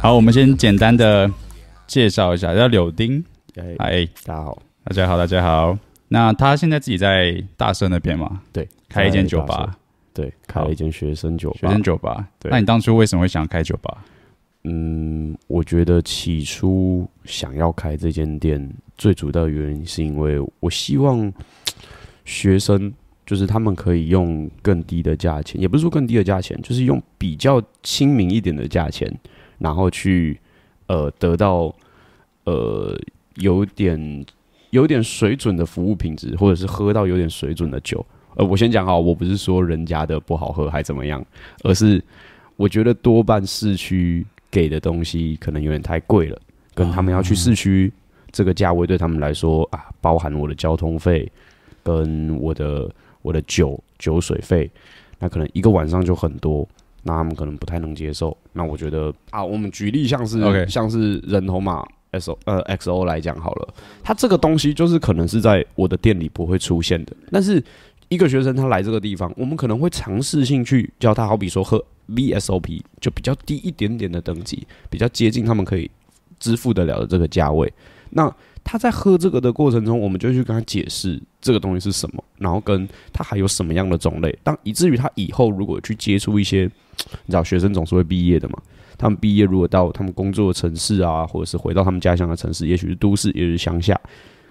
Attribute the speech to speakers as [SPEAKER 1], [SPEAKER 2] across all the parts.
[SPEAKER 1] 好，我们先简单的介绍一下，叫柳丁。哎，
[SPEAKER 2] 大家好，
[SPEAKER 1] 大家好，大家好。那他现在自己在大社那边嘛？
[SPEAKER 2] 对，
[SPEAKER 1] 开一间酒吧。
[SPEAKER 2] 对，开了一间学生酒吧。
[SPEAKER 1] 学生酒吧。对。那你当初为什么会想开酒吧？
[SPEAKER 2] 嗯，我觉得起初想要开这间店，最主要的原因是因为我希望学生就是他们可以用更低的价钱，也不是说更低的价钱，就是用比较亲民一点的价钱，然后去呃得到呃有点有点水准的服务品质，或者是喝到有点水准的酒。呃，我先讲好，我不是说人家的不好喝还怎么样，而是我觉得多半市区。给的东西可能有点太贵了，跟他们要去市区，这个价位对他们来说啊，包含我的交通费，跟我的我的酒酒水费，那可能一个晚上就很多，那他们可能不太能接受。那我觉得啊，我们举例像是.像是人头马 S O 呃 X O 来讲好了，它这个东西就是可能是在我的店里不会出现的，但是一个学生他来这个地方，我们可能会尝试性去教他，好比说喝。VSOP 就比较低一点点的等级，比较接近他们可以支付得了的这个价位。那他在喝这个的过程中，我们就去跟他解释这个东西是什么，然后跟他还有什么样的种类。当以至于他以后如果去接触一些，你知道学生总是会毕业的嘛，他们毕业如果到他们工作的城市啊，或者是回到他们家乡的城市，也许是都市，也许是乡下，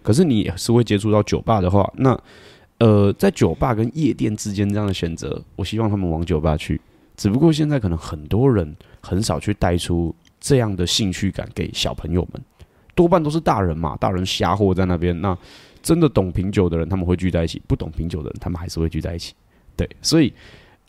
[SPEAKER 2] 可是你也是会接触到酒吧的话，那呃，在酒吧跟夜店之间这样的选择，我希望他们往酒吧去。只不过现在可能很多人很少去带出这样的兴趣感给小朋友们，多半都是大人嘛，大人瞎货在那边。那真的懂品酒的人他们会聚在一起，不懂品酒的人他们还是会聚在一起。对，所以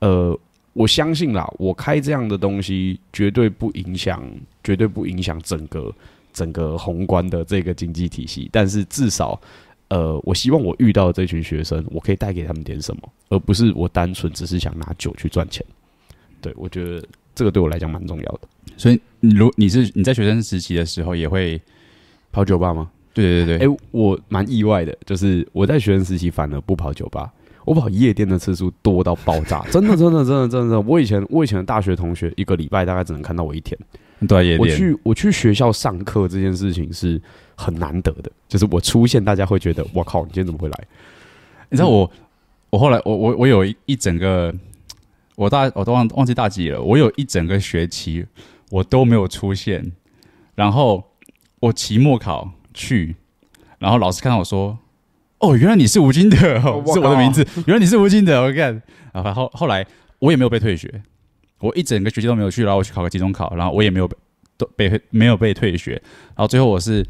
[SPEAKER 2] 呃，我相信啦，我开这样的东西绝对不影响，绝对不影响整个整个宏观的这个经济体系。但是至少呃，我希望我遇到这群学生，我可以带给他们点什么，而不是我单纯只是想拿酒去赚钱。对，我觉得这个对我来讲蛮重要的。
[SPEAKER 1] 所以，如你是你在学生时期的时候也会
[SPEAKER 2] 跑酒吧吗？
[SPEAKER 1] 对对对，
[SPEAKER 2] 哎，我蛮意外的，就是我在学生时期反而不跑酒吧，我跑夜店的次数多到爆炸，真的真的真的真的。我以前我以前的大学同学一个礼拜大概只能看到我一天。
[SPEAKER 1] 对，夜店。
[SPEAKER 2] 我去我去学校上课这件事情是很难得的，就是我出现，大家会觉得我靠，你今天怎么会来？
[SPEAKER 1] 你知道我我后来我我我有一整个。我大我都忘忘记大几了。我有一整个学期我都没有出现，然后我期末考去，然后老师看到我说：“哦，原来你是吴金德，哦、是我的名字。原来你是吴金德。”我看，然后后来我也没有被退学，我一整个学期都没有去，然后我去考个期中考，然后我也没有被都被没有被退学，然后最后我是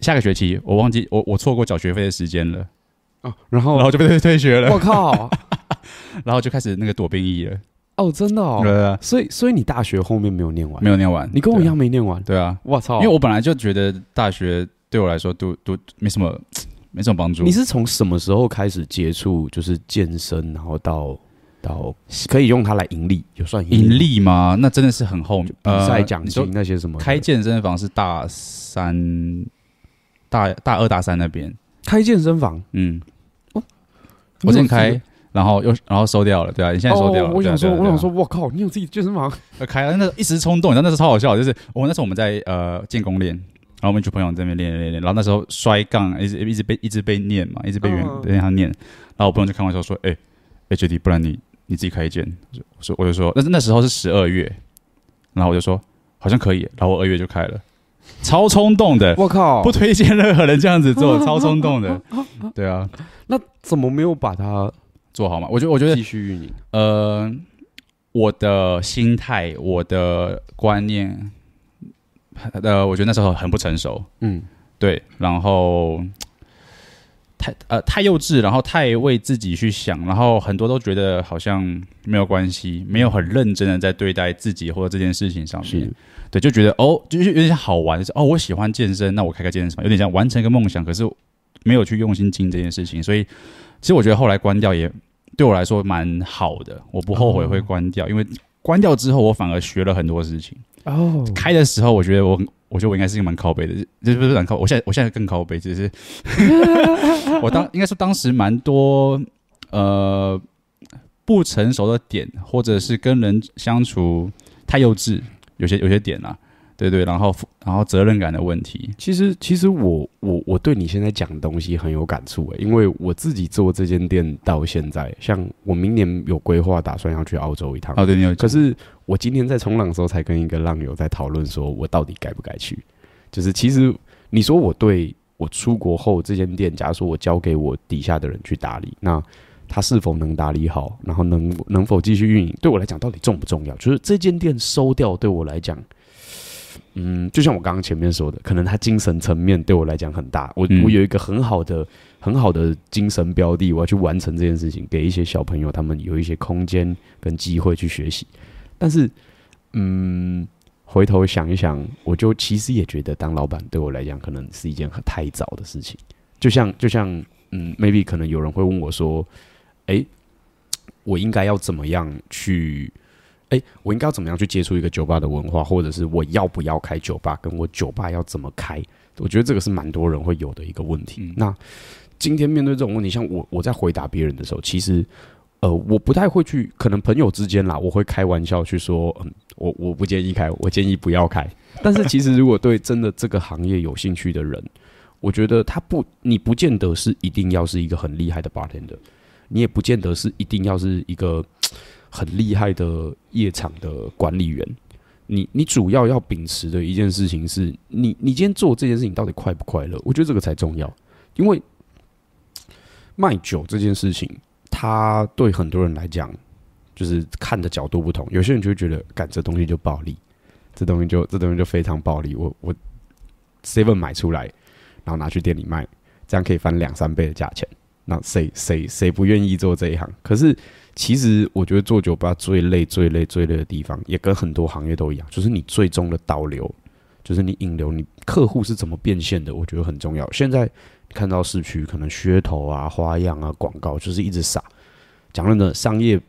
[SPEAKER 1] 下个学期我忘记我我错过缴学费的时间了，
[SPEAKER 2] 哦，然后
[SPEAKER 1] 然后就被退退学了。
[SPEAKER 2] 我靠！
[SPEAKER 1] 然后就开始那个躲兵役了。
[SPEAKER 2] 哦，真的哦。对啊。所以，所以你大学后面没有念完？
[SPEAKER 1] 没有念完。
[SPEAKER 2] 你跟我一样没念完。
[SPEAKER 1] 对啊。
[SPEAKER 2] 我操！
[SPEAKER 1] 因为我本来就觉得大学对我来说都都没什么，没什么帮助。
[SPEAKER 2] 你是从什么时候开始接触就是健身，然后到到可以用它来盈利？有算
[SPEAKER 1] 盈利吗？那真的是很后面。
[SPEAKER 2] 比赛奖金那些什么？
[SPEAKER 1] 开健身房是大三、大大二、大三那边
[SPEAKER 2] 开健身房。
[SPEAKER 1] 嗯。哦。我先开。然后又然后收掉了，对啊，你现在收掉了。
[SPEAKER 2] 我想说，我想说，我靠，你有自己健身房？
[SPEAKER 1] 开了，那一时冲动，你知道那时候超好笑，就是我那时候我们在呃建工练，然后我们一群朋友在那边练练练，然后那时候摔杠一直一直被一直被念嘛，一直被原被他念，然后我朋友就开玩笑说，哎，HD，不然你你自己开一间，我说我就说，那那时候是十二月，然后我就说好像可以，然后我二月就开了，超冲动的，
[SPEAKER 2] 我靠，
[SPEAKER 1] 不推荐任何人这样子做，超冲动的，对啊，
[SPEAKER 2] 那怎么没有把它？
[SPEAKER 1] 做好吗？我觉得，我觉得
[SPEAKER 2] 继续运营。
[SPEAKER 1] 呃，我的心态，我的观念，呃，我觉得那时候很不成熟。嗯，对。然后太呃太幼稚，然后太为自己去想，然后很多都觉得好像没有关系，没有很认真的在对待自己或者这件事情上面。是对，就觉得哦，就是有点像好玩，就是哦，我喜欢健身，那我开个健身房，有点像完成一个梦想，可是没有去用心经营这件事情，所以。其实我觉得后来关掉也对我来说蛮好的，我不后悔会关掉，因为关掉之后我反而学了很多事情。哦，开的时候我觉得我，我觉得我应该是一个蛮靠背的，就是不是蛮靠，我现在我现在更靠北，就是 我当应该说当时蛮多呃不成熟的点，或者是跟人相处太幼稚，有些有些点啊。对对，然后然后责任感的问题，
[SPEAKER 2] 其实其实我我我对你现在讲的东西很有感触诶，因为我自己做这间店到现在，像我明年有规划，打算要去澳洲一趟。
[SPEAKER 1] 哦，对，你有。
[SPEAKER 2] 可是我今天在冲浪的时候，才跟一个浪友在讨论，说我到底该不该去？就是其实你说我对我出国后这间店，假如说我交给我底下的人去打理，那他是否能打理好，然后能能否继续运营，对我来讲到底重不重要？就是这间店收掉对我来讲。嗯，就像我刚刚前面说的，可能他精神层面对我来讲很大。我、嗯、我有一个很好的、很好的精神标的，我要去完成这件事情，给一些小朋友他们有一些空间跟机会去学习。但是，嗯，回头想一想，我就其实也觉得当老板对我来讲可能是一件很太早的事情。就像就像嗯，maybe 可能有人会问我说，哎、欸，我应该要怎么样去？哎、欸，我应该要怎么样去接触一个酒吧的文化，或者是我要不要开酒吧，跟我酒吧要怎么开？我觉得这个是蛮多人会有的一个问题。嗯、那今天面对这种问题，像我我在回答别人的时候，其实呃，我不太会去，可能朋友之间啦，我会开玩笑去说，嗯，我我不建议开，我建议不要开。但是其实如果对真的这个行业有兴趣的人，我觉得他不，你不见得是一定要是一个很厉害的 bartender，你也不见得是一定要是一个。很厉害的夜场的管理员，你你主要要秉持的一件事情是你你今天做这件事情到底快不快乐？我觉得这个才重要，因为卖酒这件事情，它对很多人来讲就是看的角度不同。有些人就会觉得，干这东西就暴利，这东西就这东西就非常暴利。我我 seven 买出来，然后拿去店里卖，这样可以翻两三倍的价钱。那谁谁谁不愿意做这一行？可是。其实我觉得做酒吧最累、最累、最累的地方，也跟很多行业都一样，就是你最终的导流，就是你引流，你客户是怎么变现的，我觉得很重要。现在看到市区可能噱头啊、花样啊、广告，就是一直撒。讲真的，商业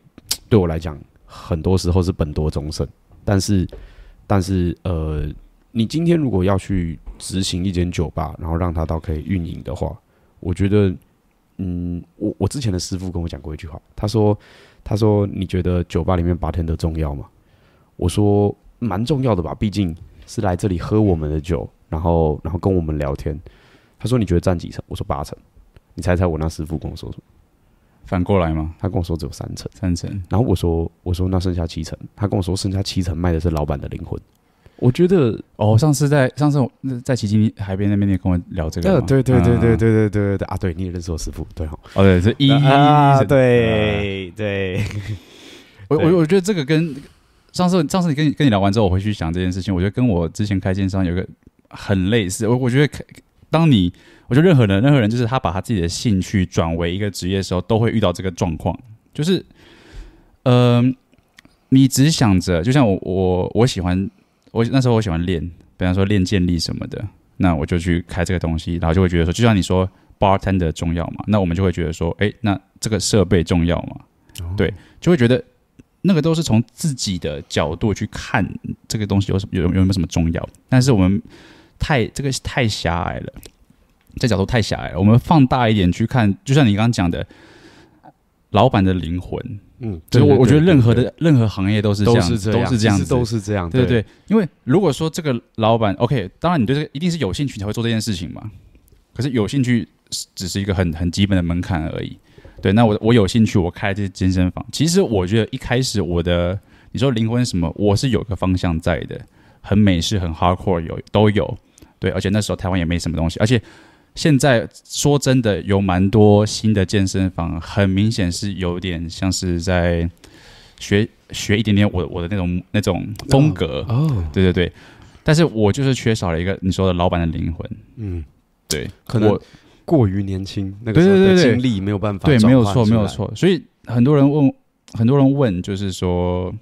[SPEAKER 2] 对我来讲，很多时候是本多终胜。但是，但是，呃，你今天如果要去执行一间酒吧，然后让它到可以运营的话，我觉得。嗯，我我之前的师傅跟我讲过一句话，他说：“他说你觉得酒吧里面 bartender 重要吗？”我说：“蛮重要的吧，毕竟是来这里喝我们的酒，然后然后跟我们聊天。”他说：“你觉得占几成？”我说：“八成。”你猜猜我那师傅跟我说什么？
[SPEAKER 1] 反过来吗？
[SPEAKER 2] 他跟我说只有三成，
[SPEAKER 1] 三成。
[SPEAKER 2] 然后我说：“我说那剩下七成。”他跟我说：“剩下七成卖的是老板的灵魂。”我觉得
[SPEAKER 1] 哦，上次在上次在奇经海边那边，你跟我聊这个，
[SPEAKER 2] 对对对对对对对对对啊，对，你也认识我师傅，对哦，
[SPEAKER 1] 哦对，这一
[SPEAKER 2] 啊，对 对，
[SPEAKER 1] 我我我觉得这个跟上次上次你跟你跟你聊完之后，我回去想这件事情，我觉得跟我之前开电商有一个很类似。我我觉得，当你我觉得任何人任何人，就是他把他自己的兴趣转为一个职业的时候，都会遇到这个状况，就是嗯、呃，你只想着，就像我我我喜欢。我那时候我喜欢练，比方说练健力什么的，那我就去开这个东西，然后就会觉得说，就像你说 bartender 重要嘛，那我们就会觉得说，哎，那这个设备重要嘛，哦、对，就会觉得那个都是从自己的角度去看这个东西有什么有有没有什么重要，但是我们太这个太狭隘了，这角度太狭隘了，我们放大一点去看，就像你刚刚讲的，老板的灵魂。嗯，对，我我觉得任何的任何行业都是这样，都是这样，都是这样子，
[SPEAKER 2] 都是这样，
[SPEAKER 1] 对对对。因为如果说这个老板，OK，当然你对这个一定是有兴趣才会做这件事情嘛。可是有兴趣只是一个很很基本的门槛而已。对，那我我有兴趣，我开这健身房。其实我觉得一开始我的你说灵魂什么，我是有个方向在的，很美式，很 hardcore，有都有。对，而且那时候台湾也没什么东西，而且。现在说真的，有蛮多新的健身房，很明显是有点像是在学学一点点我我的那种那种风格。哦，对对对，但是我就是缺少了一个你说的老板的灵魂，嗯，对，
[SPEAKER 2] 可能我过于年轻，那个时候的经历没有办法，
[SPEAKER 1] 对，没有错，没有错，所以很多人问，很多人问，就是说，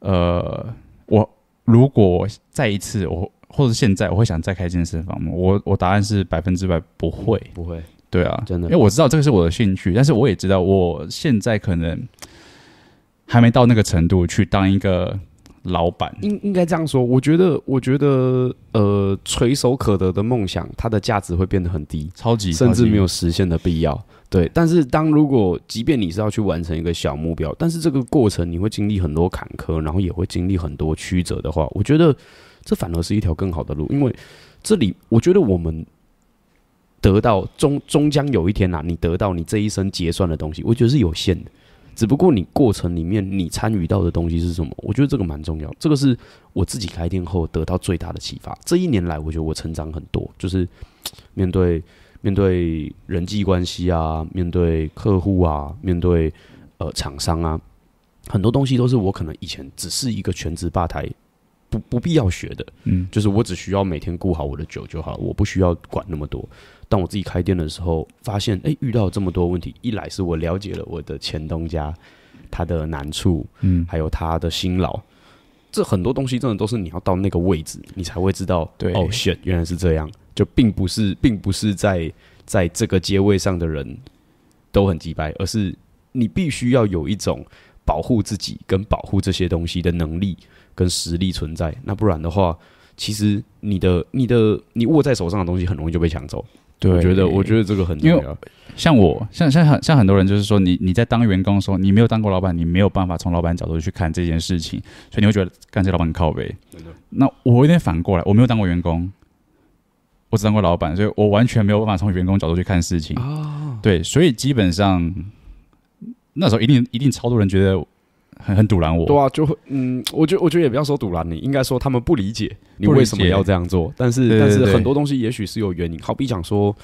[SPEAKER 1] 呃，我如果再一次我。或者现在我会想再开健身房吗？我我答案是百分之百不会，
[SPEAKER 2] 不会。
[SPEAKER 1] 对啊，
[SPEAKER 2] 真的，
[SPEAKER 1] 因为我知道这个是我的兴趣，但是我也知道我现在可能还没到那个程度去当一个老板。
[SPEAKER 2] 应应该这样说，我觉得，我觉得，呃，垂手可得的梦想，它的价值会变得很低，
[SPEAKER 1] 超级，
[SPEAKER 2] 甚至没有实现的必要。对，但是当如果，即便你是要去完成一个小目标，但是这个过程你会经历很多坎坷，然后也会经历很多曲折的话，我觉得这反而是一条更好的路，因为这里，我觉得我们。得到终终将有一天呐、你得到你这一生结算的东西，我觉得是有限的。只不过你过程里面你参与到的东西是什么？我觉得这个蛮重要。这个是我自己开店后得到最大的启发。这一年来，我觉得我成长很多，就是面对面对人际关系啊，面对客户啊，面对呃厂商啊，很多东西都是我可能以前只是一个全职吧台。不不必要学的，嗯，就是我只需要每天顾好我的酒就好，我不需要管那么多。当我自己开店的时候，发现哎、欸，遇到这么多问题，一来是我了解了我的前东家他的难处，嗯，还有他的辛劳，这很多东西真的都是你要到那个位置，你才会知道，对，哦，shit，原来是这样，就并不是，并不是在在这个阶位上的人都很鸡掰，而是你必须要有一种保护自己跟保护这些东西的能力。跟实力存在，那不然的话，其实你的、你的、你握在手上的东西很容易就被抢走。对，我觉得，我觉得这个很重要。
[SPEAKER 1] 像我，像像很像很多人，就是说你，你你在当员工的时候，你没有当过老板，你没有办法从老板角度去看这件事情，所以你会觉得干这老板很靠背。那我有点反过来，我没有当过员工，我只当过老板，所以我完全没有办法从员工角度去看事情。哦，对，所以基本上那时候一定一定超多人觉得。很很堵拦我，
[SPEAKER 2] 对啊，就会嗯，我觉得我觉得也不要说堵拦你，应该说他们不理解你为什么要这样做。但是对对对，但是很多东西也许是有原因，好比讲说，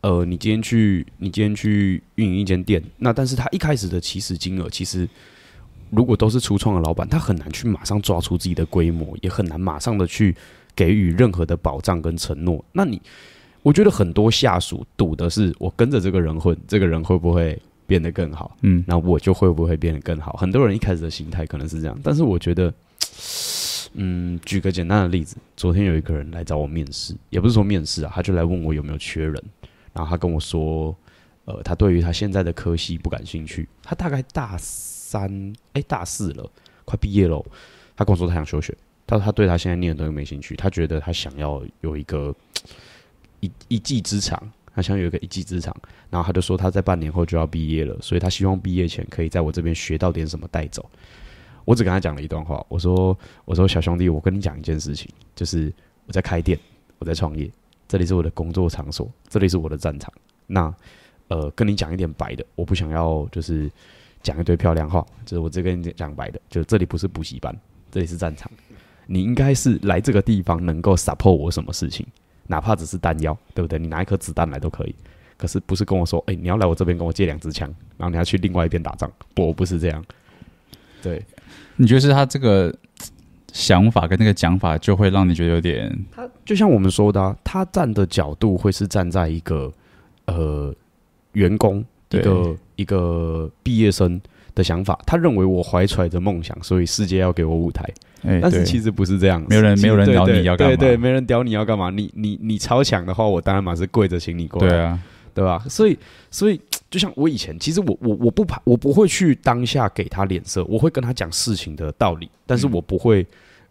[SPEAKER 2] 呃，你今天去你今天去运营一间店，那但是他一开始的起始金额，其实如果都是初创的老板，他很难去马上抓出自己的规模，也很难马上的去给予任何的保障跟承诺。那你我觉得很多下属赌的是我跟着这个人混，这个人会不会？变得更好，嗯，那我就会不会变得更好？很多人一开始的心态可能是这样，但是我觉得，嗯，举个简单的例子，昨天有一个人来找我面试，也不是说面试啊，他就来问我有没有缺人，然后他跟我说，呃，他对于他现在的科系不感兴趣，他大概大三，哎、欸，大四了，快毕业了，他跟我说他想休学，他说他对他现在念的东西没兴趣，他觉得他想要有一个一一技之长。他想有一个一技之长，然后他就说他在半年后就要毕业了，所以他希望毕业前可以在我这边学到点什么带走。我只跟他讲了一段话，我说：“我说小兄弟，我跟你讲一件事情，就是我在开店，我在创业，这里是我的工作场所，这里是我的战场。那呃，跟你讲一点白的，我不想要就是讲一堆漂亮话，就是我只跟你讲白的，就这里不是补习班，这里是战场。你应该是来这个地方能够 support 我什么事情。”哪怕只是弹药，对不对？你拿一颗子弹来都可以，可是不是跟我说，哎、欸，你要来我这边跟我借两支枪，然后你要去另外一边打仗？不，不是这样。对，
[SPEAKER 1] 你觉得是他这个想法跟那个讲法，就会让你觉得有点……
[SPEAKER 2] 他就像我们说的、啊，他站的角度会是站在一个呃员工，一个一个毕业生的想法。他认为我怀揣着梦想，所以世界要给我舞台。欸、但是其实不是这样，
[SPEAKER 1] 没有人没有人屌你要干嘛？
[SPEAKER 2] 对对，没人屌你要干嘛？你你你超强的话，我当然嘛是跪着请你过来，对啊，对吧？所以所以就像我以前，其实我我我不怕，我不会去当下给他脸色，我会跟他讲事情的道理，但是我不会、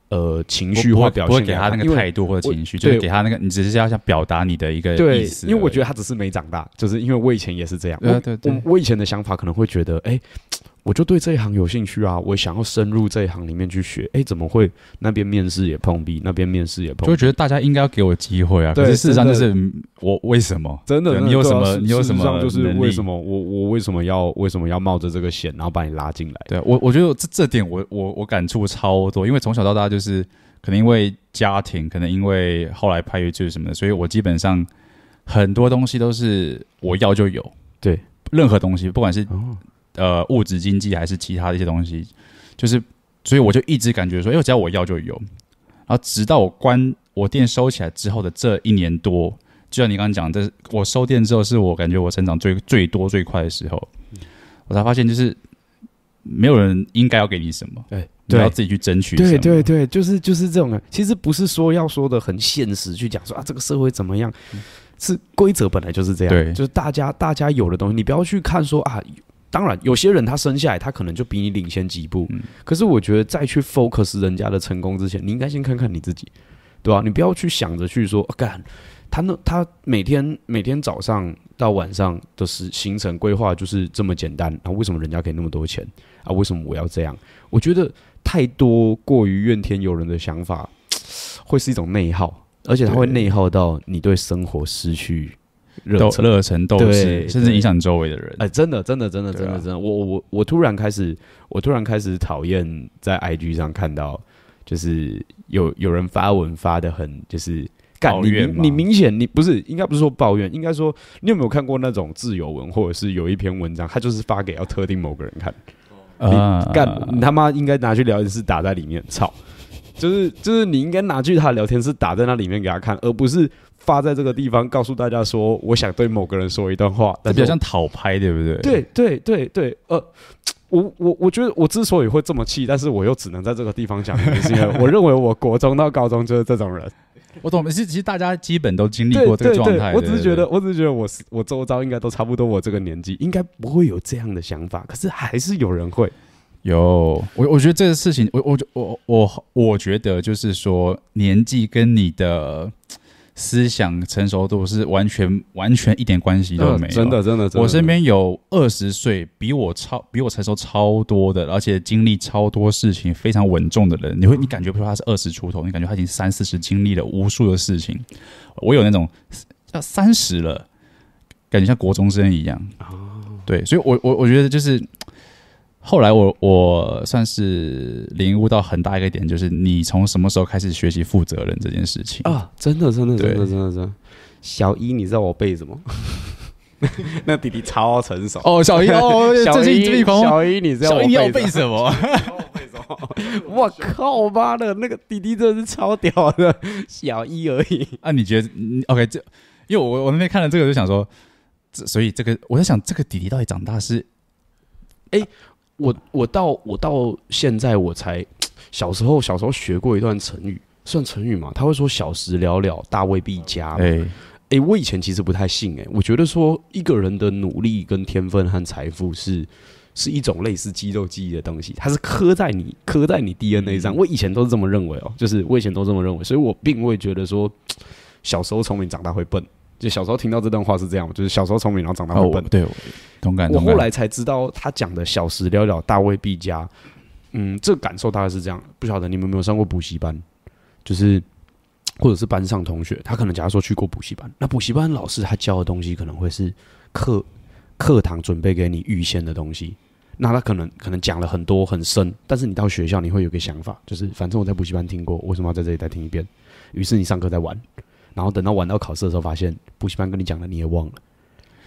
[SPEAKER 2] 嗯、呃情绪化表现，
[SPEAKER 1] 不会给他那个态度或者情绪，就是给他那个，你只是要想表达你的一个意思。
[SPEAKER 2] 因为我觉得他只是没长大，就是因为我以前也是这样，对对对，我我以前的想法可能会觉得，哎、欸。我就对这一行有兴趣啊，我想要深入这一行里面去学。哎，怎么会那边面试也碰壁，那边面试也碰壁，就
[SPEAKER 1] 觉得大家应该要给我机会啊。对，可是事实上就是我为什么？
[SPEAKER 2] 真的，
[SPEAKER 1] 你有什么？你有什么？
[SPEAKER 2] 就是为什么我我为什么要为什么要冒着这个险，然后把你拉进来？
[SPEAKER 1] 对我，我觉得这这点我我我感触超多，因为从小到大就是可能因为家庭，可能因为后来拍剧什么的，所以我基本上很多东西都是我要就有。
[SPEAKER 2] 对，
[SPEAKER 1] 任何东西，不管是。呃，物质经济还是其他的一些东西，就是，所以我就一直感觉说，因为只要我要就有。然后直到我关我店收起来之后的这一年多，就像你刚刚讲的，我收店之后是我感觉我成长最最多最快的时候，我才发现就是没有人应该要给你什么，对，你要自己去争取。
[SPEAKER 2] 对对对，就是就是这种。其实不是说要说的很现实去讲说啊，这个社会怎么样，是规则本来就是这样，对，就是大家大家有的东西，你不要去看说啊。当然，有些人他生下来他可能就比你领先几步。嗯、可是我觉得，再去 focus 人家的成功之前，你应该先看看你自己，对吧、啊？你不要去想着去说，干、啊、他那他每天每天早上到晚上的时行程规划就是这么简单啊？为什么人家可以那么多钱啊？为什么我要这样？我觉得太多过于怨天尤人的想法，会是一种内耗，而且它会内耗到你对生活失去。热
[SPEAKER 1] 热忱斗志，甚至影响周围的人。
[SPEAKER 2] 哎、欸，真的，真的，真的，真的，真的，我我我突然开始，我突然开始讨厌在 IG 上看到，就是有有人发文发的很就是
[SPEAKER 1] 抱怨
[SPEAKER 2] 你，你明显你不是应该不是说抱怨，应该说你有没有看过那种自由文，或者是有一篇文章，他就是发给要特定某个人看，你干你他妈应该拿去聊天室打在里面，操，就是就是你应该拿去他的聊天室打在那里面给他看，而不是。发在这个地方，告诉大家说，我想对某个人说一段话，
[SPEAKER 1] 比较像讨拍，对不对？
[SPEAKER 2] 对对对对，呃，我我我觉得我之所以会这么气，但是我又只能在这个地方讲，是因为我认为我国中到高中就是这种人。
[SPEAKER 1] 我懂，其实其实大家基本都经历过这个状态。
[SPEAKER 2] 我只是觉得，我只是觉得我是我周遭应该都差不多，我这个年纪应该不会有这样的想法，可是还是有人会
[SPEAKER 1] 有。我我觉得这个事情，我我我我我觉得就是说，年纪跟你的。思想成熟度是完全完全一点关系都没有，
[SPEAKER 2] 真的真的。
[SPEAKER 1] 我身边有二十岁比我超比我成熟超多的，而且经历超多事情非常稳重的人，你会你感觉不出他是二十出头，你感觉他已经三四十经历了无数的事情。我有那种要三十了，感觉像国中生一样。对，所以我我我觉得就是。后来我我算是领悟到很大一个点，就是你从什么时候开始学习负责任这件事情
[SPEAKER 2] 啊？真的真的真的真的真的。小一，你知道我背什么？那弟弟超成熟
[SPEAKER 1] 哦。小一哦，小一
[SPEAKER 2] 小一，你知道我
[SPEAKER 1] 要背什么？
[SPEAKER 2] 背什么？我靠妈的，那个弟弟真的是超屌的。小一而已
[SPEAKER 1] 啊？你觉得？OK，这因为我我那边看了这个，就想说，这所以这个我在想，这个弟弟到底长大是
[SPEAKER 2] 哎。欸我我到我到现在我才小时候小时候学过一段成语，算成语嘛？他会说“小时了了，大未必佳”。哎哎、欸欸，我以前其实不太信哎、欸，我觉得说一个人的努力跟天分和财富是是一种类似肌肉记忆的东西，它是刻在你刻在你 DNA 上。我以前都是这么认为哦、喔，就是我以前都这么认为，所以我并未觉得说小时候聪明，长大会笨。就小时候听到这段话是这样，就是小时候聪明，然后长大后笨。
[SPEAKER 1] 哦、对，同感。
[SPEAKER 2] 我后来才知道，他讲的“小时了了，大未必佳”。嗯，这个感受大概是这样。不晓得你们有没有上过补习班，就是或者是班上同学，他可能假如说去过补习班，那补习班老师他教的东西可能会是课课堂准备给你预先的东西。那他可能可能讲了很多很深，但是你到学校你会有个想法，就是反正我在补习班听过，为什么要在这里再听一遍？于是你上课在玩。然后等到晚到考试的时候，发现补习班跟你讲的你也忘了。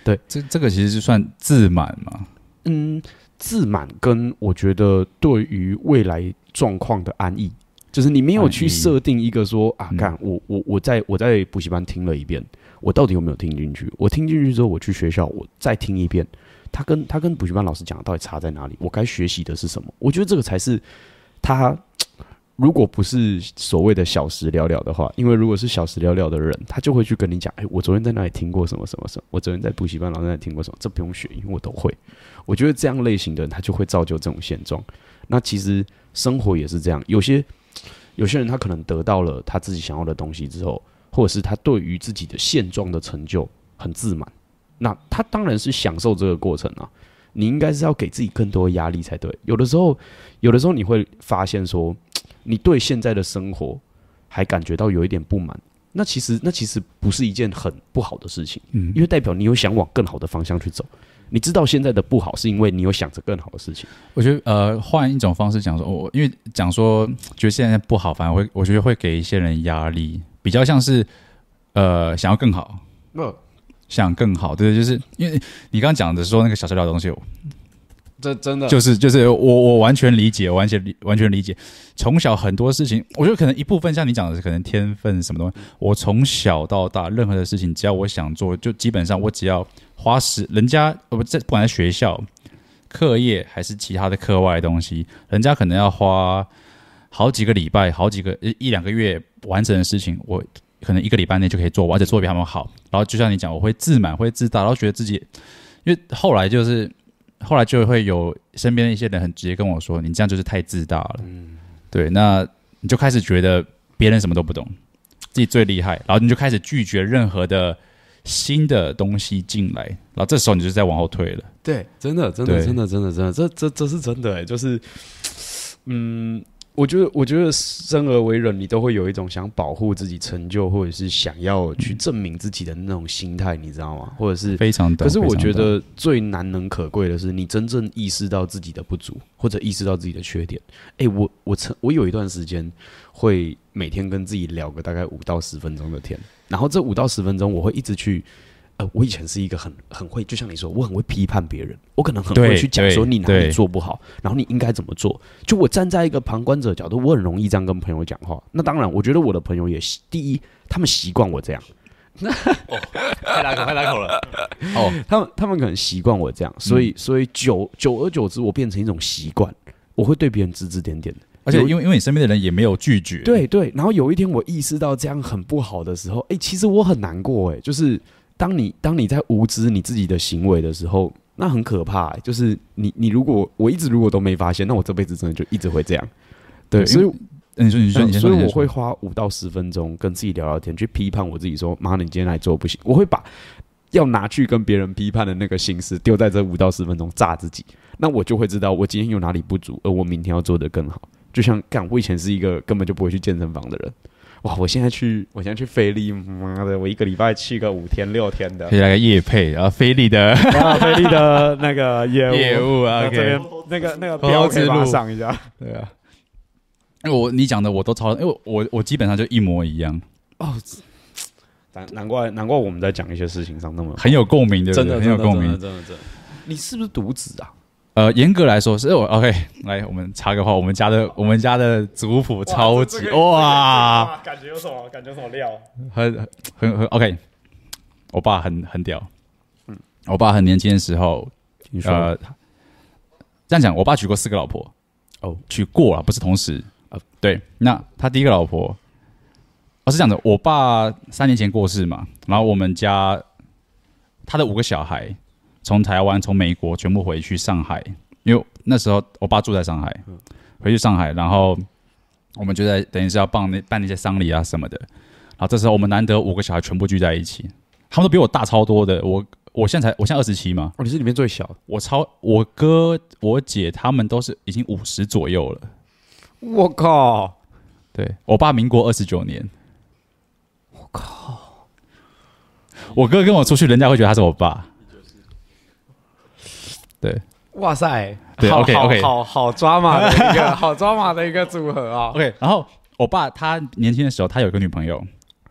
[SPEAKER 2] 对，
[SPEAKER 1] 这这个其实是算自满嘛？
[SPEAKER 2] 嗯，自满跟我觉得对于未来状况的安逸，就是你没有去设定一个说啊，看我我我在我在补习班听了一遍，我到底有没有听进去？我听进去之后，我去学校我再听一遍，他跟他跟补习班老师讲的到底差在哪里？我该学习的是什么？我觉得这个才是他。如果不是所谓的小时了了的话，因为如果是小时了了的人，他就会去跟你讲：“哎，我昨天在那里听过什么什么什么，我昨天在补习班老师那里听过什么，这不用学，因为我都会。”我觉得这样类型的人，他就会造就这种现状。那其实生活也是这样，有些有些人他可能得到了他自己想要的东西之后，或者是他对于自己的现状的成就很自满，那他当然是享受这个过程啊。你应该是要给自己更多压力才对。有的时候，有的时候你会发现说。你对现在的生活还感觉到有一点不满，那其实那其实不是一件很不好的事情，嗯，因为代表你有想往更好的方向去走。你知道现在的不好，是因为你有想着更好的事情。
[SPEAKER 1] 我觉得，呃，换一种方式讲说，我因为讲说觉得现在不好，反而会我觉得会给一些人压力，比较像是呃想要更好，呃，想更好，对，就是因为你刚刚讲的说那个小时了的东西。
[SPEAKER 2] 这真的
[SPEAKER 1] 就是就是我我完全理解，完全理完全理解。从小很多事情，我觉得可能一部分像你讲的是可能天分什么东西。我从小到大，任何的事情，只要我想做，就基本上我只要花时，人家呃不在不管在学校课业还是其他的课外东西，人家可能要花好几个礼拜、好几个一两个月完成的事情，我可能一个礼拜内就可以做，而且做比他们好。然后就像你讲，我会自满，会自大，然后觉得自己，因为后来就是。后来就会有身边的一些人很直接跟我说：“你这样就是太自大了。”嗯，对，那你就开始觉得别人什么都不懂，自己最厉害，然后你就开始拒绝任何的新的东西进来，然后这时候你就在往后退了。
[SPEAKER 2] 对，真的，真的，真的，真的，真的，这这这是真的哎，就是，嗯。我觉得，我觉得生而为人，你都会有一种想保护自己成就，或者是想要去证明自己的那种心态，你知道吗？或者是
[SPEAKER 1] 非常。
[SPEAKER 2] 可是我觉得最难能可贵的是，你真正意识到自己的不足，或者意识到自己的缺点。哎，我我曾我有一段时间会每天跟自己聊个大概五到十分钟的天，然后这五到十分钟我会一直去。呃，我以前是一个很很会，就像你说，我很会批判别人，我可能很会去讲说你哪里做不好，然后你应该怎么做。就我站在一个旁观者角度，我很容易这样跟朋友讲话。那当然，我觉得我的朋友也第一，他们习惯我这样。
[SPEAKER 1] 哦，太来口，太来口了。哦，
[SPEAKER 2] 他们他们可能习惯我这样，所以所以久久而久之，我变成一种习惯，我会对别人指指点点的。
[SPEAKER 1] 而且因为因为你身边的人也没有拒绝，
[SPEAKER 2] 对对。然后有一天我意识到这样很不好的时候，哎，其实我很难过，哎，就是。当你当你在无知你自己的行为的时候，那很可怕、欸。就是你你如果我一直如果都没发现，那我这辈子真的就一直会这样。对，所以
[SPEAKER 1] 你说你说你说，
[SPEAKER 2] 所以我会花五到十分钟跟自己聊聊天，去批判我自己，说：“妈，你今天来做不行。”我会把要拿去跟别人批判的那个心思丢在这五到十分钟炸自己，那我就会知道我今天有哪里不足，而我明天要做得更好。就像干，我以前是一个根本就不会去健身房的人。哇！我现在去，我现在去菲力，妈的，我一个礼拜去个五天六天的，
[SPEAKER 1] 来个夜配，然后菲力的，
[SPEAKER 2] 啊，菲力的 那个业务
[SPEAKER 1] 业务啊，
[SPEAKER 2] 这边那个那个标可以马上上一下，对啊。
[SPEAKER 1] 我你讲的我都超，因为我我基本上就一模一样
[SPEAKER 2] 哦。难难怪难怪我们在讲一些事情上那么
[SPEAKER 1] 很有共鸣的，
[SPEAKER 2] 真的
[SPEAKER 1] 很有共鸣，
[SPEAKER 2] 真的真的。你是不是独子啊？
[SPEAKER 1] 呃，严格来说是我 OK。来，我们插个话，我们家的我们家的族谱超级哇，
[SPEAKER 2] 感觉有什么？感觉有什么料？
[SPEAKER 1] 很很很 OK。我爸很很屌，嗯，我爸很年轻的时候，呃，这样讲，我爸娶过四个老婆，哦，娶过了，不是同时啊。对，那他第一个老婆，我是这样的，我爸三年前过世嘛，然后我们家他的五个小孩。从台湾、从美国全部回去上海，因为那时候我爸住在上海，回去上海，然后我们就在等于是要办那办那些丧礼啊什么的。然后这时候我们难得五个小孩全部聚在一起，他们都比我大超多的。我我现在才我现在二十七嘛，
[SPEAKER 2] 哦，你是里面最小，
[SPEAKER 1] 我超我哥我姐他们都是已经五十左右了。
[SPEAKER 2] 我靠！
[SPEAKER 1] 对，我爸民国二十九年，
[SPEAKER 2] 我靠！
[SPEAKER 1] 我哥跟我出去，人家会觉得他是我爸。对，
[SPEAKER 2] 哇塞，
[SPEAKER 1] 对，OK OK，
[SPEAKER 2] 好好抓马的一个，好抓马的一个组合啊。
[SPEAKER 1] OK，然后我爸他年轻的时候，他有一个女朋友，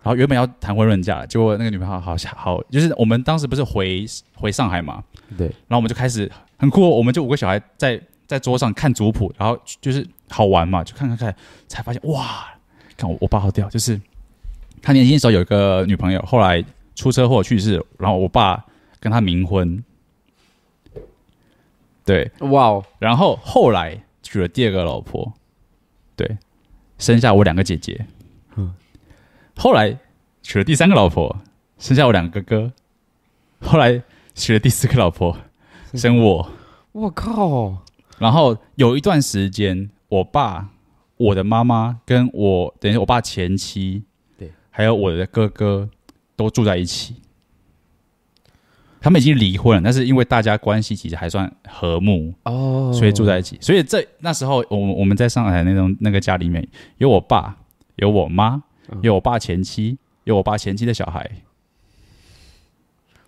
[SPEAKER 1] 然后原本要谈婚论嫁，结果那个女朋友好好，就是我们当时不是回回上海嘛，
[SPEAKER 2] 对，
[SPEAKER 1] 然后我们就开始很酷，我们就五个小孩在在桌上看族谱，然后就是好玩嘛，就看看看，才发现哇，看我我爸好屌，就是他年轻的时候有一个女朋友，后来出车祸去世，然后我爸跟他冥婚。对，
[SPEAKER 2] 哇哦！
[SPEAKER 1] 然后后来娶了第二个老婆，对，生下我两个姐姐。嗯，后来娶了第三个老婆，生下我两个哥哥。后来娶了第四个老婆，生我。
[SPEAKER 2] 我靠！
[SPEAKER 1] 然后有一段时间，我爸、我的妈妈跟我，等于是我爸前妻，对，还有我的哥哥都住在一起。他们已经离婚了，但是因为大家关系其实还算和睦哦，所以住在一起。所以这那时候，我我们在上海那种那个家里面，有我爸，有我妈，有我爸前妻，有我爸前妻的小孩。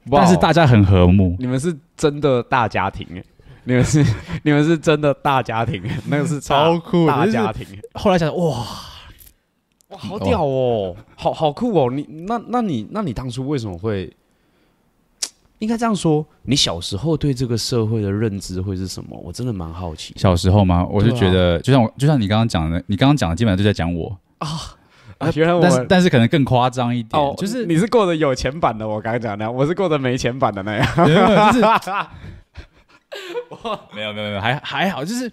[SPEAKER 1] 但是大家很和睦。
[SPEAKER 2] 你们是真的大家庭哎，你们是你们是真的大家庭，那个是
[SPEAKER 1] 超酷的
[SPEAKER 2] 大家庭。
[SPEAKER 1] 后来想哇
[SPEAKER 2] 哇好屌哦，好好酷哦！你那那你那你当初为什么会？应该这样说，你小时候对这个社会的认知会是什么？我真的蛮好奇。
[SPEAKER 1] 小时候吗？我就觉得，就像我，就像你刚刚讲的，你刚刚讲的基本上就在讲我啊。啊，原来我，但是但是可能更夸张一点，就是
[SPEAKER 2] 你是过得有钱版的，我刚刚讲的，我是过得没钱版的那样。
[SPEAKER 1] 没有没有没有，还还好，就是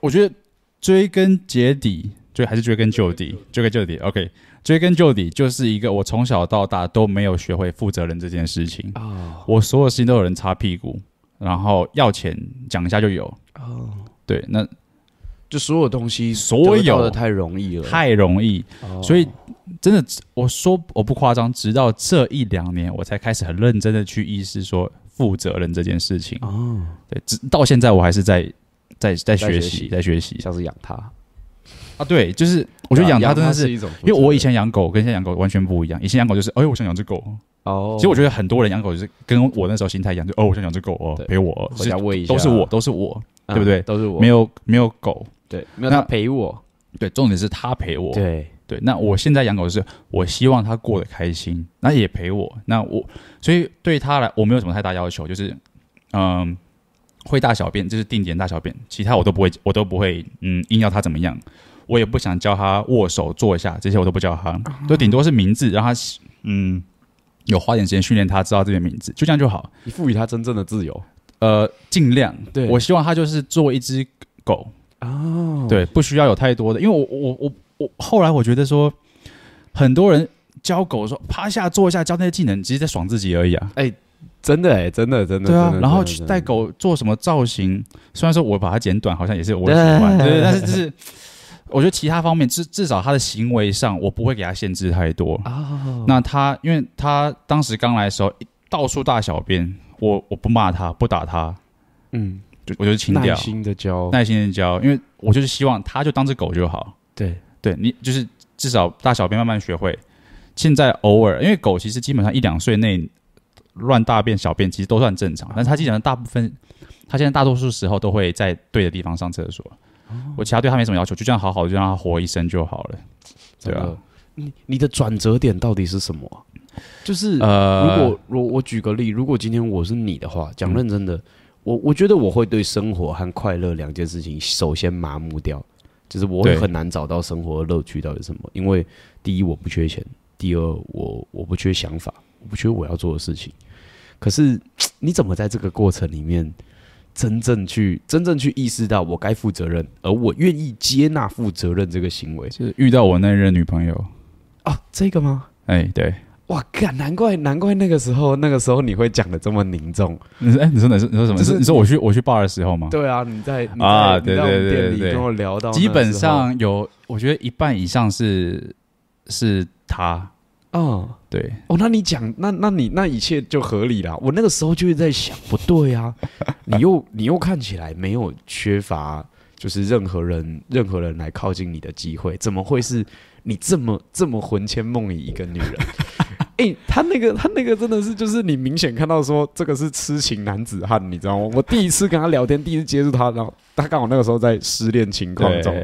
[SPEAKER 1] 我觉得追根结底，追还是追根究底，追根究底。OK。追根究底，就是一个我从小到大都没有学会负责任这件事情。啊！我所有事情都有人擦屁股，然后要钱讲一下就有。
[SPEAKER 2] 哦，
[SPEAKER 1] 对，那
[SPEAKER 2] 就所有东西，
[SPEAKER 1] 所有。
[SPEAKER 2] 的太容易了，
[SPEAKER 1] 太容易，
[SPEAKER 2] 哦、
[SPEAKER 1] 所以真的，我说我不夸张，直到这一两年，我才开始很认真的去意识说负责任这件事情。
[SPEAKER 2] 哦，
[SPEAKER 1] 对，直到现在我还是在在在学习，在学习，
[SPEAKER 2] 像是养它
[SPEAKER 1] 啊，对，就是我觉得养它真的是，
[SPEAKER 2] 是一种，
[SPEAKER 1] 因为我以前养狗跟现在养狗完全不一样，以前养狗就是，哎，我想养只狗。
[SPEAKER 2] 哦，
[SPEAKER 1] 其实我觉得很多人养狗就是跟我那时候心态一样，就哦，我想养只狗哦，陪我，
[SPEAKER 2] 回家喂一下，
[SPEAKER 1] 都是我，都是我，对不对？
[SPEAKER 2] 都是我，
[SPEAKER 1] 没有没有狗，
[SPEAKER 2] 对，没有他陪我，
[SPEAKER 1] 对，重点是他陪我，
[SPEAKER 2] 对。
[SPEAKER 1] 对。那我现在养狗是，我希望他过得开心，那也陪我，那我所以对他来，我没有什么太大要求，就是嗯，会大小便就是定点大小便，其他我都不会，我都不会，嗯，硬要他怎么样，我也不想教他握手坐下，这些我都不教他，就顶多是名字让他，嗯。有花点时间训练他，知道这些名字，就这样就好。
[SPEAKER 2] 你赋予他真正的自由，
[SPEAKER 1] 呃，尽量。
[SPEAKER 2] 对，
[SPEAKER 1] 我希望他就是做一只狗
[SPEAKER 2] 哦，
[SPEAKER 1] 对，不需要有太多的，因为我我我我后来我觉得说，很多人教狗说趴下坐一下教那些技能，其实在爽自己而已啊。
[SPEAKER 2] 哎、欸，真的哎、欸，真的真的。
[SPEAKER 1] 对啊，然后去带狗做什么造型，虽然说我把它剪短，好像也是我喜欢，对，对，但是就是。我觉得其他方面至至少他的行为上，我不会给他限制太多。
[SPEAKER 2] 哦，
[SPEAKER 1] 那他因为他当时刚来的时候到处大小便，我我不骂他，不打他，
[SPEAKER 2] 嗯，
[SPEAKER 1] 就我就是清掉，
[SPEAKER 2] 耐心的教，
[SPEAKER 1] 耐心的教，因为我就是希望他就当只狗就好。
[SPEAKER 2] 对，
[SPEAKER 1] 对你就是至少大小便慢慢学会。现在偶尔，因为狗其实基本上一两岁内乱大便小便其实都算正常，但是他基本上大部分，他现在大多数时候都会在对的地方上厕所。我其他对他没什么要求，就这样好好的就让他活一生就好了，对啊。
[SPEAKER 2] 你你的转折点到底是什么？就是
[SPEAKER 1] 呃，
[SPEAKER 2] 如果我我举个例，如果今天我是你的话，讲认真的，嗯、我我觉得我会对生活和快乐两件事情首先麻木掉，就是我会很难找到生活的乐趣到底是什么。因为第一我不缺钱，第二我我不缺想法，我不缺我要做的事情。可是你怎么在这个过程里面？真正去真正去意识到我该负责任，而我愿意接纳负责任这个行为，
[SPEAKER 1] 就是遇到我那任女朋友
[SPEAKER 2] 啊，这个吗？
[SPEAKER 1] 哎、欸，对，
[SPEAKER 2] 哇，干，难怪难怪那个时候那个时候你会讲的这么凝重。
[SPEAKER 1] 你说，哎、欸，你说哪是你说什么？就是你说我去我去 bar 的时候吗？
[SPEAKER 2] 对啊，你在，你在
[SPEAKER 1] 啊，对对对对对，
[SPEAKER 2] 跟我聊到，
[SPEAKER 1] 基本上有，我觉得一半以上是是他。
[SPEAKER 2] 嗯，
[SPEAKER 1] 对
[SPEAKER 2] 哦，那你讲，那那你那一切就合理了。我那个时候就是在想，不对啊，你又你又看起来没有缺乏，就是任何人任何人来靠近你的机会，怎么会是你这么这么魂牵梦萦一个女人？哎、欸，他那个他那个真的是，就是你明显看到说这个是痴情男子汉，你知道吗？我第一次跟他聊天，第一次接触他，然后他刚好那个时候在失恋情况中，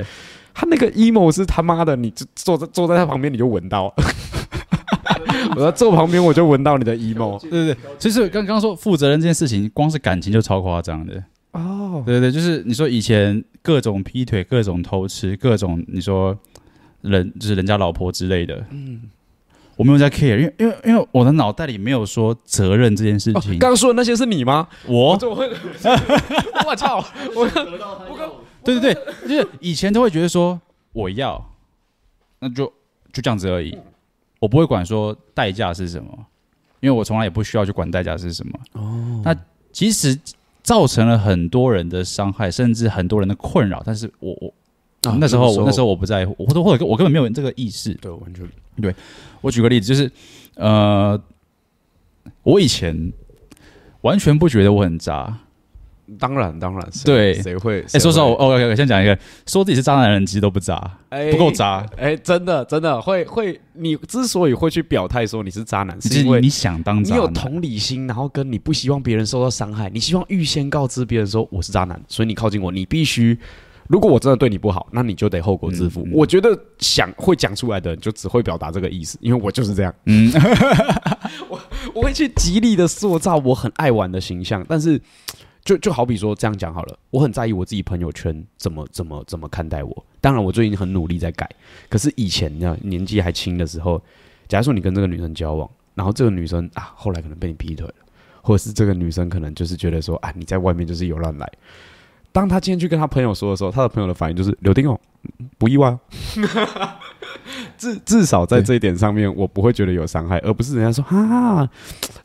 [SPEAKER 2] 他那个 emo 是他妈的，你就坐在坐在他旁边，你就闻到。我在坐旁边，我就闻到你的 emo。
[SPEAKER 1] 对对对，其实刚刚说负责任这件事情，光是感情就超夸张的
[SPEAKER 2] 哦。
[SPEAKER 1] 对对对，就是你说以前各种劈腿、各种偷吃、各种你说人就是人家老婆之类的，嗯，我没有在 care，因为因为因为我的脑袋里没有说责任这件事情。
[SPEAKER 2] 刚刚说的那些是你吗？
[SPEAKER 1] 我？
[SPEAKER 2] 我会？我操！我我刚
[SPEAKER 1] 对对对，就是以前都会觉得说我要，那就就这样子而已。我不会管说代价是什么，因为我从来也不需要去管代价是什么。
[SPEAKER 2] 哦，
[SPEAKER 1] 那即使造成了很多人的伤害，甚至很多人的困扰，但是我我、啊、那时候我那时候我不在乎，或者或者我根本没有这个意识。
[SPEAKER 2] 对，完全
[SPEAKER 1] 对。我举个例子，就是呃，我以前完全不觉得我很渣。
[SPEAKER 2] 当然，当然，
[SPEAKER 1] 对，
[SPEAKER 2] 谁会？
[SPEAKER 1] 哎，说实话，我 OK OK，先讲一个，说自己是渣男人其实都不渣，
[SPEAKER 2] 欸、
[SPEAKER 1] 不够渣。
[SPEAKER 2] 哎、欸，真的，真的会会，你之所以会去表态说你是渣男，是因为
[SPEAKER 1] 你想当渣男，
[SPEAKER 2] 你有同理心，然后跟你不希望别人受到伤害，你希望预先告知别人说我是渣男，所以你靠近我，你必须，如果我真的对你不好，那你就得后果自负。嗯嗯、我觉得想会讲出来的人就只会表达这个意思，因为我就是这样。嗯，我我会去极力的塑造我很爱玩的形象，但是。就就好比说这样讲好了，我很在意我自己朋友圈怎么怎么怎么看待我。当然，我最近很努力在改。可是以前呢，年纪还轻的时候，假如说你跟这个女生交往，然后这个女生啊，后来可能被你劈腿了，或者是这个女生可能就是觉得说啊，你在外面就是有乱来。当他今天去跟他朋友说的时候，他的朋友的反应就是柳丁哦，不意外哦。至至少在这一点上面，我不会觉得有伤害，而不是人家说啊，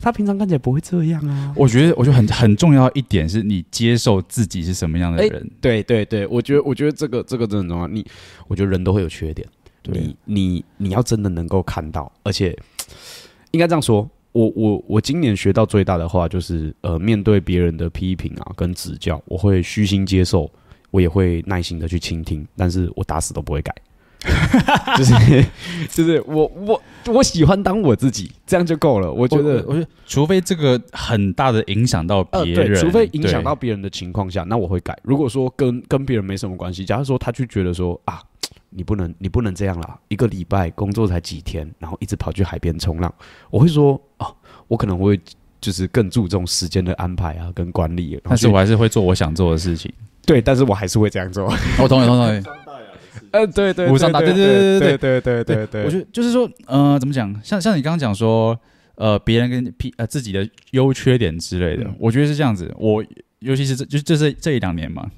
[SPEAKER 2] 他平常看起来不会这样啊。
[SPEAKER 1] 我觉得，我觉得很很重要一点是你接受自己是什么样的人。欸、
[SPEAKER 2] 对对对，我觉得我觉得这个这个真的很重要。你我觉得人都会有缺点，你你你要真的能够看到，而且应该这样说。我我我今年学到最大的话就是，呃，面对别人的批评啊跟指教，我会虚心接受，我也会耐心的去倾听，但是我打死都不会改，就是就是我我我喜欢当我自己，这样就够了。我觉得
[SPEAKER 1] 我，我觉得，除非这个很大的影响到别人，呃，
[SPEAKER 2] 除非影响到别人的情况下，那我会改。如果说跟跟别人没什么关系，假如说他去觉得说啊。你不能，你不能这样啦！一个礼拜工作才几天，然后一直跑去海边冲浪，我会说哦，我可能会就是更注重时间的安排啊，跟管理。
[SPEAKER 1] 但是我还是会做我想做的事情。
[SPEAKER 2] 对，但是我还是会这样做。
[SPEAKER 1] 我同意，同意。
[SPEAKER 2] 呃，对对，
[SPEAKER 1] 无伤大雅。对对对对对
[SPEAKER 2] 对对对对。
[SPEAKER 1] 我觉得就是说，呃，怎么讲？像像你刚刚讲说，呃，别人跟 P 呃自己的优缺点之类的，我觉得是这样子。我尤其是这就就是这一两年嘛。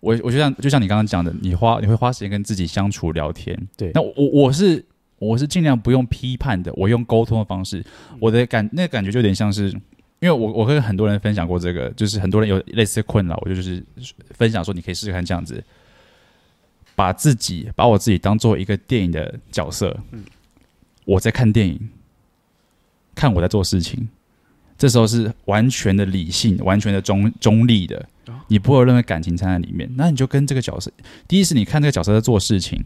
[SPEAKER 1] 我我就像就像你刚刚讲的，你花你会花时间跟自己相处聊天，
[SPEAKER 2] 对。
[SPEAKER 1] 那我我是我是尽量不用批判的，我用沟通的方式，我的感那个感觉就有点像是，因为我我跟很多人分享过这个，就是很多人有类似的困扰，我就就是分享说你可以试试看这样子，把自己把我自己当做一个电影的角色，嗯，我在看电影，看我在做事情，这时候是完全的理性，完全的中中立的。你不会有任何感情掺在里面，那你就跟这个角色。第一是你看这个角色在做事情，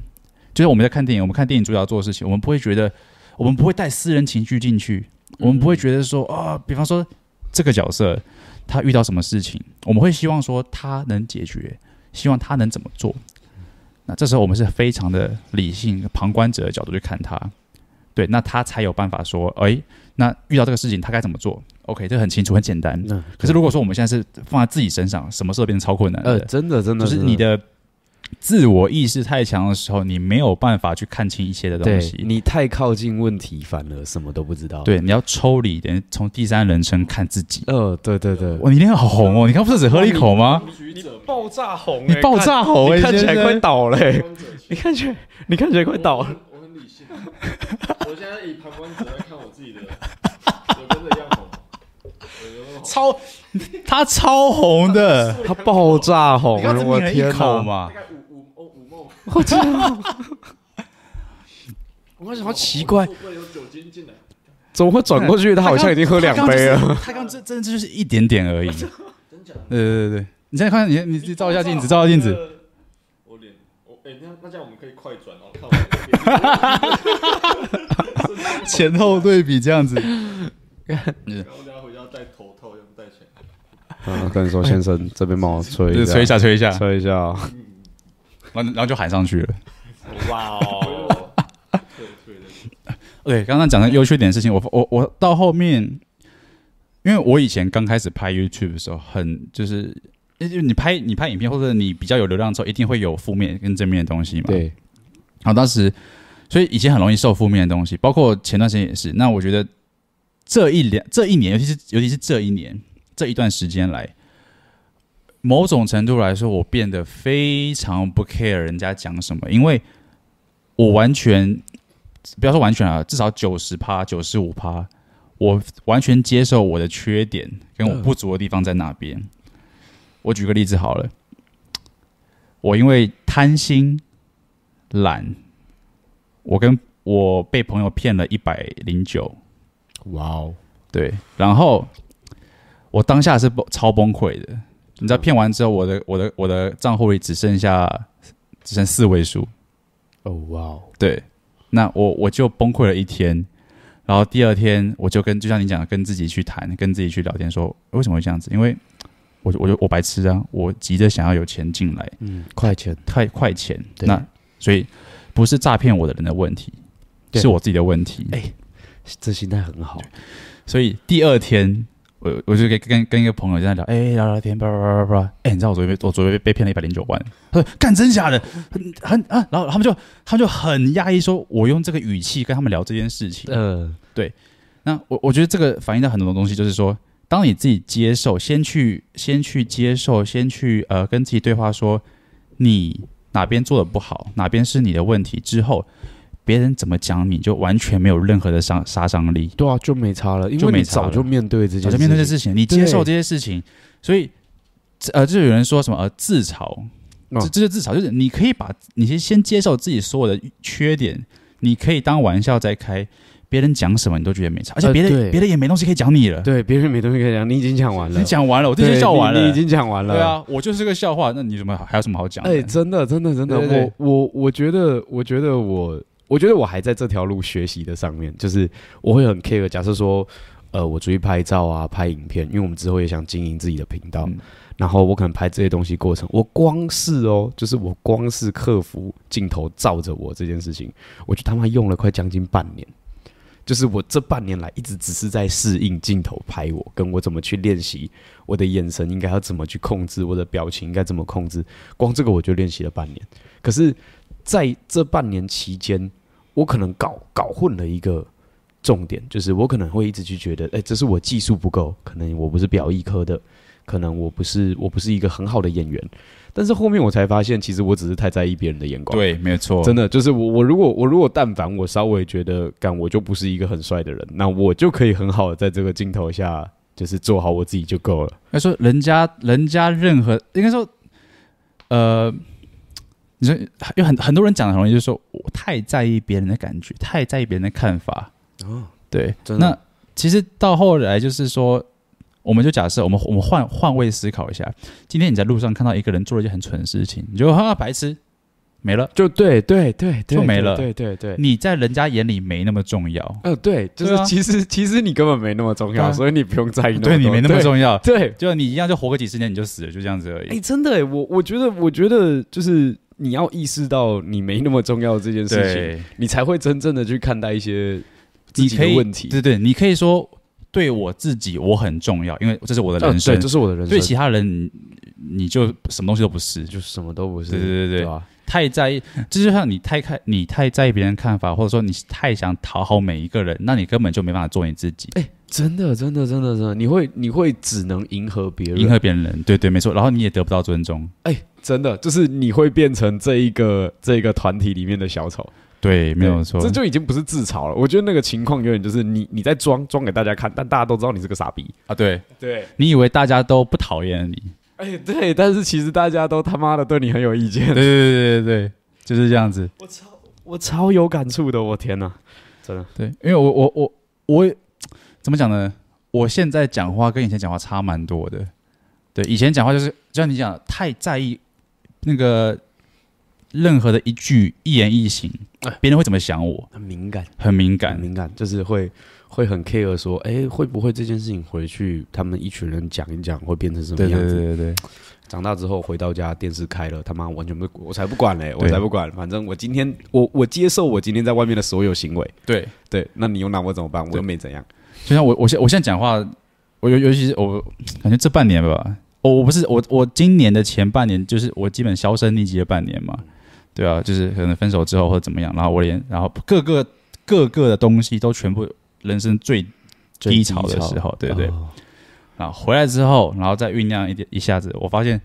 [SPEAKER 1] 就是我们在看电影，我们看电影主角做事情，我们不会觉得，我们不会带私人情绪进去，我们不会觉得说啊、比方说这个角色他遇到什么事情，我们会希望说他能解决，希望他能怎么做。那这时候我们是非常的理性旁观者的角度去看他，对，那他才有办法说，哎，那遇到这个事情他该怎么做？OK，这很清楚，很简单。嗯、可是如果说我们现在是放在自己身上，什么时候变成超困难的？
[SPEAKER 2] 呃，真的，真的，
[SPEAKER 1] 就是你的自我意识太强的时候，你没有办法去看清一切的东西。
[SPEAKER 2] 你太靠近问题，反而什么都不知道。
[SPEAKER 1] 对，你要抽离一点，从第三人称看自己。
[SPEAKER 2] 呃，对对对。
[SPEAKER 1] 哇，你脸好红哦！你刚不是只喝了一口吗？
[SPEAKER 2] 你爆炸红，
[SPEAKER 1] 你爆炸红，
[SPEAKER 2] 你看起来快倒了。你看起来，你看起来快倒了。
[SPEAKER 3] 我很理性，我现在以旁观者来看我自己的，我真的要红。
[SPEAKER 1] 超，他超红的，
[SPEAKER 2] 他爆炸红，我天哪！
[SPEAKER 3] 嘛，大概五五哦五梦，
[SPEAKER 2] 我天哪！我发现好奇怪，怎么会转过去？他好像已经喝两杯了。
[SPEAKER 1] 他刚这真的就是一点点而已。真假？对对对，你现在看，你你你照一下镜子，照下镜子。
[SPEAKER 3] 我脸，我哎，那那这样我们可以快转哦，看
[SPEAKER 1] 我 前后对比这样子。
[SPEAKER 2] 嗯，跟你说，先生，这边帮我吹一下，
[SPEAKER 1] 吹一下，吹一下，
[SPEAKER 2] 吹一下。
[SPEAKER 1] 然后，然后就喊上去了。
[SPEAKER 3] 哇哦！
[SPEAKER 1] 对，刚刚讲的优缺点的事情，我我我到后面，因为我以前刚开始拍 YouTube 的时候，很就是，因为你拍你拍影片或者你比较有流量之后，一定会有负面跟正面的东西嘛。
[SPEAKER 2] 对。
[SPEAKER 1] 然后当时，所以以前很容易受负面的东西，包括前段时间也是。那我觉得。这一两这一年，尤其是尤其是这一年这一段时间来，某种程度来说，我变得非常不 care 人家讲什么，因为我完全不要说完全啊，至少九十趴、九十五趴，我完全接受我的缺点跟我不足的地方在哪边。我举个例子好了，我因为贪心、懒，我跟我被朋友骗了一百零九。
[SPEAKER 2] 哇哦
[SPEAKER 1] 对，然后我当下是超崩溃的。你知道骗完之后，我的我的我的账户里只剩下只剩四位数。
[SPEAKER 2] 哦哇哦，
[SPEAKER 1] 对，那我我就崩溃了一天。然后第二天，我就跟就像你讲的，跟自己去谈，跟自己去聊天说，说为什么会这样子？因为我我就我白痴啊，我急着想要有钱进来，
[SPEAKER 2] 嗯，快钱，
[SPEAKER 1] 太快钱。那所以不是诈骗我的人的问题，是我自己的问题。
[SPEAKER 2] 哎。这心态很好，
[SPEAKER 1] 所以第二天我我就跟跟跟一个朋友在聊，哎、欸，聊聊天，叭叭叭叭叭，哎，你知道我昨天我昨天被骗了一百零九万，他说干真假的，很很啊，然后他们就他们就很压抑，说我用这个语气跟他们聊这件事情，嗯、呃，对，那我我觉得这个反映到很多东西，就是说，当你自己接受，先去先去接受，先去呃跟自己对话说，说你哪边做的不好，哪边是你的问题之后。别人怎么讲你就完全没有任何的伤杀伤力。
[SPEAKER 2] 对啊，就没差了，因为你早就面对这些事，
[SPEAKER 1] 早就面对这些事情，你接受这些事情，所以呃，就有人说什么呃自嘲，这这是自嘲，就是你可以把你先先接受自己所有的缺点，你可以当玩笑在开。别人讲什么你都觉得没差，而且别人别、呃、人也没东西可以讲你了。
[SPEAKER 2] 对，别人没东西可以讲，你已经讲完了。
[SPEAKER 1] 你讲完了，我这些笑完了。
[SPEAKER 2] 你，你已经讲完了。
[SPEAKER 1] 对啊，我就是个笑话，那你怎么还有什么好讲的？
[SPEAKER 2] 哎、欸，真的，真的，真的，我我我觉得，我觉得我我觉得我还在这条路学习的上面，就是我会很 care。假设说，呃，我出去拍照啊，拍影片，因为我们之后也想经营自己的频道，嗯、然后我可能拍这些东西过程，我光是哦，就是我光是克服镜头照着我这件事情，我就他妈用了快将近半年。就是我这半年来一直只是在适应镜头拍我，跟我怎么去练习我的眼神应该要怎么去控制，我的表情应该怎么控制，光这个我就练习了半年。可是在这半年期间，我可能搞搞混了一个重点，就是我可能会一直去觉得，哎，这是我技术不够，可能我不是表艺科的，可能我不是我不是一个很好的演员。但是后面我才发现，其实我只是太在意别人的眼光。
[SPEAKER 1] 对，没错，
[SPEAKER 2] 真的就是我。我如果我如果但凡我稍微觉得，干我就不是一个很帅的人，那我就可以很好的在这个镜头下，就是做好我自己就够了。
[SPEAKER 1] 他说，人家人家任何应该说，呃，你说有很很多人讲的很容易，就是说我太在意别人的感觉，太在意别人的看法。哦，对。那其实到后来就是说。我们就假设，我们我们换换位思考一下，今天你在路上看到一个人做了一件很蠢的事情，你就哈白痴，没了，
[SPEAKER 2] 就对对对，
[SPEAKER 1] 就没了，
[SPEAKER 2] 对对对，
[SPEAKER 1] 你在人家眼里没那么重要，
[SPEAKER 2] 呃，对，就是其实其实你根本没那么重要，所以你不用在意
[SPEAKER 1] 对你没那么重要，
[SPEAKER 2] 对，
[SPEAKER 1] 就你一样就活个几十年你就死了，就这样子而已。
[SPEAKER 2] 哎，真的，我我觉得我觉得就是你要意识到你没那么重要这件事情，你才会真正的去看待一些自己的问题，
[SPEAKER 1] 对对，你可以说。对我自己，我很重要，因为这是我的人生。
[SPEAKER 2] 对，这是我的人生。
[SPEAKER 1] 对其他人，你就什么东西都不是，
[SPEAKER 2] 就是什么都不是。
[SPEAKER 1] 对对对对，对？太在意，这就像你太看，你太在意别人看法，或者说你太想讨好每一个人，那你根本就没办法做你自己。
[SPEAKER 2] 哎，真的，真的，真的，真的，你会，你会只能迎合别人，
[SPEAKER 1] 迎合别人。对对，没错。然后你也得不到尊重。
[SPEAKER 2] 哎，真的，就是你会变成这一个这一个团体里面的小丑。
[SPEAKER 1] 对，没有错，
[SPEAKER 2] 这就已经不是自嘲了。我觉得那个情况有点就是你你在装装给大家看，但大家都知道你是个傻逼
[SPEAKER 1] 啊。对
[SPEAKER 2] 对，
[SPEAKER 1] 你以为大家都不讨厌你？
[SPEAKER 2] 哎，对，但是其实大家都他妈的对你很有意见。
[SPEAKER 1] 对对对对对，就是这样子。
[SPEAKER 2] 我超我超有感触的，我天哪，真的。
[SPEAKER 1] 对，因为我我我我怎么讲呢？我现在讲话跟以前讲话差蛮多的。对，以前讲话就是就像你讲，太在意那个。任何的一句一言一行，别人会怎么想我？
[SPEAKER 2] 很敏感，
[SPEAKER 1] 很敏感，
[SPEAKER 2] 很敏感，就是会会很 care 说，哎、欸，会不会这件事情回去他们一群人讲一讲，会变成什么样子？对对对对。长大之后回到家，电视开了，他妈完全不，我才不管嘞，我才不管，反正我今天我我接受我今天在外面的所有行为。对对，那你又拿我怎么办？我又没怎样。
[SPEAKER 1] 就像我我现我现在讲话，我尤尤其是我感觉这半年吧，我我不是我我今年的前半年就是我基本销声匿迹了半年嘛。对啊，就是可能分手之后或者怎么样，然后我连然后各个各个的东西都全部人生最低潮的时候，对不对？啊、哦，回来之后，然后再酝酿一点，一下子我发现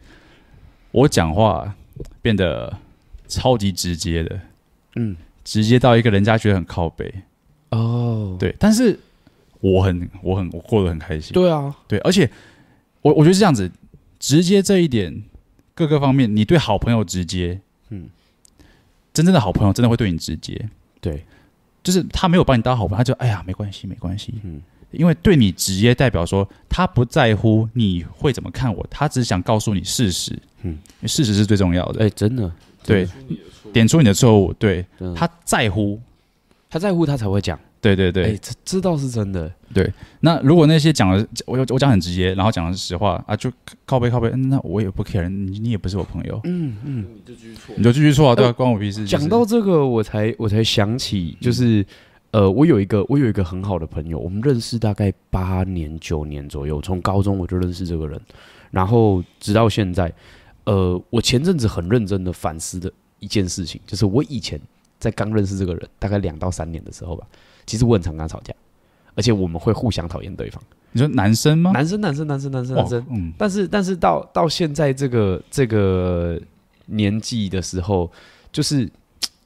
[SPEAKER 1] 我讲话变得超级直接的，嗯，直接到一个人家觉得很靠背哦，对，但是我很我很我过得很开心，
[SPEAKER 2] 对啊，
[SPEAKER 1] 对，而且我我觉得是这样子，直接这一点各个方面，你对好朋友直接，嗯。真正的好朋友真的会对你直接，
[SPEAKER 2] 对，
[SPEAKER 1] 就是他没有把你当好朋友，他就哎呀没关系没关系，嗯，因为对你直接代表说他不在乎你会怎么看我，他只想告诉你事实，嗯，事实是最重要的，
[SPEAKER 2] 哎，真的，
[SPEAKER 1] 对，点出你的错误，对，他在乎，
[SPEAKER 2] 他在乎他才会讲。
[SPEAKER 1] 对对对，
[SPEAKER 2] 这这倒是真的。
[SPEAKER 1] 对，那如果那些讲的，我我讲很直接，然后讲的是实话啊，就靠背靠背，那我也不 care，你你也不是我朋友。嗯嗯，你就继续错，你就继续错啊，对啊，关我屁事。
[SPEAKER 2] 讲到这个，我才我才想起，就是呃，我有一个我有一个很好的朋友，我们认识大概八年九年左右，从高中我就认识这个人，然后直到现在，呃，我前阵子很认真的反思的一件事情，就是我以前在刚认识这个人，大概两到三年的时候吧。其实我很常跟他吵架，而且我们会互相讨厌对方。
[SPEAKER 1] 你说男生吗？
[SPEAKER 2] 男生，男生，男生，男生，男生。嗯。但是，但是到到现在这个这个年纪的时候，就是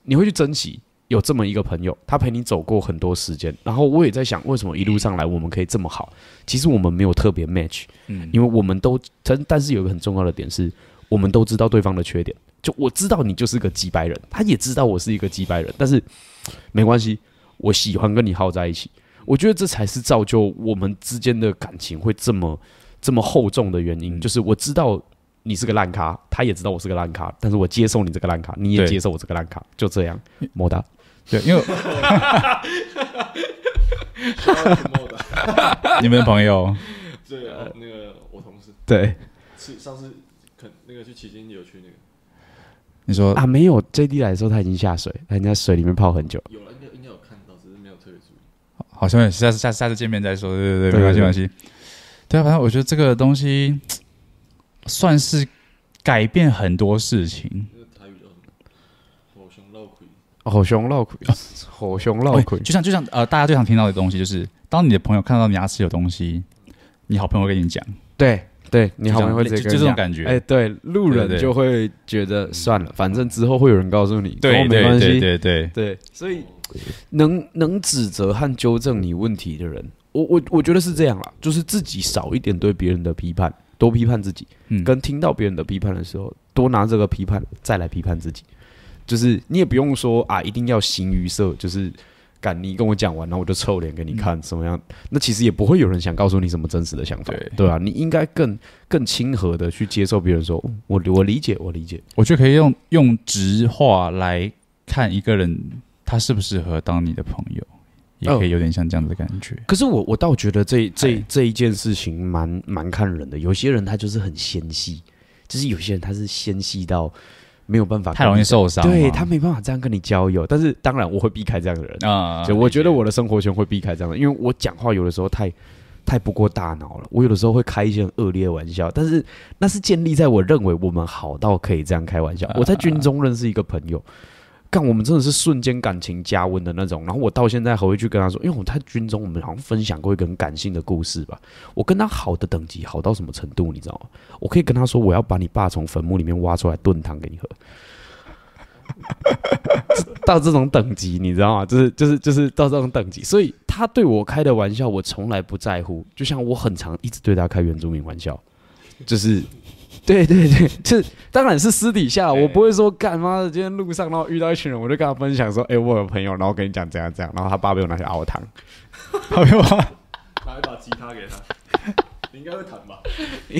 [SPEAKER 2] 你会去珍惜，有这么一个朋友，他陪你走过很多时间，然后我也在想，为什么一路上来我们可以这么好？其实我们没有特别 match，嗯，因为我们都，但但是有一个很重要的点是，我们都知道对方的缺点。就我知道你就是个机掰人，他也知道我是一个机掰人，但是没关系，我喜欢跟你耗在一起。我觉得这才是造就我们之间的感情会这么这么厚重的原因，就是我知道。你是个烂咖，他也知道我是个烂咖，但是我接受你这个烂咖，你也接受我这个烂咖，就这样，莫大，对，因为，
[SPEAKER 1] 你们的朋友，
[SPEAKER 3] 对啊，那个我同事，
[SPEAKER 2] 对，
[SPEAKER 3] 是上次肯那个去旗津有去那个，
[SPEAKER 1] 你说
[SPEAKER 2] 啊，没有 JD 来的时候他已经下水，他已经在水里面泡很久，
[SPEAKER 3] 有了，应该应该有看到，只是没有特别注意，
[SPEAKER 1] 好，下面下次下下次见面再说，对对对，没关系没关系，对啊，反正我觉得这个东西。算是改变很多事情。
[SPEAKER 3] 好熊闹鬼！
[SPEAKER 2] 好熊烙亏，火熊烙亏。
[SPEAKER 1] 就像就像呃，大家最常听到的东西，就是当你的朋友看到你牙齿有东西，你好朋友会跟你讲，
[SPEAKER 2] 对对，你好朋友会这个，
[SPEAKER 1] 就这种感觉。
[SPEAKER 2] 哎，对，路人就会觉得算了，反正之后会有人告诉你，
[SPEAKER 1] 对，没关系，对对对
[SPEAKER 2] 对。所以能能指责和纠正你问题的人，我我我觉得是这样啦，就是自己少一点对别人的批判。多批判自己，跟听到别人的批判的时候，嗯、多拿这个批判再来批判自己。就是你也不用说啊，一定要形于色，就是敢你跟我讲完，然后我就臭脸给你看，什么样？那其实也不会有人想告诉你什么真实的想法，对，对啊，你应该更更亲和的去接受别人说，我我理解，我理解。
[SPEAKER 1] 我觉得可以用用直话来看一个人，他适不适合当你的朋友。也可以有点像这样的感觉，
[SPEAKER 2] 可是我我倒觉得这这这一件事情蛮蛮看人的。有些人他就是很纤细，就是有些人他是纤细到没有办法，
[SPEAKER 1] 太容易受伤，
[SPEAKER 2] 对他没办法这样跟你交友。但是当然我会避开这样的人啊，就我觉得我的生活圈会避开这样的，因为我讲话有的时候太太不过大脑了。我有的时候会开一些很恶劣的玩笑，但是那是建立在我认为我们好到可以这样开玩笑。我在军中认识一个朋友。干，我们真的是瞬间感情加温的那种。然后我到现在还会去跟他说，因为我在军中，我们好像分享过一个很感性的故事吧。我跟他好的等级好到什么程度，你知道吗？我可以跟他说，我要把你爸从坟墓里面挖出来炖汤给你喝。到这种等级，你知道吗？就是就是就是到这种等级，所以他对我开的玩笑，我从来不在乎。就像我很常一直对他开原住民玩笑，就是。对对对，这 当然是私底下，我不会说干妈的。今天路上，然后遇到一群人，我就跟他分享说：“哎，我有朋友，然后跟你讲怎样怎样。”然后他爸被我拿去熬汤，
[SPEAKER 3] 他给我拿一把吉他给他，你应该会弹吧？你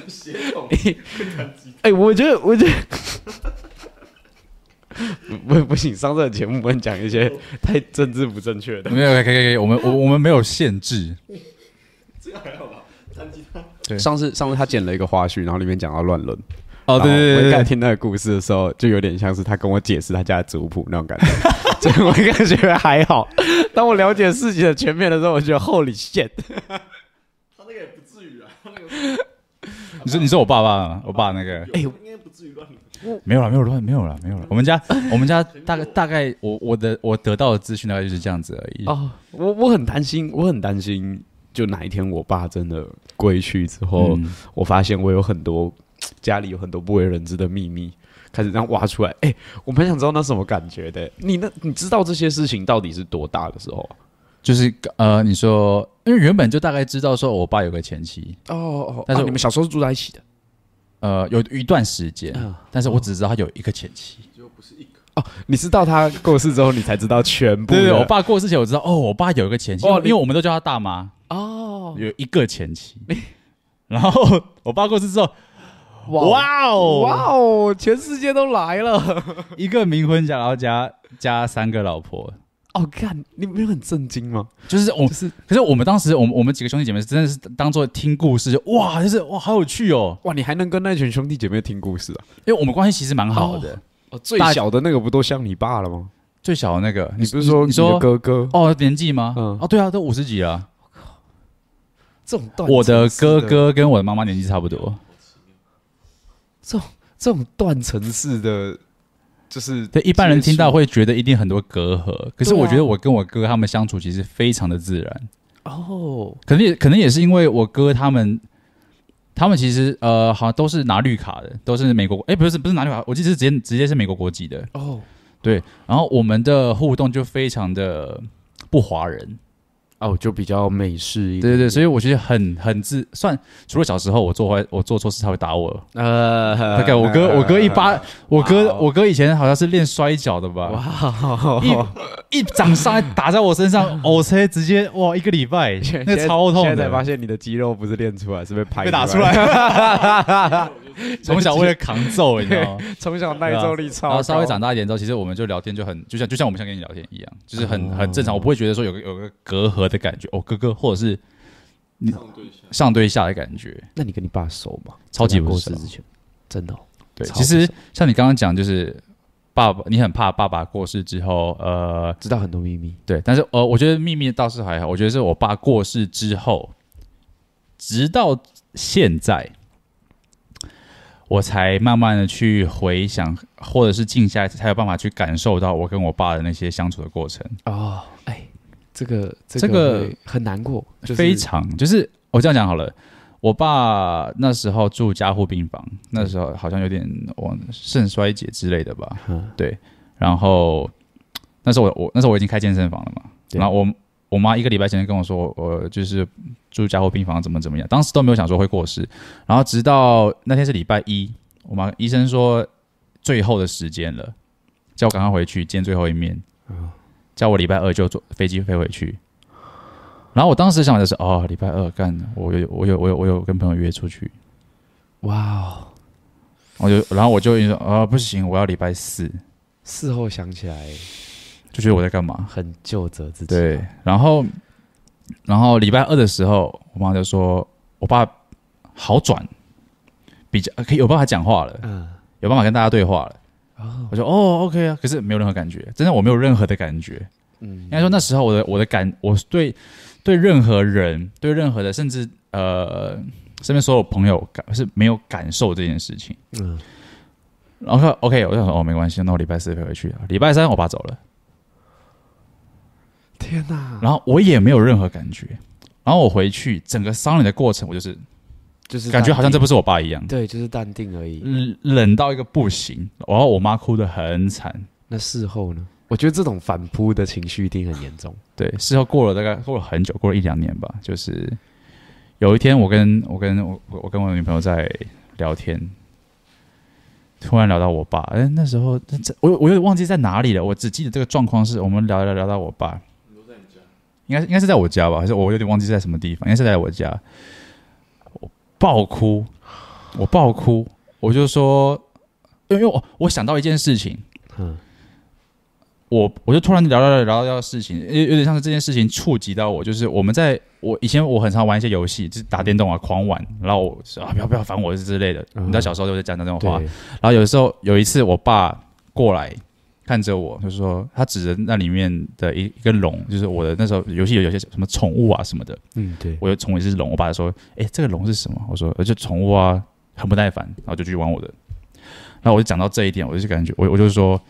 [SPEAKER 3] 的血统会弹吉他？
[SPEAKER 2] 哎，我觉得，我觉得不不行，上这个节目不能讲一些太政治不正确的。
[SPEAKER 1] 没有，可以可以可以，我们我我们没有限制，
[SPEAKER 3] 这个还好吧？弹吉他。
[SPEAKER 2] 对上次上次他剪了一个花絮，然后里面讲到乱伦。
[SPEAKER 1] 哦，对对对，
[SPEAKER 2] 我刚听那个故事的时候，就有点像是他跟我解释他家的族谱那种感觉，所以我感觉还好。当我了解事情的全面的时候，我觉得 Holy shit。
[SPEAKER 3] 他那个也不至于啊，他那个。
[SPEAKER 1] 你说你说我爸爸，我爸那个，
[SPEAKER 3] 哎，应该不至于乱伦。
[SPEAKER 1] 没有了，没有乱，没有了，没有了。我们家我们家大概大概我我的我得到的资讯大概就是这样子而已。
[SPEAKER 2] 哦，我我很担心，我很担心。就哪一天我爸真的归去之后，嗯、我发现我有很多 家里有很多不为人知的秘密，开始这样挖出来。哎、欸，我蛮想知道那什么感觉的。你那你知道这些事情到底是多大的时候？
[SPEAKER 1] 就是呃，你说，因为原本就大概知道说我爸有个前妻
[SPEAKER 2] 哦哦，
[SPEAKER 1] 但是、啊、
[SPEAKER 2] 你们小时候是住在一起的，
[SPEAKER 1] 呃，有一段时间，嗯、但是我只知道他有一个前妻，
[SPEAKER 3] 就不是一个。
[SPEAKER 2] 哦，你知道他过世之后，你才知道全部。
[SPEAKER 1] 对，对，对，我爸过世前我知道，哦，我爸有一个前妻，哦、因为我们都叫他大妈。
[SPEAKER 2] 哦，
[SPEAKER 1] 有一个前妻，然后我爸过世之后，哇哦
[SPEAKER 2] 哇哦，全世界都来了，
[SPEAKER 1] 一个冥婚假，然后加加三个老婆。
[SPEAKER 2] 哦，看你没有很震惊吗？
[SPEAKER 1] 就是我是，可是我们当时，我们我们几个兄弟姐妹真的是当做听故事，就哇，就是哇，好有趣哦，
[SPEAKER 2] 哇，你还能跟那群兄弟姐妹听故事啊？
[SPEAKER 1] 因为我们关系其实蛮好的。
[SPEAKER 2] 哦，最小的那个不都像你爸了吗？
[SPEAKER 1] 最小的那个，
[SPEAKER 2] 你不是说你说哥哥？
[SPEAKER 1] 哦，年纪吗？嗯，哦，对啊，都五十几了。
[SPEAKER 2] 这种断
[SPEAKER 1] 我的哥哥跟我的妈妈年纪差不多，
[SPEAKER 2] 这种这种断层式的，就是
[SPEAKER 1] 对一般人听到会觉得一定很多隔阂，可是我觉得我跟我哥他们相处其实非常的自然。
[SPEAKER 2] 哦，
[SPEAKER 1] 可能也可能也是因为我哥他们，他们其实呃好像都是拿绿卡的，都是美国，哎不是不是拿绿卡，我记得是直接直接是美国国籍的。
[SPEAKER 2] 哦，
[SPEAKER 1] 对，然后我们的互动就非常的不华人。
[SPEAKER 2] 哦，就比较美式一点，
[SPEAKER 1] 对对对，所以我觉得很很自算，除了小时候我做坏我做错事他会打我，呃，大概我哥我哥一巴，我哥我哥以前好像是练摔跤的吧，哇，一一掌上来打在我身上，我才直接哇一个礼拜，那超痛的，
[SPEAKER 2] 现在才发现你的肌肉不是练出来，是被拍
[SPEAKER 1] 被打出来。从小为了扛揍，你知道吗？
[SPEAKER 2] 从小耐揍力超。
[SPEAKER 1] 然后稍微长大一点之后，其实我们就聊天就很，就像就像我们像跟你聊天一样，就是很很正常。我不会觉得说有个有个隔阂的感觉。哦，哥哥，或者是你上对下上对下的感觉。
[SPEAKER 2] 那你跟你爸熟吗？
[SPEAKER 1] 超级不熟。
[SPEAKER 2] 之前，真的。
[SPEAKER 1] 对，其实像你刚刚讲，就是爸爸，你很怕爸爸过世之后，呃，
[SPEAKER 2] 知道很多秘密。
[SPEAKER 1] 对，但是呃，我觉得秘密倒是还好。我觉得是我爸过世之后，直到现在。我才慢慢的去回想，或者是静下来，才有办法去感受到我跟我爸的那些相处的过程。
[SPEAKER 2] 哦，哎，这个这个很难过，
[SPEAKER 1] 就是、非常就是我这样讲好了。我爸那时候住加护病房，那时候好像有点往肾衰竭之类的吧。嗯、对，然后那时候我我那时候我已经开健身房了嘛，对然后我。我妈一个礼拜前跟我说，我就是住加护病房，怎么怎么样，当时都没有想说会过世。然后直到那天是礼拜一，我妈医生说最后的时间了，叫我赶快回去见最后一面，叫我礼拜二就坐飞机飞回去。然后我当时想的是，哦，礼拜二干，我有我有我有我有跟朋友约出去，哇哦，我就然后我就说，啊、哦，不行，我要礼拜四。
[SPEAKER 2] 事后想起来。
[SPEAKER 1] 就觉得我在干嘛，
[SPEAKER 2] 很就责自己。
[SPEAKER 1] 对，然后，然后礼拜二的时候，我妈就说，我爸好转，比较可以有办法讲话了，嗯，有办法跟大家对话了。哦，我说哦，OK 啊，可是没有任何感觉，真的我没有任何的感觉。嗯，应该说那时候我的我的感，我对对任何人，对任何的，甚至呃身边所有朋友感是没有感受这件事情。嗯，然后 OK，我就说哦没关系，那我礼拜四飞回去啊。礼拜三我爸走了。
[SPEAKER 2] 天哪！
[SPEAKER 1] 然后我也没有任何感觉，然后我回去整个丧礼的过程，我就是就是感觉好像这不是我爸一样，
[SPEAKER 2] 对，就是淡定而已，
[SPEAKER 1] 冷冷到一个不行。然后我妈哭得很惨。
[SPEAKER 2] 那事后呢？我觉得这种反扑的情绪一定很严重。
[SPEAKER 1] 对，事后过了大概过了很久，过了一两年吧。就是有一天，我跟我跟我我跟我女朋友在聊天，突然聊到我爸。哎，那时候这我我有点忘记在哪里了，我只记得这个状况是我们聊聊聊到我爸。应该应该是在我家吧，还是我有点忘记在什么地方？应该是在我家，我爆哭，我爆哭，我就说，因为我我想到一件事情，嗯，我我就突然聊聊聊聊到事情，有有点像是这件事情触及到我，就是我们在我以前我很常玩一些游戏，就是打电动啊，狂玩，然后我说啊不要不要烦我之类的，嗯、你知道小时候就会讲的那种话，然后有的时候有一次我爸过来。看着我，就是说他指着那里面的一一个龙，就是我的那时候游戏有有些什么宠物啊什么的。嗯，对，我有宠物是龙。我爸说：“哎、欸，这个龙是什么？”我说：“而且宠物啊，很不耐烦。”然后就继续玩我的。然后我就讲到这一点，我就感觉我我就说，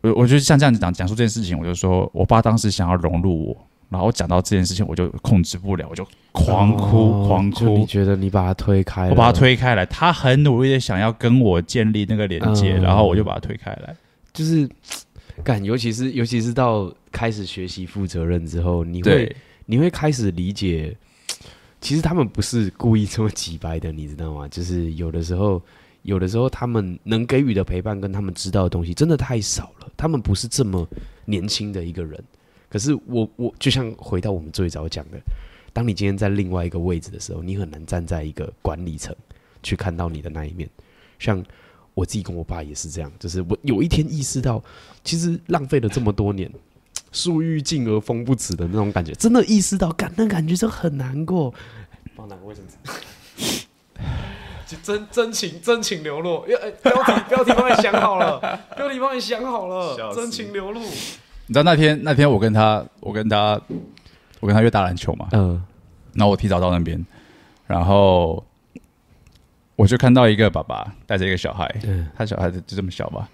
[SPEAKER 1] 我我就像这样子讲讲述这件事情，我就说我爸当时想要融入我，然后我讲到这件事情，我就控制不了，我就狂哭、哦、狂哭。
[SPEAKER 2] 你觉得你把他推开？
[SPEAKER 1] 我把他推开来，他很努力的想要跟我建立那个连接，嗯、然后我就把他推开来。
[SPEAKER 2] 就是，感，尤其是尤其是到开始学习负责任之后，你会你会开始理解，其实他们不是故意这么急白的，你知道吗？就是有的时候，有的时候他们能给予的陪伴跟他们知道的东西真的太少了。他们不是这么年轻的一个人，可是我我就像回到我们最早讲的，当你今天在另外一个位置的时候，你很难站在一个管理层去看到你的那一面，像。我自己跟我爸也是这样，就是我有一天意识到，其实浪费了这么多年，树欲静而风不止的那种感觉，真的意识到，感那感觉就很难过。帮我拿个卫生纸。就真真情真情流露，哎、欸，标题标题帮你想好了，标题帮你想好了，真情流露。
[SPEAKER 1] 你知道那天那天我跟他我跟他我跟他约打篮球嘛？嗯，然后我提早到那边，然后。我就看到一个爸爸带着一个小孩，他小孩子就这么小吧，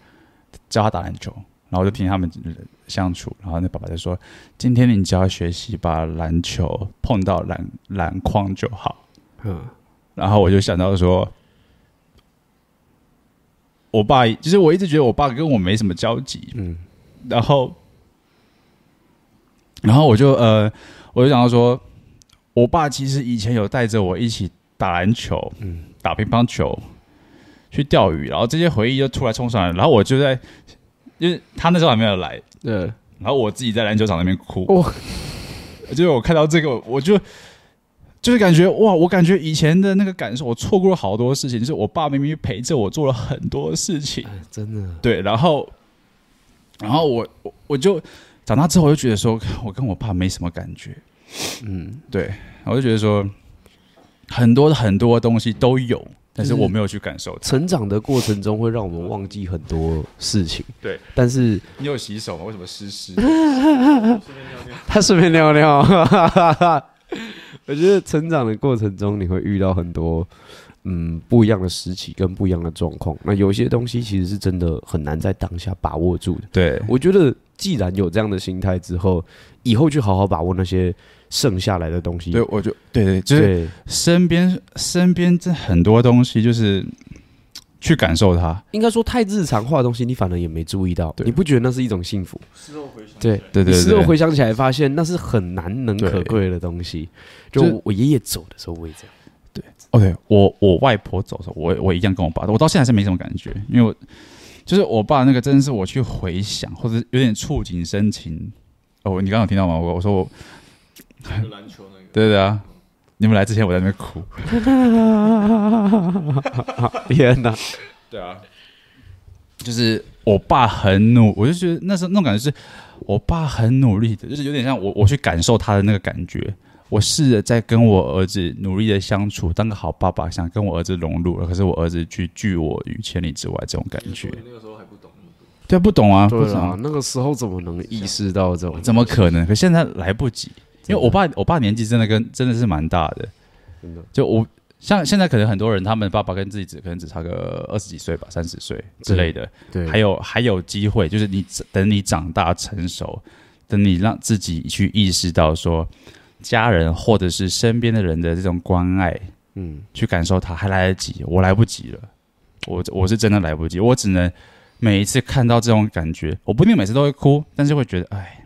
[SPEAKER 1] 教他打篮球，然后就听他们相处，然后那爸爸就说：“今天你只要学习把篮球碰到篮篮筐就好。”嗯，然后我就想到说，我爸，其实我一直觉得我爸跟我没什么交集，嗯，然后，然后我就呃，我就想到说，我爸其实以前有带着我一起打篮球，嗯，打乒乓球，去钓鱼，然后这些回忆就突然冲上来，然后我就在，因为他那时候还没有来，对，然后我自己在篮球场那边哭，哦，就是我看到这个，我就。就是感觉哇，我感觉以前的那个感受，我错过了好多事情。就是我爸明明陪着我做了很多事情，
[SPEAKER 2] 真的
[SPEAKER 1] 对。然后，然后我我我就长大之后，我就觉得说，我跟我爸没什么感觉。嗯，对，我就觉得说，很多很多东西都有，但是我没有去感受。
[SPEAKER 2] 成长的过程中会让我们忘记很多事情。
[SPEAKER 1] 对，
[SPEAKER 2] 但是
[SPEAKER 1] 你有洗手吗？为什么湿湿？
[SPEAKER 2] 他顺便尿尿。我觉得成长的过程中，你会遇到很多嗯不一样的时期跟不一样的状况。那有些东西其实是真的很难在当下把握住的。
[SPEAKER 1] 对，
[SPEAKER 2] 我觉得既然有这样的心态之后，以后就好好把握那些剩下来的东西。
[SPEAKER 1] 对，我就对对，就是身边身边这很多东西，就是去感受它。
[SPEAKER 2] 应该说太日常化的东西，你反而也没注意到。你不觉得那是一种幸福？
[SPEAKER 3] 事后回想，
[SPEAKER 2] 对对对，事后回想起来，发现那是很难能可贵的东西。就我爷爷走的时候，我也这样。
[SPEAKER 1] 对，OK，我我外婆走的时候，我我一样跟我爸，我到现在是没什么感觉，因为我就是我爸那个，真的是我去回想或者有点触景生情。哦，你刚刚有听到吗？我我说我
[SPEAKER 3] 篮球那个，
[SPEAKER 1] 对对啊，你们来之前我在那边哭。
[SPEAKER 2] 天哪！
[SPEAKER 1] 对啊，就是我爸很努，我就觉得那时候那种感觉是我爸很努力的，就是有点像我我去感受他的那个感觉。我试着在跟我儿子努力的相处，当个好爸爸，想跟我儿子融入了，可是我儿子拒拒我于千里之外，这种感觉。
[SPEAKER 3] 那个时候还不懂，
[SPEAKER 1] 对，不懂啊，
[SPEAKER 2] 对啊，那个时候怎么能意识到这种？
[SPEAKER 1] 怎么可能？可现在来不及，因为我爸，我爸年纪真的跟真的是蛮大的，真的。就我像现在可能很多人，他们爸爸跟自己只可能只差个二十几岁吧，三十岁之类的。对，还有还有机会，就是你等你长大成熟，等你让自己去意识到说。家人或者是身边的人的这种关爱，嗯，去感受它还来得及，我来不及了，我我是真的来不及，我只能每一次看到这种感觉，我不一定每次都会哭，但是会觉得，哎，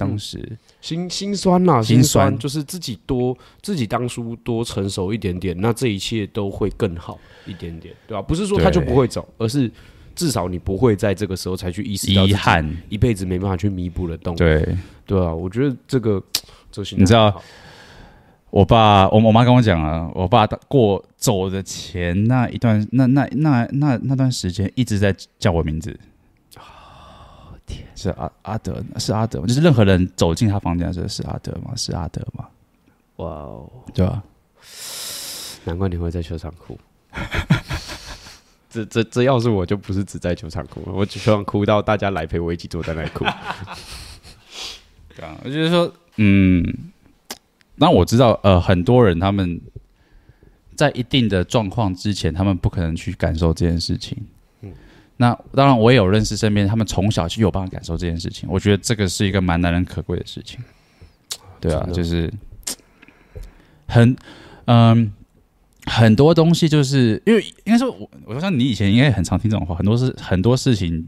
[SPEAKER 1] 当时、嗯、
[SPEAKER 2] 心心酸呐、啊，心酸，就是自己多自己当初多成熟一点点，那这一切都会更好一点点，对吧？不是说他就不会走，而是至少你不会在这个时候才去意识到遗憾，一辈子没办法去弥补的东西，
[SPEAKER 1] 对
[SPEAKER 2] 对啊，我觉得这个。
[SPEAKER 1] 你知道，我爸我我妈跟我讲啊，我爸过走的前那一段那那那那那段时间一直在叫我名字。是阿阿德，是阿德，就是任何人走进他房间的时候是阿德吗？是阿德吗？
[SPEAKER 2] 哇哦，
[SPEAKER 1] 对吧？
[SPEAKER 2] 难怪你会在球场哭。这这这要是我就不是只在球场哭，我只希望哭到大家来陪我一起坐在那里哭。
[SPEAKER 1] 对啊，我觉得说。嗯，那我知道，呃，很多人他们在一定的状况之前，他们不可能去感受这件事情。嗯，那当然，我也有认识身边，他们从小就有办法感受这件事情。我觉得这个是一个蛮难能可贵的事情。对啊，就是很，嗯，很多东西就是因为应该说，我我说像你以前应该很常听这种话，很多事很多事情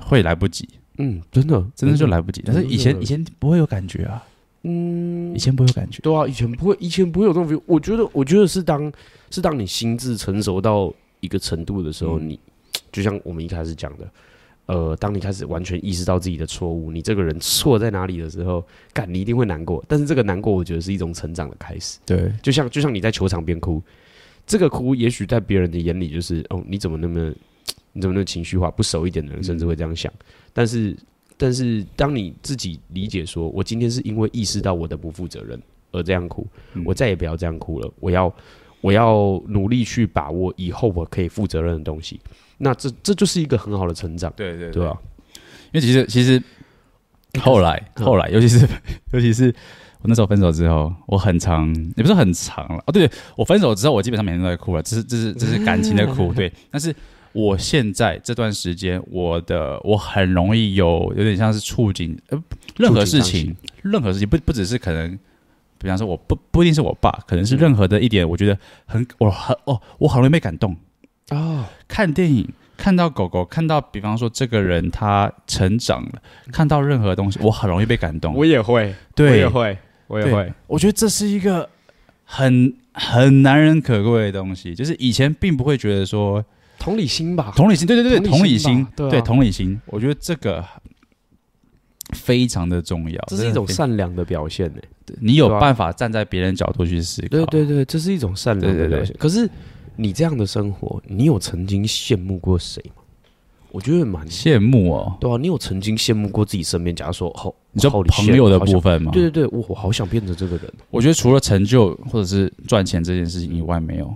[SPEAKER 1] 会来不及。
[SPEAKER 2] 嗯，真的，
[SPEAKER 1] 真的就来不及。但是以前，以前不会有感觉啊。嗯，以前不会有感觉。
[SPEAKER 2] 对啊，以前不会，以前不会有这种。我觉得，我觉得是当是当你心智成熟到一个程度的时候，你就像我们一开始讲的，呃，当你开始完全意识到自己的错误，你这个人错在哪里的时候，干，你一定会难过。但是这个难过，我觉得是一种成长的开始。
[SPEAKER 1] 对，
[SPEAKER 2] 就像就像你在球场边哭，这个哭也许在别人的眼里就是，哦，你怎么那么。你怎么那么情绪化？不熟一点的人甚至会这样想。但是，但是当你自己理解说，我今天是因为意识到我的不负责任而这样哭，我再也不要这样哭了。我要，我要努力去把握以后我可以负责任的东西。那这这就是一个很好的成长。
[SPEAKER 1] 对对
[SPEAKER 2] 对吧？
[SPEAKER 1] 因为其实其实后来后来，尤其是 尤其是我那时候分手之后，我很长也不是很长了。哦，对，我分手之后，我基本上每天都在哭了。这是这是这是感情的哭。对，但是。我现在这段时间，我的我很容易有有点像是触景，呃，任何事情，任何事情不不只是可能，比方说我不不一定是我爸，可能是任何的一点，我觉得很我很哦，我很容易被感动啊，看电影、看到狗狗，看到比方说这个人他成长了，看到任何东西，我很容易被感动。
[SPEAKER 2] 我也会，对，我也会，我也会。
[SPEAKER 1] 我觉得这是一个很很难人可贵的东西，就是以前并不会觉得说
[SPEAKER 2] 同理心吧，
[SPEAKER 1] 同理心，对对对，同理心，
[SPEAKER 2] 对，
[SPEAKER 1] 对同理心。我觉得这个非常的重要，
[SPEAKER 2] 这是一种善良的表现呢。
[SPEAKER 1] 你有办法站在别人角度去思考，
[SPEAKER 2] 对对对，这是一种善良的表现。可是。你这样的生活，你有曾经羡慕过谁吗？我觉得蛮
[SPEAKER 1] 羡慕哦。
[SPEAKER 2] 对啊，你有曾经羡慕过自己身边？假如说，哦，
[SPEAKER 1] 你说朋友的部分吗？
[SPEAKER 2] 对对对，我我好想变成这个人。
[SPEAKER 1] 我觉得除了成就或者是赚钱这件事情以外，没有。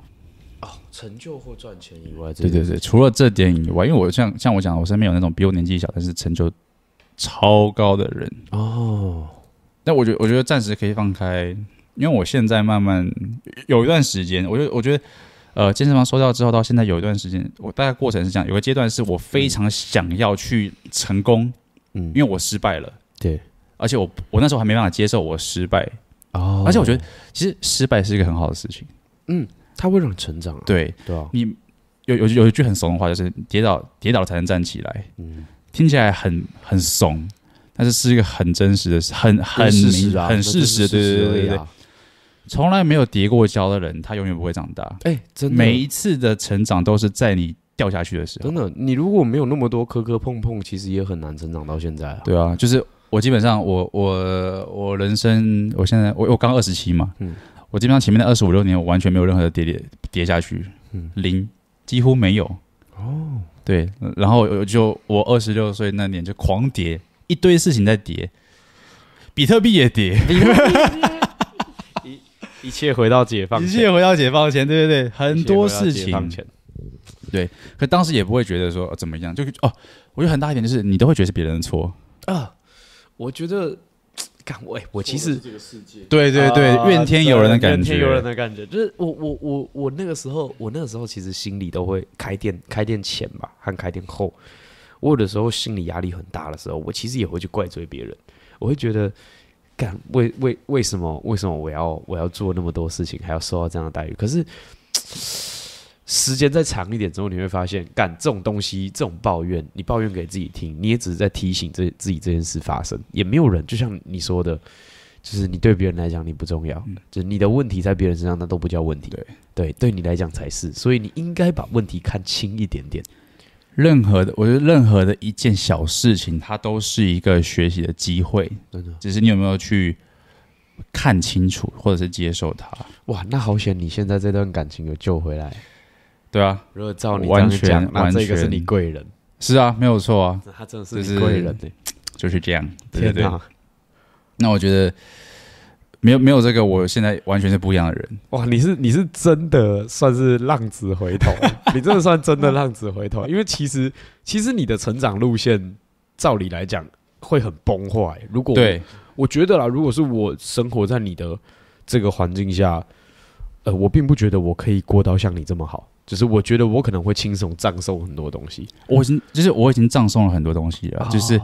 [SPEAKER 2] 哦，成就或赚钱以外，
[SPEAKER 1] 对对对，除了这点以外，因为我像像我讲，我身边有那种比我年纪小，但是成就超高的人哦。那我觉得，我觉得暂时可以放开，因为我现在慢慢有一段时间，我觉得，我觉得。呃，健身房收掉之后，到现在有一段时间，我大概过程是这样：有个阶段是我非常想要去成功，嗯，因为我失败了，
[SPEAKER 2] 对，
[SPEAKER 1] 而且我我那时候还没办法接受我失败，哦，而且我觉得其实失败是一个很好的事情，
[SPEAKER 2] 嗯，它会让你成长，
[SPEAKER 1] 对
[SPEAKER 2] 对啊，
[SPEAKER 1] 你有有有一句很怂的话，就是跌倒跌倒才能站起来，嗯，听起来很很怂，但是是一个很真实的、很很
[SPEAKER 2] 事实啊，
[SPEAKER 1] 很事实，对对对对。从来没有跌过跤的人，他永远不会长大。
[SPEAKER 2] 哎、欸，真的，
[SPEAKER 1] 每一次的成长都是在你掉下去的时候。
[SPEAKER 2] 真的，你如果没有那么多磕磕碰碰，其实也很难成长到现在啊。
[SPEAKER 1] 对啊，就是我基本上我，我我我人生，我现在我我刚二十七嘛，嗯，我基本上前面的二十五六年，我完全没有任何的跌跌跌下去，嗯，零，几乎没有。哦，对，然后就我二十六岁那年就狂跌，一堆事情在跌，比特币也跌。
[SPEAKER 2] 一切回到解放前，
[SPEAKER 1] 一切回到解放前，对对对，很多事情，对，可当时也不会觉得说、哦、怎么样，就哦，我觉得很大一点就是你都会觉得是别人的错。
[SPEAKER 2] 啊。我觉得，干我我其实
[SPEAKER 1] 对对对，呃、怨天尤人的感觉，
[SPEAKER 2] 怨天尤人的感觉，就是我我我我那个时候，我那个时候其实心里都会开店开店前吧，和开店后，我有的时候心理压力很大的时候，我其实也会去怪罪别人，我会觉得。干为为为什么为什么我要我要做那么多事情，还要受到这样的待遇？可是时间再长一点之后，你会发现，干这种东西，这种抱怨，你抱怨给自己听，你也只是在提醒这自己这件事发生，也没有人，就像你说的，就是你对别人来讲你不重要，嗯、就是你的问题在别人身上，那都不叫问题。对对，对你来讲才是，所以你应该把问题看轻一点点。
[SPEAKER 1] 任何的，我觉得任何的一件小事情，它都是一个学习的机会。真的，只是你有没有去看清楚，或者是接受它。
[SPEAKER 2] 哇，那好险！你现在这段感情有救回来。
[SPEAKER 1] 对啊，
[SPEAKER 2] 如果照你这样讲，完全，那这个是你贵人。
[SPEAKER 1] 是啊，没有错啊，
[SPEAKER 2] 他真的是你贵人呢、欸，
[SPEAKER 1] 就是
[SPEAKER 2] 这样。
[SPEAKER 1] 对对对，那我觉得。没有没有这个，我现在完全是不一样的人。
[SPEAKER 2] 哇，你是你是真的算是浪子回头，你真的算真的浪子回头。因为其实其实你的成长路线，照理来讲会很崩坏。如果对，我觉得啦，如果是我生活在你的这个环境下，呃，我并不觉得我可以过到像你这么好。就是我觉得我可能会轻松葬送很多东西。
[SPEAKER 1] 我已经就是我已经葬送了很多东西了。就是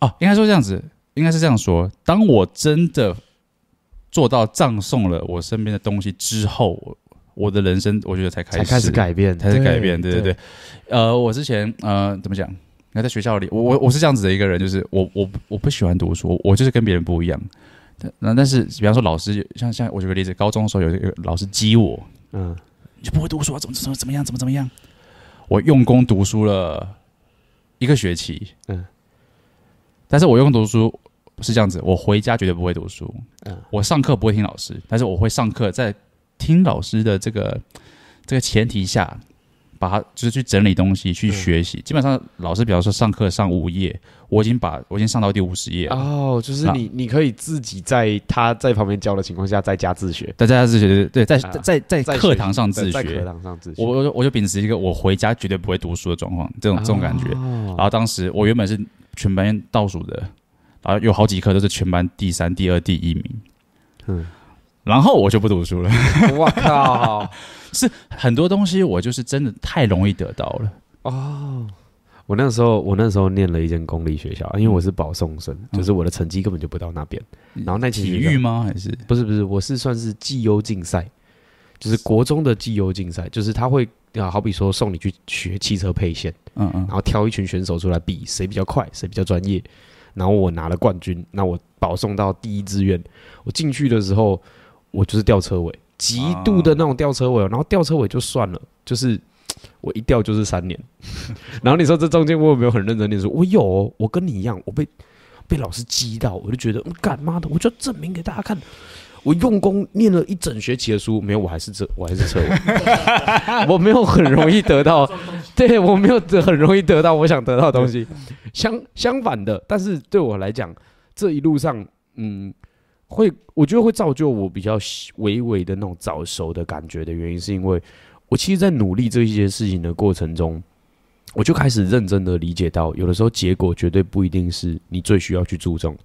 [SPEAKER 1] 哦，应该说这样子，应该是这样说。当我真的。做到葬送了我身边的东西之后，我的人生我觉得才开始
[SPEAKER 2] 才开始改变，
[SPEAKER 1] 才是改变。对对对，呃，我之前呃怎么讲？那在学校里，我我我是这样子的一个人，就是我我我不喜欢读书，我就是跟别人不一样。那但是，比方说老师，像像我举个例子，高中的时候有一个老师激我，嗯，你就不会读书啊？怎么怎么怎么样？怎么怎么样？我用功读书了一个学期，嗯，但是我用功读书。不是这样子，我回家绝对不会读书。嗯，我上课不会听老师，但是我会上课，在听老师的这个这个前提下，把它就是去整理东西，去学习。嗯、基本上，老师比方说上课上五页，我已经把我已经上到第五十页了。
[SPEAKER 2] 哦，就是你你可以自己在他在旁边教的情况下，在家自学，
[SPEAKER 1] 在家自学，对对，在在在在课堂上自学，
[SPEAKER 2] 在课堂上自学。
[SPEAKER 1] 我我我就秉持一个我回家绝对不会读书的状况，这种这种感觉。哦、然后当时我原本是全班倒数的。啊，有好几科都是全班第三、第二、第一名，嗯，然后我就不读书了。
[SPEAKER 2] 我靠，
[SPEAKER 1] 是很多东西我就是真的太容易得到了
[SPEAKER 2] 哦。我那时候，我那时候念了一间公立学校，因为我是保送生，嗯、就是我的成绩根本就不到那边。嗯、然后那体
[SPEAKER 1] 育吗？还是
[SPEAKER 2] 不是不是？我是算是绩优竞赛，就是国中的绩优竞赛，就是他会啊，好比说送你去学汽车配线，嗯嗯，然后挑一群选手出来比谁比较快，谁比较专业，然后我拿了冠军，那我保送到第一志愿。我进去的时候，我就是吊车尾，极度的那种吊车尾，然后吊车尾就算了，就是 我一吊就是三年。然后你说这中间我有没有很认真念书？我有，我跟你一样，我被被老师激到，我就觉得干妈的，我就要证明给大家看。我用功念了一整学期的书，没有，我还是这，我还是车尾，我没有很容易得到，对，我没有很容易得到我想得到的东西。相相反的，但是对我来讲，这一路上，嗯，会我觉得会造就我比较微微的那种早熟的感觉的原因，是因为我其实，在努力这一些事情的过程中，我就开始认真的理解到，有的时候结果绝对不一定是你最需要去注重。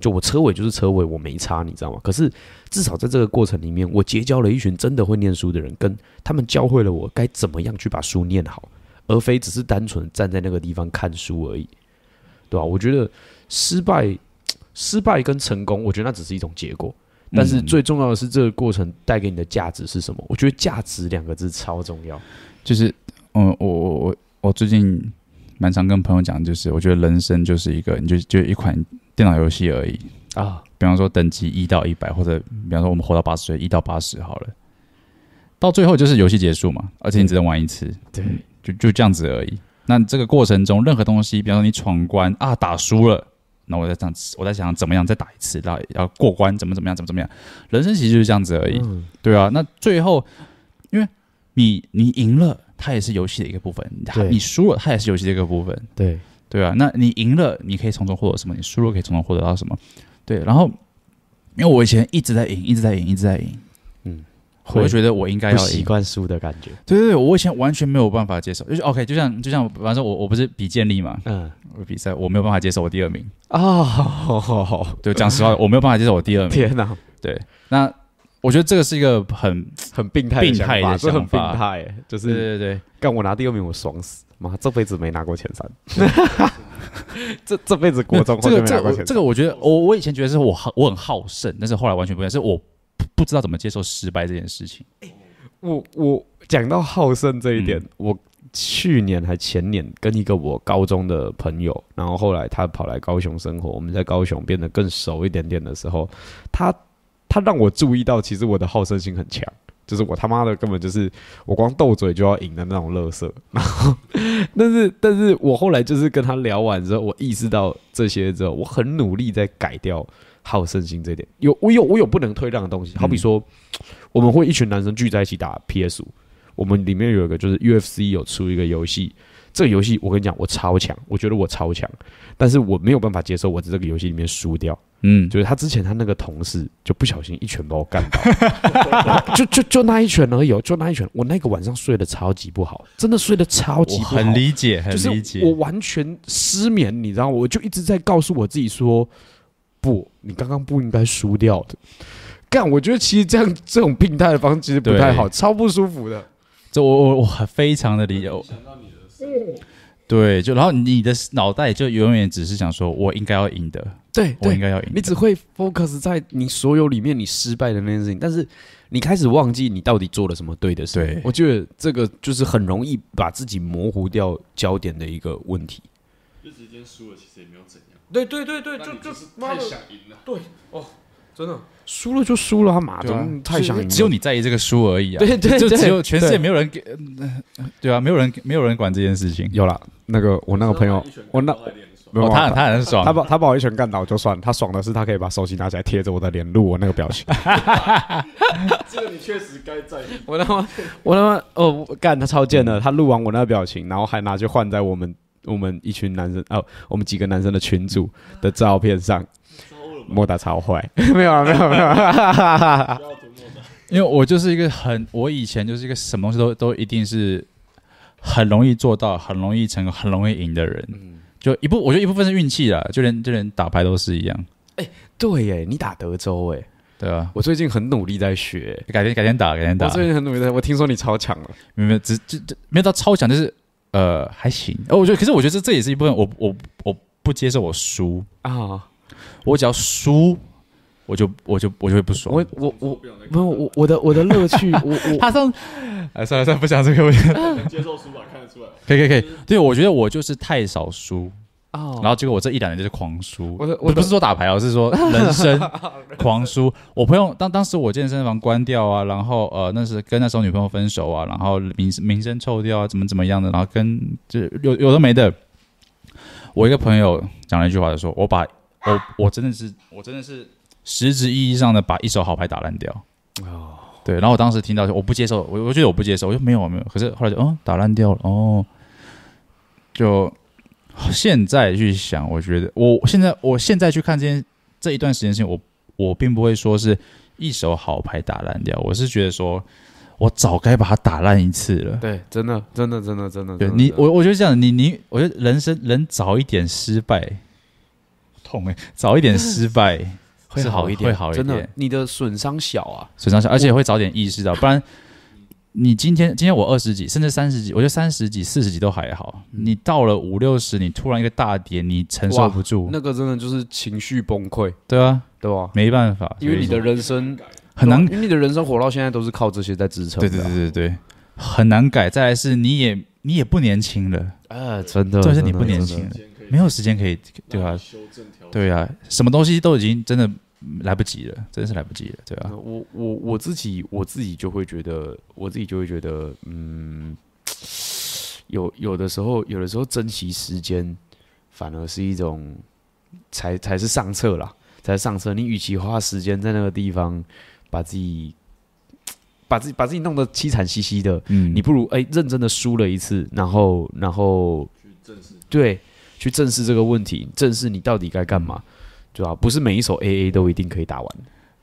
[SPEAKER 2] 就我车尾就是车尾，我没差，你知道吗？可是至少在这个过程里面，我结交了一群真的会念书的人，跟他们教会了我该怎么样去把书念好，而非只是单纯站在那个地方看书而已，对吧？我觉得失败、失败跟成功，我觉得那只是一种结果，但是最重要的是这个过程带给你的价值是什么？我觉得价值两个字超重要。
[SPEAKER 1] 就是，嗯，我我我我最近蛮常跟朋友讲，就是我觉得人生就是一个，你就就一款。电脑游戏而已啊，比方说等级一到一百，或者比方说我们活到八十岁，一到八十好了，到最后就是游戏结束嘛，而且你只能玩一次，对，就就这样子而已。那这个过程中，任何东西，比方说你闯关啊，打输了，那我在这样，我在想怎么样再打一次，然后要过关，怎么怎么样，怎么怎么样，人生其实就是这样子而已，嗯、对啊。那最后，因为你你赢了，它也是游戏的一个部分；它你输了，它也是游戏的一个部分，对。对啊，那你赢了，你可以从中获得什么？你输了，可以从中获得到什么？对，然后因为我以前一直在赢，一直在赢，一直在赢，嗯，我就觉得我应该要
[SPEAKER 2] 习惯输的感觉。
[SPEAKER 1] 对对对，我以前完全没有办法接受，就是 OK，就像就像，比方说我我不是比健力嘛，嗯，我比赛我没有办法接受我第二名啊，好好好，对，讲实话，我没有办法接受我第二名。
[SPEAKER 2] 天哪，
[SPEAKER 1] 对，那我觉得这个是一个很
[SPEAKER 2] 很病态、病态的想法，很病态，就是
[SPEAKER 1] 对对对，
[SPEAKER 2] 干我拿第二名，我爽死。妈，这辈子没拿过前三，这这辈子国中这个这个
[SPEAKER 1] 这个，我觉得我我以前觉得是我很我很好胜，但是后来完全不一样，是我不知道怎么接受失败这件事情。
[SPEAKER 2] 我我讲到好胜这一点，嗯、我去年还前年跟一个我高中的朋友，然后后来他跑来高雄生活，我们在高雄变得更熟一点点的时候，他他让我注意到，其实我的好胜心很强。就是我他妈的根本就是我光斗嘴就要赢的那种乐色，然后，但是但是我后来就是跟他聊完之后，我意识到这些之后，我很努力在改掉好胜心这点。有我有我有不能退让的东西，好比说我们会一群男生聚在一起打 PS 五，我们里面有一个就是 UFC 有出一个游戏。这个游戏我跟你讲，我超强，我觉得我超强，但是我没有办法接受我在这个游戏里面输掉。嗯，就是他之前他那个同事就不小心一拳把我干倒，就就就那一拳而已，哦就那一拳，我那个晚上睡得超级不好，真的睡得超级不好。
[SPEAKER 1] 很理解，很理解。
[SPEAKER 2] 我完全失眠，你知道，我就一直在告诉我自己说，不，你刚刚不应该输掉的。干，我觉得其实这样这种病态的方式其实不太好，超不舒服的。
[SPEAKER 1] 这我我我非常的理解。对，就然后你的脑袋就永远只是想说，我应该要赢的，
[SPEAKER 2] 对，
[SPEAKER 1] 我应该要赢。
[SPEAKER 2] 你只会 focus 在你所有里面你失败的那件事情，但是你开始忘记你到底做了什么对的事。对，我觉得这个就是很容易把自己模糊掉焦点的一个问题。
[SPEAKER 3] 就直接输了，其实也没有怎样。
[SPEAKER 2] 对对对对，就
[SPEAKER 3] 就是太想赢了。对哦。真的
[SPEAKER 2] 输了就输了，他妈的太想赢，
[SPEAKER 1] 只有你在意这个输而已啊！
[SPEAKER 2] 对对，
[SPEAKER 1] 就只有全世界没有人给，对啊，没有人没有人管这件事情。
[SPEAKER 2] 有了那个我那个朋友，我那
[SPEAKER 1] 哦，他他很爽，
[SPEAKER 2] 他把他把我一拳干倒就算，他爽的是他可以把手机拿起来贴着我的脸录我那个表情。
[SPEAKER 3] 这个你确实该在意。
[SPEAKER 2] 我他妈我他妈哦干他超贱的，他录完我那个表情，然后还拿去换在我们我们一群男生哦，我们几个男生的群组的照片上。莫打超坏，没有啊，没有没有，
[SPEAKER 1] 因为我就是一个很，我以前就是一个什么东西都都一定是很容易做到、很容易成功、很容易赢的人。嗯，就一部，我觉得一部分是运气啦，就连就连打牌都是一样。
[SPEAKER 2] 哎、欸，对耶，你打德州哎，
[SPEAKER 1] 对啊，
[SPEAKER 2] 我最近很努力在学，
[SPEAKER 1] 改天改天打，改天打。
[SPEAKER 2] 我最近很努力在，我听说你超强了，
[SPEAKER 1] 没有没有，只就就没有到超强，就是呃还行。哦，我觉得，可是我觉得这这也是一部分，我我我不接受我输啊。我只要输，我就我就我就会不爽。
[SPEAKER 2] 我我我没有我我的我的乐趣，我我
[SPEAKER 1] 他上哎算了算了，不讲这个，我
[SPEAKER 3] 接受输吧，看得出来。
[SPEAKER 1] 可以可以可以，对，我觉得我就是太少输。
[SPEAKER 2] 哦，
[SPEAKER 1] 然后结果我这一两年就是狂输，
[SPEAKER 2] 我的我
[SPEAKER 1] 不是说打牌哦，是说 人生狂输。我朋友当当时我健身房关掉啊，然后呃那是跟那时候女朋友分手啊，然后名名声臭掉啊，怎么怎么样的，然后跟就有有的没的。我一个朋友讲了一句话，就说我把我我真的是我真的是实质意义上的把一手好牌打烂掉。哦，对，然后我当时听到我不接受，我我觉得我不接受，我说没有没有，可是后来就哦打烂掉了哦，就。现在去想，我觉得我现在我现在去看这件这一段时间性，我我并不会说是一手好牌打烂掉，我是觉得说我早该把它打烂一次了。
[SPEAKER 2] 对，真的，真的，真的，真的。
[SPEAKER 1] 对你，我我觉得这样，你你，我觉得人生人早一点失败，痛哎，早一点失败 会好一点，会好一点。
[SPEAKER 2] 真的，你的损伤小啊，
[SPEAKER 1] 损伤小，而且会早点意识到，不然。你今天今天我二十几，甚至三十几，我觉得三十几、四十几都还好。你到了五六十，你突然一个大跌，你承受不住，
[SPEAKER 2] 那个真的就是情绪崩溃。
[SPEAKER 1] 对啊，
[SPEAKER 2] 对吧？
[SPEAKER 1] 没办法，
[SPEAKER 2] 因为你的人生
[SPEAKER 1] 很难，
[SPEAKER 2] 因为你的人生活到现在都是靠这些在支撑。
[SPEAKER 1] 对对对对对，很难改。再来是你也你也不年轻了，
[SPEAKER 2] 啊，真的，
[SPEAKER 1] 就是你不年轻了，没有时间可以，对啊，对啊，什么东西都已经真的。来不及了，真是来不及了，对啊？
[SPEAKER 2] 我我我自己我自己就会觉得，我自己就会觉得，嗯，有有的时候，有的时候珍惜时间，反而是一种才才是上策啦，才是上策。你与其花时间在那个地方，把自己把自己把自己弄得凄惨兮兮的，嗯，你不如哎、欸、认真的输了一次，然后然后去正视，对，去正视这个问题，正视你到底该干嘛。对吧？不是每一手 AA 都一定可以打完。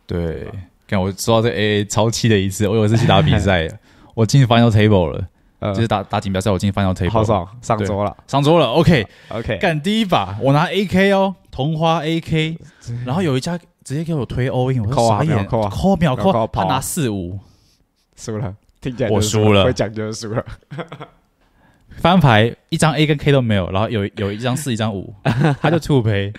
[SPEAKER 1] 对，看我说到这 AA 超气的一次，我有一次去打比赛，我进 Final Table 了，就是打打锦标赛，我进 Final Table，
[SPEAKER 2] 好爽，上桌了，
[SPEAKER 1] 上桌了。OK
[SPEAKER 2] OK，
[SPEAKER 1] 干第一把，我拿 AK 哦，同花 AK，然后有一家直接给我推 all in，我说傻眼，扣啊，扣秒扣，他拿四五，
[SPEAKER 2] 输了，听起来
[SPEAKER 1] 我输了，
[SPEAKER 2] 会讲就输了。
[SPEAKER 1] 翻牌一张 A 跟 K 都没有，然后有有一张四一张五，他就吐赔，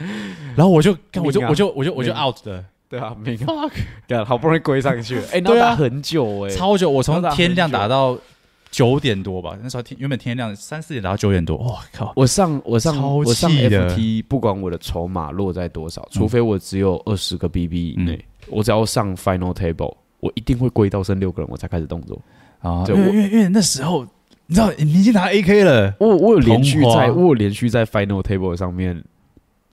[SPEAKER 1] 然后我就我就我就我就我就 out 的，
[SPEAKER 2] 对啊，fuck，对啊，好不容易归上去。了，哎，那打很久哎，
[SPEAKER 1] 超久，我从天亮打到九点多吧，那时候天原本天亮三四点打到九点多，哇靠！
[SPEAKER 2] 我上我上我上 FT，不管我的筹码落在多少，除非我只有二十个 BB 以内，我只要上 Final Table，我一定会归到剩六个人，我才开始动作。
[SPEAKER 1] 啊，因为因为那时候。你知道你已经拿 AK 了，
[SPEAKER 2] 我我有连续在，我有连续在 Final Table 上面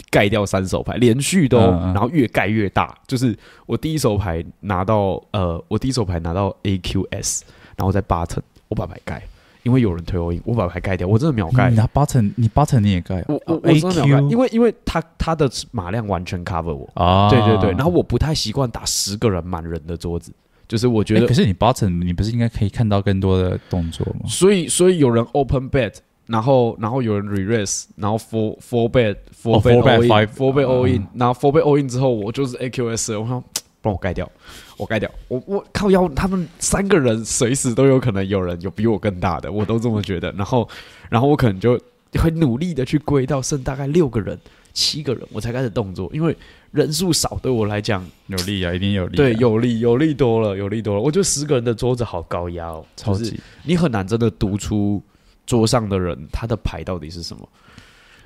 [SPEAKER 2] 盖掉三手牌，连续都，然后越盖越大。就是我第一手牌拿到，呃，我第一手牌拿到 AQS，然后在 Button，我把牌盖，因为有人推 all in，我把牌盖掉，我真的秒盖。
[SPEAKER 1] 你拿 Button，你 Button 你也盖，
[SPEAKER 2] 我我我真的秒盖，因为因为他他的码量完全 cover 我。啊，对对对，然后我不太习惯打十个人满人的桌子。就是我觉得，
[SPEAKER 1] 可是你 button 你不是应该可以看到更多的动作吗？
[SPEAKER 2] 所以所以有人 open bet，然后然后有人 re-raise，然后 four four bet four bet all in four bet all in，然后 four bet all in 之后，我就是 AQS，我说帮我盖掉，我盖掉，我我靠腰，他们三个人随时都有可能有人有比我更大的，我都这么觉得。然后然后我可能就会努力的去归到剩大概六个人。七个人，我才开始动作，因为人数少，对我来讲
[SPEAKER 1] 有利啊，一定有利。
[SPEAKER 2] 对，有利，有利多了，有利多了。我觉得十个人的桌子好高压哦，超级，你很难真的读出桌上的人他的牌到底是什么。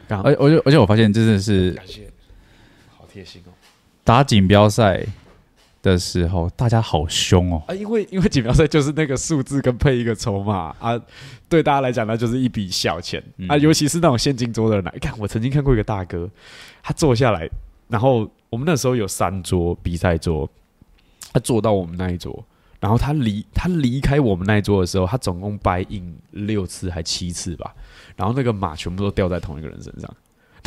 [SPEAKER 1] 而而且而且我发现真的是，感谢，
[SPEAKER 2] 好贴心哦，
[SPEAKER 1] 打锦标赛的时候，大家好凶哦！
[SPEAKER 2] 啊，因为因为锦标赛就是那个数字跟配一个筹码啊，对大家来讲那就是一笔小钱、嗯、啊，尤其是那种现金桌的人来，你看我曾经看过一个大哥，他坐下来，然后我们那时候有三桌比赛桌，他坐到我们那一桌，然后他离他离开我们那一桌的时候，他总共 buy in 六次还七次吧，然后那个码全部都掉在同一个人身上。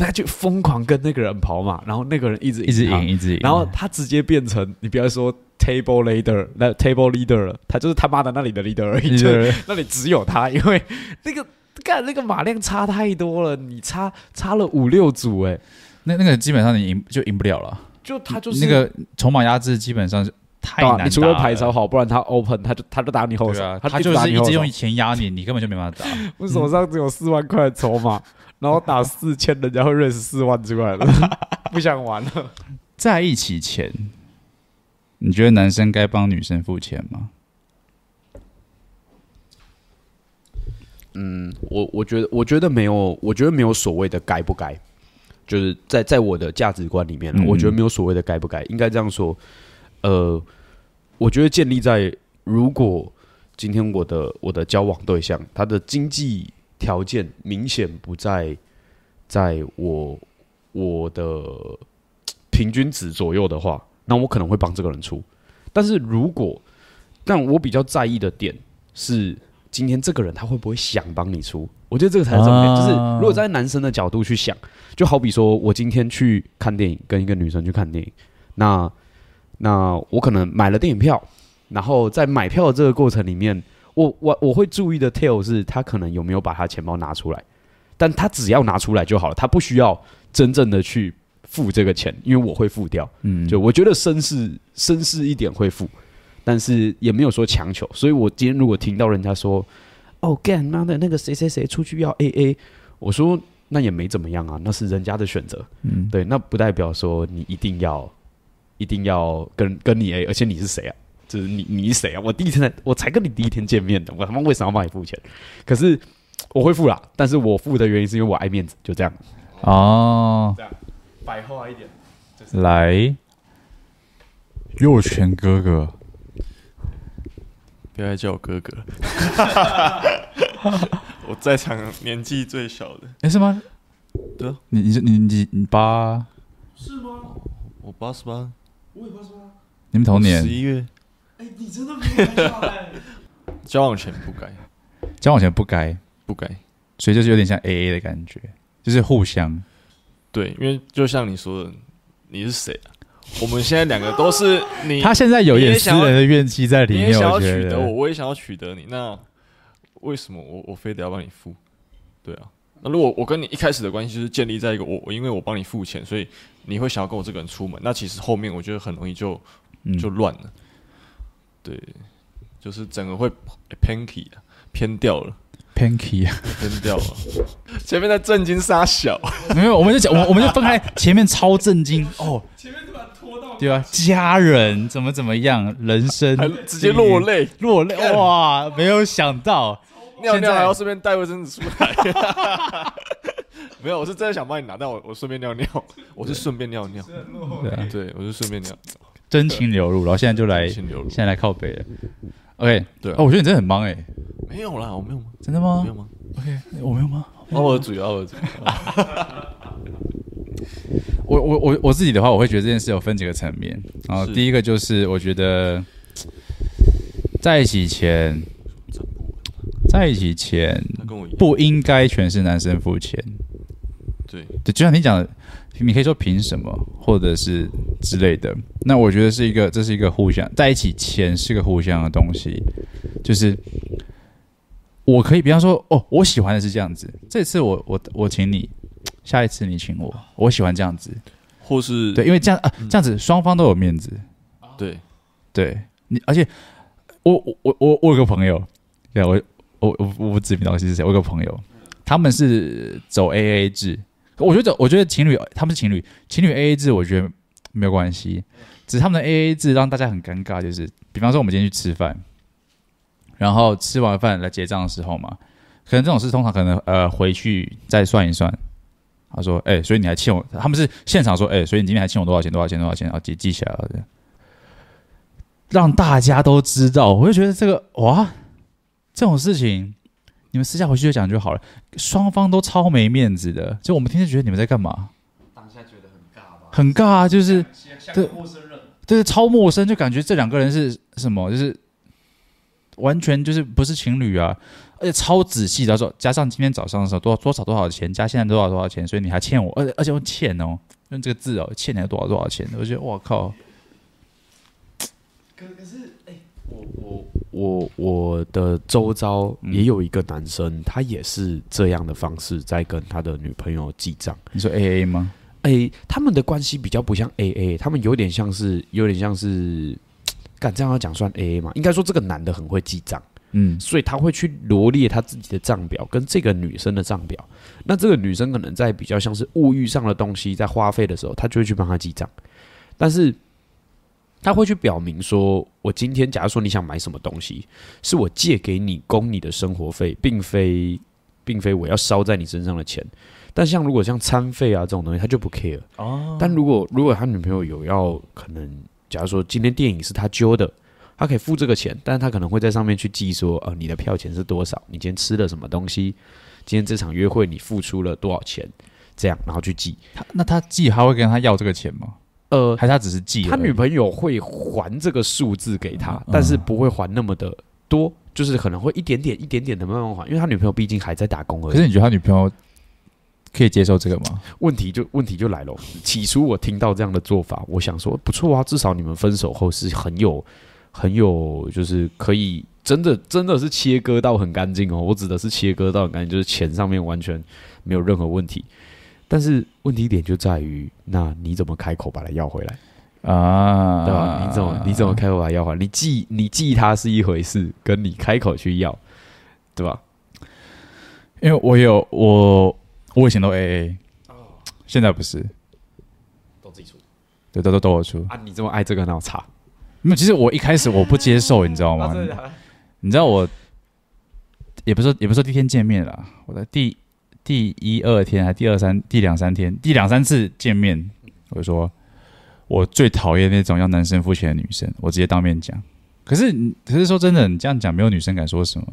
[SPEAKER 2] 他就疯狂跟那个人跑马，然后那个人一直
[SPEAKER 1] 一直赢，一直赢，
[SPEAKER 2] 然后他直接变成你不要说 table leader，那 table leader 了，他就是他妈的那里的 leader 而已，就是那里只有他，因为那个干那个马量差太多了，你差差了五六组哎，
[SPEAKER 1] 那那个基本上你赢就赢不了了，
[SPEAKER 2] 就他就是
[SPEAKER 1] 那个筹码压制基本上是太难打，
[SPEAKER 2] 你除了牌超好，不然他 open 他就他就打你后手，
[SPEAKER 1] 他就是一直用钱压你，你根本就没办法打。
[SPEAKER 2] 我手上只有四万块筹码。然后打四千，人家会认识四万出来了，不想玩了。
[SPEAKER 1] 在一起前，你觉得男生该帮女生付钱吗？
[SPEAKER 2] 嗯，我我觉得我觉得没有，我觉得没有所谓的该不该，就是在在我的价值观里面，嗯、我觉得没有所谓的该不该，应该这样说。呃，我觉得建立在如果今天我的我的交往对象他的经济条件明显不在在我我的平均值左右的话，那我可能会帮这个人出。但是如果但我比较在意的点是。今天这个人他会不会想帮你出？我觉得这个才是重点。就是如果在男生的角度去想，就好比说我今天去看电影，跟一个女生去看电影，那那我可能买了电影票，然后在买票的这个过程里面，我我我会注意的 tail 是他可能有没有把他钱包拿出来，但他只要拿出来就好了，他不需要真正的去付这个钱，因为我会付掉。嗯，就我觉得绅士绅士一点会付。但是也没有说强求，所以我今天如果听到人家说，哦干妈的那个谁谁谁出去要 AA，我说那也没怎么样啊，那是人家的选择，嗯，对，那不代表说你一定要一定要跟跟你 A，而且你是谁啊？就是你你谁啊？我第一天才我才跟你第一天见面的，我他妈为什么要帮你付钱？可是我会付啦，但是我付的原因是因为我爱面子，就这样
[SPEAKER 1] 哦，
[SPEAKER 3] 这样白话一点，
[SPEAKER 1] 就是、来佑全哥哥。
[SPEAKER 3] 不要叫我哥哥，我在场年纪最小的。
[SPEAKER 1] 哎、欸，是吗？
[SPEAKER 3] 对啊，
[SPEAKER 1] 你你你你你八？
[SPEAKER 3] 是吗？我八十八，我也八十八。
[SPEAKER 1] 你们同年？
[SPEAKER 3] 十一月。你真的没有交往前不该，
[SPEAKER 1] 交往前不该，
[SPEAKER 3] 不该，
[SPEAKER 1] 所以就是有点像 A A 的感觉，就是互相。
[SPEAKER 3] 对，因为就像你说的，你是谁啊？我们现在两个都是你，
[SPEAKER 1] 他现在有点私人的怨气在里面。
[SPEAKER 3] 你也想要取得我，我也想要取得你。那为什么我我非得要帮你付？对啊，那如果我跟你一开始的关系就是建立在一个我我因为我帮你付钱，所以你会想要跟我这个人出门，那其实后面我觉得很容易就就乱了。嗯、对，就是整个会偏题偏掉了。
[SPEAKER 1] ，panky 啊，
[SPEAKER 3] 偏掉了。前面在震惊杀小，
[SPEAKER 1] 没有，我们就讲，我我们就分开。前面超震惊哦，前面突然拖到？对吧？家人怎么怎么样？人生
[SPEAKER 3] 直接落泪，
[SPEAKER 1] 落泪哇！没有想到
[SPEAKER 3] 尿尿还要顺便带卫生纸出来。没有，我是真的想帮你拿，但我我顺便尿尿，我是顺便尿尿。对啊，对，我是顺便尿。
[SPEAKER 1] 真情流露，然后现在就来，现在来靠北了。OK，对，哦，我觉得你真的很忙哎。
[SPEAKER 3] 没有啦，我没有吗？
[SPEAKER 1] 真的吗？
[SPEAKER 3] 没有吗
[SPEAKER 1] ？OK，我没有吗？
[SPEAKER 3] 我的主要，我主要。
[SPEAKER 1] 我 我我我自己的话，我会觉得这件事有分几个层面。然后第一个就是，我觉得在一起前，在一起前不应该全是男生付钱。
[SPEAKER 3] 对，
[SPEAKER 1] 对，就像你讲的。你可以说凭什么，或者是之类的。那我觉得是一个，这是一个互相在一起前是个互相的东西。就是我可以，比方说，哦，我喜欢的是这样子。这次我我我请你，下一次你请我，我喜欢这样子，
[SPEAKER 3] 或是
[SPEAKER 1] 对，因为这样啊，这样子双方都有面子。
[SPEAKER 3] 对，
[SPEAKER 1] 对你，而且我我我我我有个朋友，对我我我我不指名道姓是谁，我有个朋友，他们是走 AA 制。我觉得，我觉得情侣他们是情侣，情侣 A A 制，我觉得没有关系。只是他们的 A A 制让大家很尴尬，就是比方说我们今天去吃饭，然后吃完饭来结账的时候嘛，可能这种事通常可能呃回去再算一算。他说：“哎、所以你还欠我？”他们是现场说：“哎、所以你今天还欠我多少钱？多少钱？多少钱？”然后记记起来了，让大家都知道。我就觉得这个哇，这种事情。你们私下回去就讲就好了，双方都超没面子的，就我们天天觉得你们在干嘛？
[SPEAKER 3] 当下觉得很尬吧？
[SPEAKER 1] 很尬啊，就是对，对，超陌生，就感觉这两个人是什么？就是完全就是不是情侣啊，而且超仔细的说，加上今天早上的时候多少多少多少钱，加现在多少多少钱，所以你还欠我，而且而且用欠哦，用这个字哦，欠你还多少多少钱？我觉得我靠！
[SPEAKER 2] 可可是我。我我的周遭也有一个男生，嗯、他也是这样的方式在跟他的女朋友记账。
[SPEAKER 1] 你说 A A 吗
[SPEAKER 2] ？A 他们的关系比较不像 A A，他们有点像是有点像是，敢这样讲算 A A 吗？应该说这个男的很会记账，嗯，所以他会去罗列他自己的账表跟这个女生的账表。那这个女生可能在比较像是物欲上的东西在花费的时候，他就会去帮他记账。但是他会去表明说，我今天假如说你想买什么东西，是我借给你供你的生活费，并非并非我要烧在你身上的钱。但像如果像餐费啊这种东西，他就不 care 哦。但如果如果他女朋友有要可能，假如说今天电影是他揪的，他可以付这个钱，但是他可能会在上面去记说，呃，你的票钱是多少？你今天吃了什么东西？今天这场约会你付出了多少钱？这样然后去记。
[SPEAKER 1] 他那他记还会跟他要这个钱吗？呃，还是他只是记？
[SPEAKER 2] 他女朋友会还这个数字给他，嗯、但是不会还那么的多，就是可能会一点点、一点点的慢慢还，因为他女朋友毕竟还在打工而已。
[SPEAKER 1] 可是你觉得他女朋友可以接受这个吗？
[SPEAKER 2] 问题就问题就来了。起初我听到这样的做法，我想说不错啊，至少你们分手后是很有、很有，就是可以真的真的是切割到很干净哦。我指的是切割到很干净，就是钱上面完全没有任何问题。但是问题点就在于，那你怎么开口把它要回来啊？对吧？你怎么你怎么开口把它要回来？你记你记它是一回事，跟你开口去要，对吧？
[SPEAKER 1] 因为我有我我以前都 AA，现在不是，
[SPEAKER 2] 都自己出，
[SPEAKER 1] 对，都都都我出
[SPEAKER 2] 啊！你这么爱这个，那我差。
[SPEAKER 1] 没有，其实我一开始我不接受，你知道吗？你知道我也不是也不是说第一天见面了，我在第。第一二天还第二三第两三天第两三次见面，我就说，我最讨厌那种要男生付钱的女生，我直接当面讲。可是，可是说真的，你这样讲，没有女生敢说什么。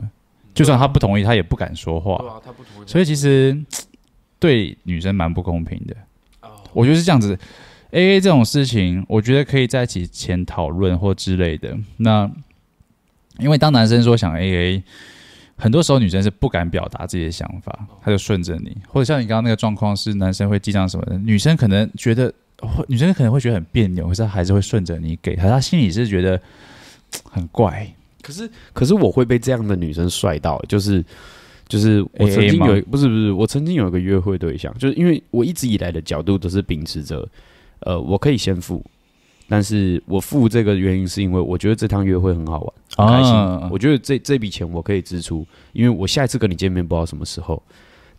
[SPEAKER 1] 就算她不同意，她也不敢说话。对啊，他不同意。所以其实 对女生蛮不公平的。我觉得是这样子，AA 这种事情，我觉得可以在一起前讨论或之类的。那因为当男生说想 AA。很多时候女生是不敢表达自己的想法，她就顺着你，或者像你刚刚那个状况是男生会记账什么的，女生可能觉得，女生可能会觉得很别扭，可是她还是会顺着你给她，她心里是觉得很怪。
[SPEAKER 2] 可是，可是我会被这样的女生帅到，就是就是我曾经有不是不是，我曾经有一个约会对象，就是因为我一直以来的角度都是秉持着，呃，我可以先付。但是我付这个原因是因为我觉得这趟约会很好玩，很开心。啊、我觉得这这笔钱我可以支出，因为我下一次跟你见面不知道什么时候。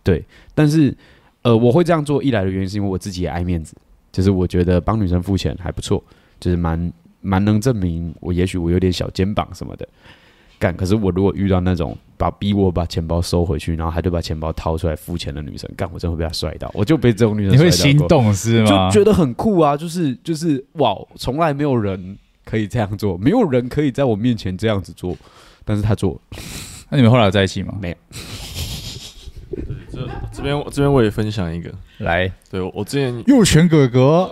[SPEAKER 2] 对，但是呃，我会这样做一来的原因是因为我自己也爱面子，就是我觉得帮女生付钱还不错，就是蛮蛮能证明我也许我有点小肩膀什么的。干，可是我如果遇到那种把逼我把钱包收回去，然后还得把钱包掏出来付钱的女生，干，我真会被她帅到，我就被这种女生，
[SPEAKER 1] 你会心动是吗？
[SPEAKER 2] 就觉得很酷啊，就是就是哇，从来没有人可以这样做，没有人可以在我面前这样子做，但是他做。
[SPEAKER 1] 那你们后来有在一起吗？
[SPEAKER 2] 没有。
[SPEAKER 3] 对，这这边这边我也分享一个，
[SPEAKER 1] 来，
[SPEAKER 3] 对我之前
[SPEAKER 1] 幼犬哥哥。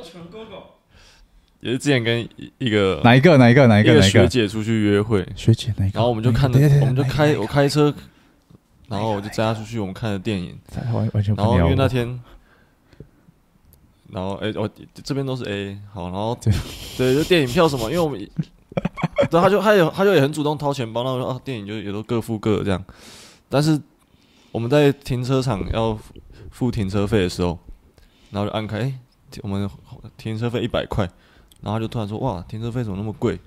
[SPEAKER 3] 也是之前跟一个
[SPEAKER 1] 哪一个哪一个哪一个
[SPEAKER 3] 学姐出去约会，
[SPEAKER 1] 学姐哪一个？
[SPEAKER 3] 然后我们就看着，我们就开我开车，然后我就载她出去，我们看的电影。然后因为那天，然后哎，我这边都是 A，好，然后对 对，就电影票什么，因为我们，然后他就他也他就也很主动掏钱包，然后说啊，电影就也都各付各的这样。但是我们在停车场要付停车费的时候，然后就按开，哎，我们停车费一百块。然后他就突然说：“哇，停车费怎么那么贵？”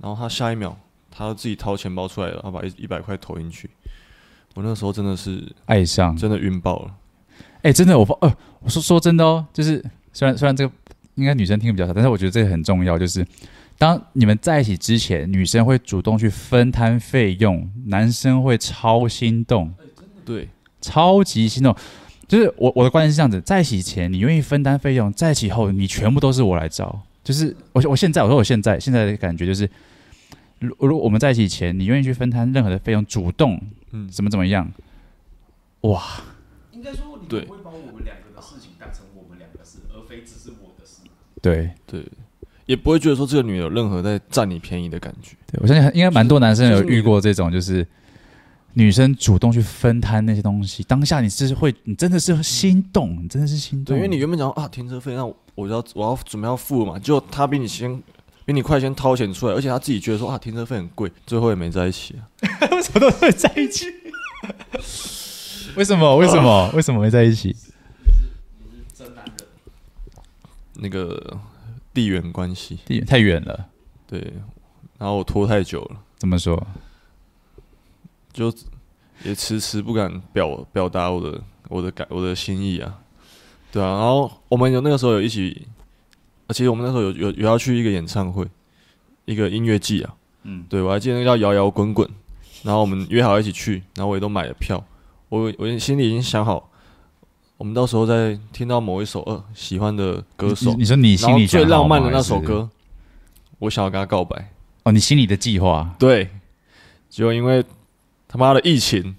[SPEAKER 3] 然后他下一秒，他就自己掏钱包出来了，他把一一百块投进去。我那时候真的是
[SPEAKER 1] 爱上，
[SPEAKER 3] 真的晕爆了。
[SPEAKER 1] 哎，真的，我呃，我说说真的哦，就是虽然虽然这个应该女生听的比较少，但是我觉得这个很重要，就是当你们在一起之前，女生会主动去分摊费用，男生会超心动，
[SPEAKER 3] 对，
[SPEAKER 1] 超级心动。就是我我的观念是这样子：在一起前你愿意分担费用，在一起后你全部都是我来找。就是我，我现在我说我现在现在的感觉就是，如如果我们在一起前，你愿意去分摊任何的费用，主动，嗯，怎么怎么样，哇，
[SPEAKER 2] 应该说你不会把我们两个的事情当成我们两个事，而非只是我的事。
[SPEAKER 1] 对
[SPEAKER 3] 对，也不会觉得说这个女的有任何在占你便宜的感觉。
[SPEAKER 1] 对，我相信应该蛮多男生有遇过这种，就是女生主动去分摊那些东西，当下你是会，你真的是心动，你真的是心动，
[SPEAKER 3] 对，因为你原本讲啊停车费那我。我要我要准备要付嘛，就他比你先比你快先掏钱出来，而且他自己觉得说啊停车费很贵，最后也没在一起啊。
[SPEAKER 1] 为什么都会在一起？为什么？为什么？为什么会在一起？
[SPEAKER 2] 你是真男人。
[SPEAKER 3] 那个地缘关系，
[SPEAKER 1] 地缘太远了。
[SPEAKER 3] 对，然后我拖太久了。
[SPEAKER 1] 怎么说？
[SPEAKER 3] 就也迟迟不敢表表达我的我的感我的心意啊。对啊，然后我们有那个时候有一起，其实我们那时候有有有要去一个演唱会，一个音乐季啊，嗯，对，我还记得那个叫摇摇滚滚，然后我们约好一起去，然后我也都买了票，我我心里已经想好，我们到时候再听到某一首呃喜欢的歌手，
[SPEAKER 1] 你，你说你心里
[SPEAKER 3] 最浪漫的那首歌，我想要跟他告白。
[SPEAKER 1] 哦，你心里的计划？
[SPEAKER 3] 对，结果因为他妈的疫情，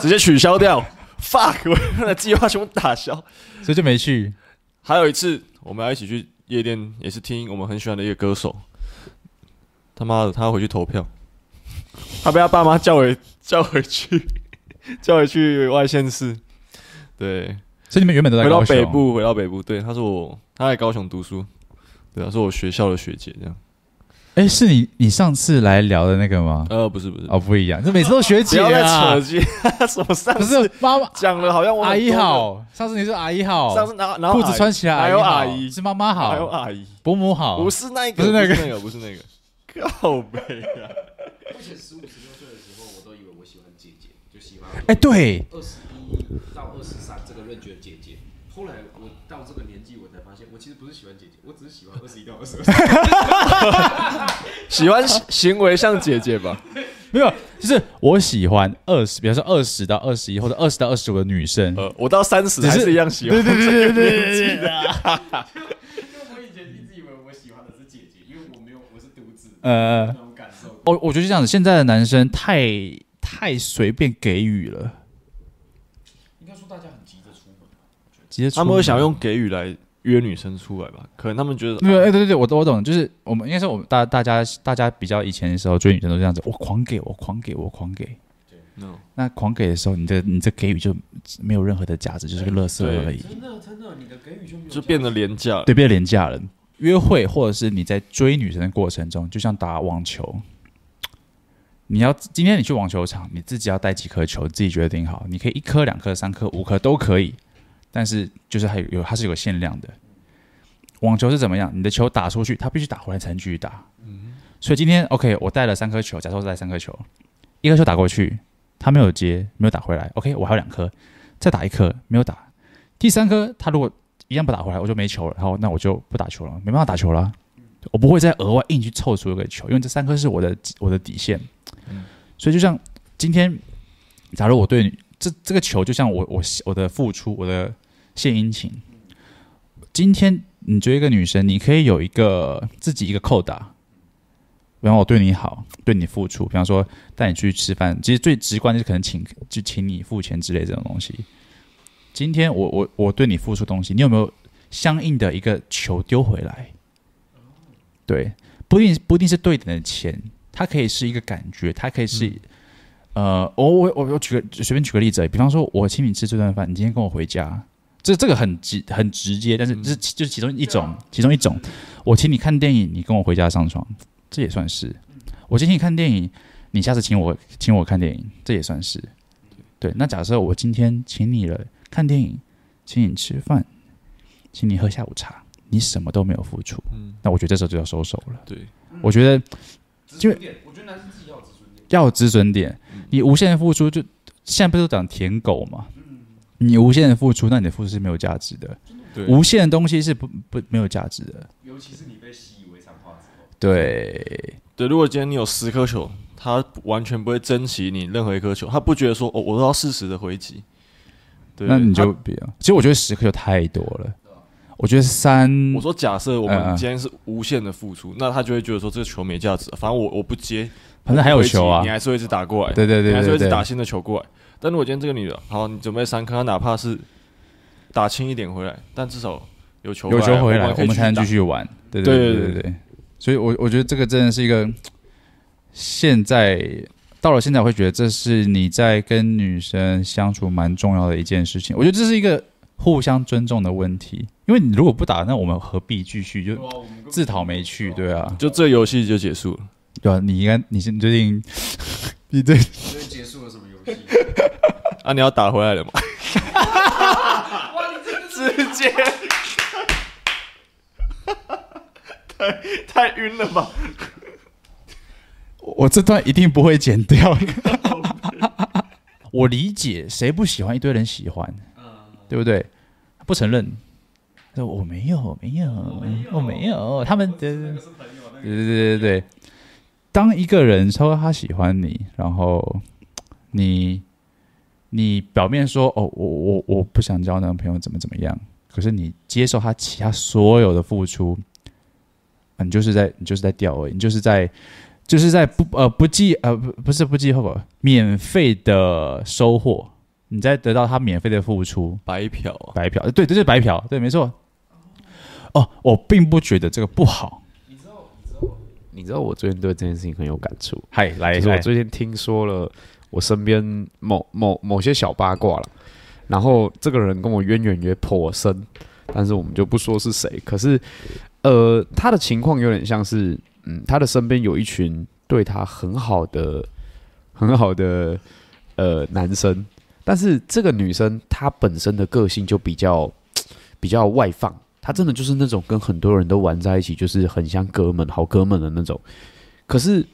[SPEAKER 3] 直接取消掉，fuck，我的计划全部打消，
[SPEAKER 1] 所以就没去。
[SPEAKER 3] 还有一次，我们要一起去夜店，也是听我们很喜欢的一个歌手。他妈的，他要回去投票，他被他爸妈叫回叫回去，叫回去外县市。对，
[SPEAKER 1] 所以你们原本都在
[SPEAKER 3] 回到北部，回到北部。对，他说我他在高雄读书，对，他是我学校的学姐这样。
[SPEAKER 1] 哎，是你你上次来聊的那个吗？
[SPEAKER 3] 呃，不是不是，
[SPEAKER 1] 哦，不一样，这每次都学姐啊，
[SPEAKER 3] 不要再扯鸡，什么上次
[SPEAKER 1] 妈妈
[SPEAKER 3] 讲了，好像我
[SPEAKER 1] 阿姨好，上次你是阿姨好，
[SPEAKER 3] 上次然后然后
[SPEAKER 1] 裤子穿起来
[SPEAKER 3] 还有阿姨，
[SPEAKER 1] 是妈妈好，
[SPEAKER 3] 还有阿姨，
[SPEAKER 1] 伯母好，
[SPEAKER 3] 不是那个，
[SPEAKER 1] 不是那个，
[SPEAKER 3] 那个不是那个，靠北啊！
[SPEAKER 2] 而且十五十六岁的时候，我都以为我喜欢姐姐，就喜欢
[SPEAKER 1] 哎，对，
[SPEAKER 2] 二十一到二十三这个认觉姐姐，后来我到这个年纪，发现我其实不是喜欢姐姐，我只是喜欢二十一到二十二。
[SPEAKER 3] 喜欢行为像姐姐吧？
[SPEAKER 1] 没有，就是我喜欢二十，比方说二十到二十一或者二十到二十五的女生。
[SPEAKER 3] 呃，我到三十还是一样喜欢。
[SPEAKER 1] 对对对对对对对。
[SPEAKER 2] 我以前一直以为我喜欢的是姐姐，因为我没有，我是独子。
[SPEAKER 1] 呃，那种感受。我我觉得这样子，现在的男生太太随便给予了。
[SPEAKER 2] 应该说大家很急着出门，
[SPEAKER 1] 急着出门。
[SPEAKER 3] 他们会想用给予来。约女生出来吧，可能他们觉得
[SPEAKER 1] 没有哎，对对对，我我懂，就是我们应该是我们大大家大家比较以前的时候追女生都这样子，我狂给我狂给我狂给，
[SPEAKER 2] 对，
[SPEAKER 1] 那狂给的时候，你的你这给予就没有任何的价值，就是个垃圾而已。
[SPEAKER 2] 真的真的，你的给予就没有
[SPEAKER 3] 就变得廉价，
[SPEAKER 1] 对，变得廉价了。约会或者是你在追女生的过程中，就像打网球，你要今天你去网球场，你自己要带几颗球，自己决定好，你可以一颗、两颗、三颗、五颗都可以。但是就是还有有它是有限量的，网球是怎么样？你的球打出去，它必须打回来才能继续打。嗯，所以今天 OK，我带了三颗球，假设我带三颗球，一颗球打过去，它没有接，没有打回来。OK，我还有两颗，再打一颗没有打，第三颗它如果一样不打回来，我就没球了。然后那我就不打球了，没办法打球了。我不会再额外硬去凑出一个球，因为这三颗是我的我的底线。嗯，所以就像今天，假如我对你。这这个球就像我我我的付出，我的献殷勤。今天你追一个女生，你可以有一个自己一个扣打，比方我对你好，对你付出，比方说带你出去吃饭，其实最直观就是可能请就请你付钱之类这种东西。今天我我我对你付出东西，你有没有相应的一个球丢回来？对，不一定不一定是对等的钱，它可以是一个感觉，它可以是。呃，我我我我举个随便举个例子，比方说，我请你吃这顿饭，你今天跟我回家，这这个很直很直接，但是这是就是其中一种，其中一种。我请你看电影，你跟我回家上床，这也算是。我请你看电影，你下次请我请我看电影，这也算是。对，那假设我今天请你了看电影，请你吃饭，请你喝下午茶，你什么都没有付出，那我觉得这时候就要收手了。
[SPEAKER 3] 对，
[SPEAKER 1] 我觉得因为
[SPEAKER 2] 我觉得男生自己要有自尊点，
[SPEAKER 1] 要有止损点。你无限的付出，就现在不是都讲舔狗吗？你无限的付出，那你的付出是没有价值的。对，无限的东西是不不没有价值的。
[SPEAKER 2] 尤其是你被习以为常化之后。
[SPEAKER 1] 对
[SPEAKER 3] 对，如果今天你有十颗球，他完全不会珍惜你任何一颗球，他不觉得说哦，我都要适时的回击。对，
[SPEAKER 1] 那你就不要。其实我觉得十颗球太多了。我觉得三，
[SPEAKER 3] 我说假设我们今天是无限的付出，那他就会觉得说这个球没价值。反正我我不接。
[SPEAKER 1] 反正还有球啊，
[SPEAKER 3] 你还是会一直打过来，
[SPEAKER 1] 对对对，
[SPEAKER 3] 你还是会一直打新的球过来。但如果今天这个女的，好，你准备三颗，哪怕是打轻一点回来，但至少有球
[SPEAKER 1] 有球回来，我们才能继续玩。对对对对对，所以，我我觉得这个真的是一个，现在到了现在，我会觉得这是你在跟女生相处蛮重要的一件事情。我觉得这是一个互相尊重的问题，因为你如果不打，那我们何必继续？就自讨没趣，对啊，
[SPEAKER 3] 就这游戏就结束了。
[SPEAKER 1] 对啊，你应该你是你最近 你最
[SPEAKER 2] 近结束了什么游戏？
[SPEAKER 3] 啊，你要打回来了吗？
[SPEAKER 2] 哇，你这个直接
[SPEAKER 3] 太太晕了吧！
[SPEAKER 1] 我这段一定不会剪掉。我理解，谁不喜欢一堆人喜欢？对不对？不承认，说我没有，没有，我没有，他们的。对对对对对。当一个人说他喜欢你，然后你你表面说哦，我我我不想交男朋友，怎么怎么样？可是你接受他其他所有的付出，你就是在你就是在钓而已，你就是在就是在不呃不计呃不不是不计后果，免费的收获，你在得到他免费的付出，
[SPEAKER 3] 白嫖，
[SPEAKER 1] 白嫖，对，这是白嫖，对，没错。哦，我并不觉得这个不好。
[SPEAKER 2] 你知道，我最近对这件事情很有感触。
[SPEAKER 1] 嗨，来，
[SPEAKER 2] 我最近听说了我身边某某某些小八卦了。然后这个人跟我渊源也颇深，但是我们就不说是谁。可是，呃，他的情况有点像是，嗯，他的身边有一群对他很好的、很好的呃男生，但是这个女生她本身的个性就比较 比较外放，她真的就是那种跟很多人都玩在一起，就是很像哥们、好哥们的那种。可是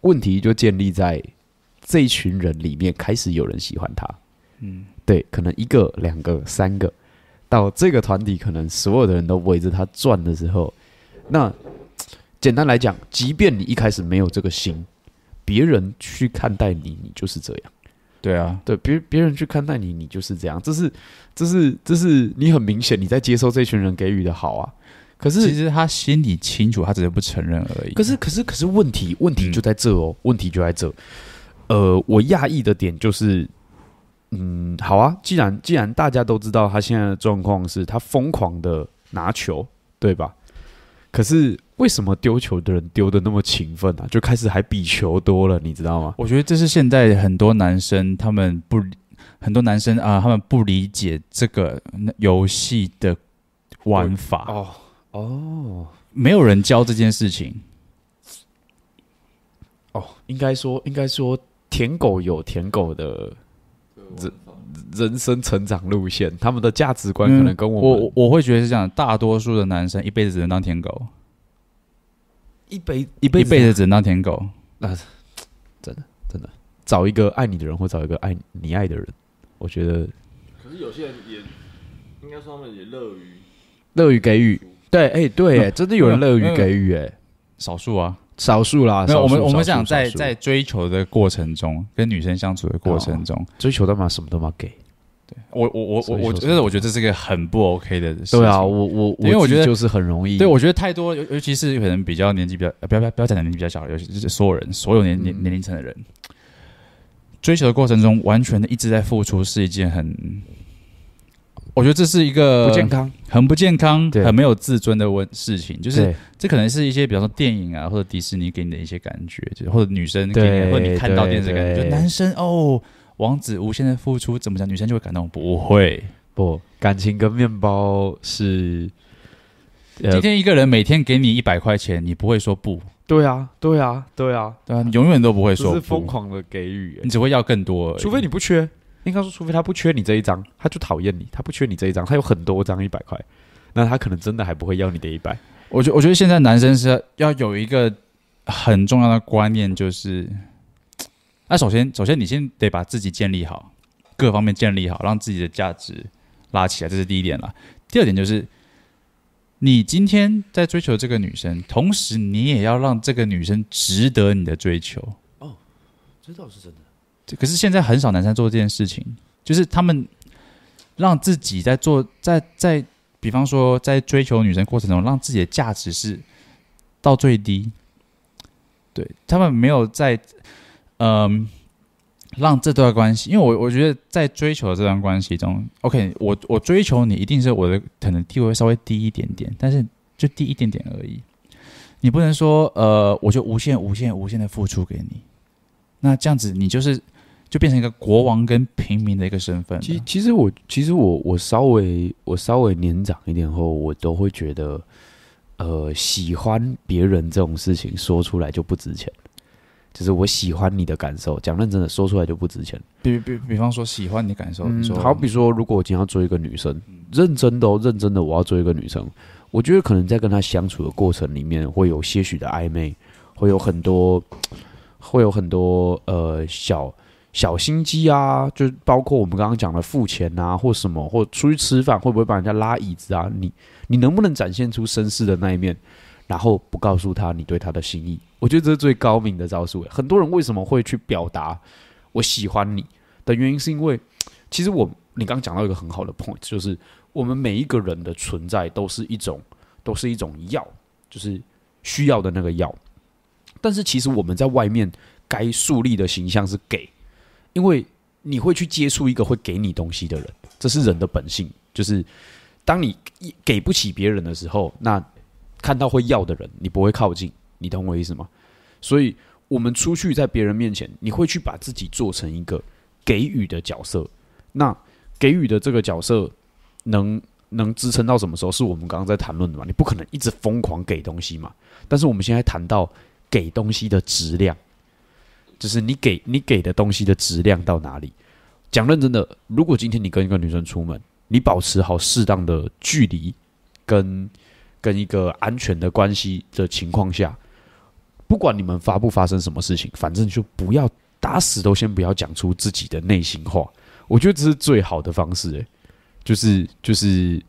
[SPEAKER 2] 问题就建立在这一群人里面，开始有人喜欢他，嗯。对，可能一个、两个、三个，到这个团体可能所有的人都围着他转的时候，那简单来讲，即便你一开始没有这个心，别人去看待你，你就是这样。
[SPEAKER 1] 对啊，
[SPEAKER 2] 对，别别人去看待你，你就是这样。这是，这是，这是你很明显你在接受这群人给予的好啊。可是
[SPEAKER 1] 其实他心里清楚，他只是不承认而已。
[SPEAKER 2] 可是，可是，可是问题，问题就在这哦，嗯、问题就在这。呃，我讶异的点就是。嗯，好啊。既然既然大家都知道他现在的状况是他疯狂的拿球，对吧？可是为什么丢球的人丢的那么勤奋啊？就开始还比球多了，你知道吗？
[SPEAKER 1] 我觉得这是现在很多男生他们不，很多男生啊、呃，他们不理解这个游戏的玩法。哦哦，没有人教这件事情。
[SPEAKER 2] 哦，应该说，应该说，舔狗有舔狗的。人人生成长路线，他们的价值观可能跟我
[SPEAKER 1] 我我会觉得是这样。大多数的男生一辈子只能当舔狗，
[SPEAKER 2] 一辈
[SPEAKER 1] 一辈一辈子只能当舔狗。
[SPEAKER 2] 那真的真的找一个爱你的人，或找一个爱你爱的人，我觉得。
[SPEAKER 3] 可是有些人也应该说他们也乐于
[SPEAKER 2] 乐于给予。对，哎，对，哎，真的有人乐于给予，哎，
[SPEAKER 1] 少数啊。
[SPEAKER 2] 少数啦，
[SPEAKER 1] 没有我们我们想在在追求的过程中，跟女生相处的过程中，
[SPEAKER 2] 追求的嘛，什么都嘛给。
[SPEAKER 1] 对我我我我我觉得我觉得这是个很不 OK 的事情。
[SPEAKER 2] 对啊，我我因为我觉得就是很容易。
[SPEAKER 1] 对，我觉得太多，尤尤其是可能比较年纪比较不要不要不要讲年纪比较小，尤其是所有人所有年年年龄层的人，追求的过程中完全的一直在付出，是一件很。我觉得这是一个
[SPEAKER 2] 不健康、
[SPEAKER 1] 很不健康、很没有自尊的问事情。就是这可能是一些，比方说电影啊，或者迪士尼给你的一些感觉，就或者女生给你，或者你看到电视感觉，就男生哦，王子无限的付出，怎么讲，女生就会感动？不会，
[SPEAKER 2] 不，感情跟面包是。
[SPEAKER 1] 今天一个人每天给你一百块钱，你不会说不？
[SPEAKER 2] 对啊，对啊，对啊，
[SPEAKER 1] 对啊，你永远都不会说不，
[SPEAKER 2] 是疯狂的给予，
[SPEAKER 1] 你只会要更多，
[SPEAKER 2] 除非你不缺。应该说，除非他不缺你这一张，他就讨厌你。他不缺你这一张，他有很多张一百块，那他可能真的还不会要你的一百。
[SPEAKER 1] 我觉我觉得现在男生是要有一个很重要的观念，就是，那首先首先你先得把自己建立好，各方面建立好，让自己的价值拉起来，这是第一点了。第二点就是，你今天在追求这个女生，同时你也要让这个女生值得你的追求。
[SPEAKER 2] 哦，这倒是真的。
[SPEAKER 1] 可是现在很少男生做这件事情，就是他们让自己在做，在在，比方说在追求女生过程中，让自己的价值是到最低。对，他们没有在，嗯，让这段关系，因为我我觉得在追求这段关系中，OK，我我追求你，一定是我的可能地位会稍微低一点点，但是就低一点点而已。你不能说，呃，我就无限无限无限的付出给你，那这样子你就是。就变成一个国王跟平民的一个身份。
[SPEAKER 2] 其其实我其实我我稍微我稍微年长一点后，我都会觉得，呃，喜欢别人这种事情说出来就不值钱。就是我喜欢你的感受，讲认真的说出来就不值钱。
[SPEAKER 1] 比比比方说喜欢你感受，
[SPEAKER 2] 嗯，好比说，如果我今天要追一个女生，认真的哦，认真的我要追一个女生，我觉得可能在跟她相处的过程里面会有些许的暧昧，会有很多会有很多呃小。小心机啊，就包括我们刚刚讲的付钱啊，或什么，或出去吃饭会不会帮人家拉椅子啊？你你能不能展现出绅士的那一面？然后不告诉他你对他的心意。我觉得这是最高明的招数。很多人为什么会去表达我喜欢你的原因，是因为其实我你刚刚讲到一个很好的 point，就是我们每一个人的存在都是一种都是一种要，就是需要的那个要。但是其实我们在外面该树立的形象是给，因为你会去接触一个会给你东西的人，这是人的本性，就是。当你给不起别人的时候，那看到会要的人，你不会靠近，你懂我意思吗？所以，我们出去在别人面前，你会去把自己做成一个给予的角色。那给予的这个角色能能支撑到什么时候？是我们刚刚在谈论的嘛？你不可能一直疯狂给东西嘛。但是我们现在谈到给东西的质量，就是你给你给的东西的质量到哪里？讲认真的，如果今天你跟一个女生出门，你保持好适当的距离，跟跟一个安全的关系的情况下，不管你们发不发生什么事情，反正就不要打死都先不要讲出自己的内心话。我觉得这是最好的方式，欸，就是就是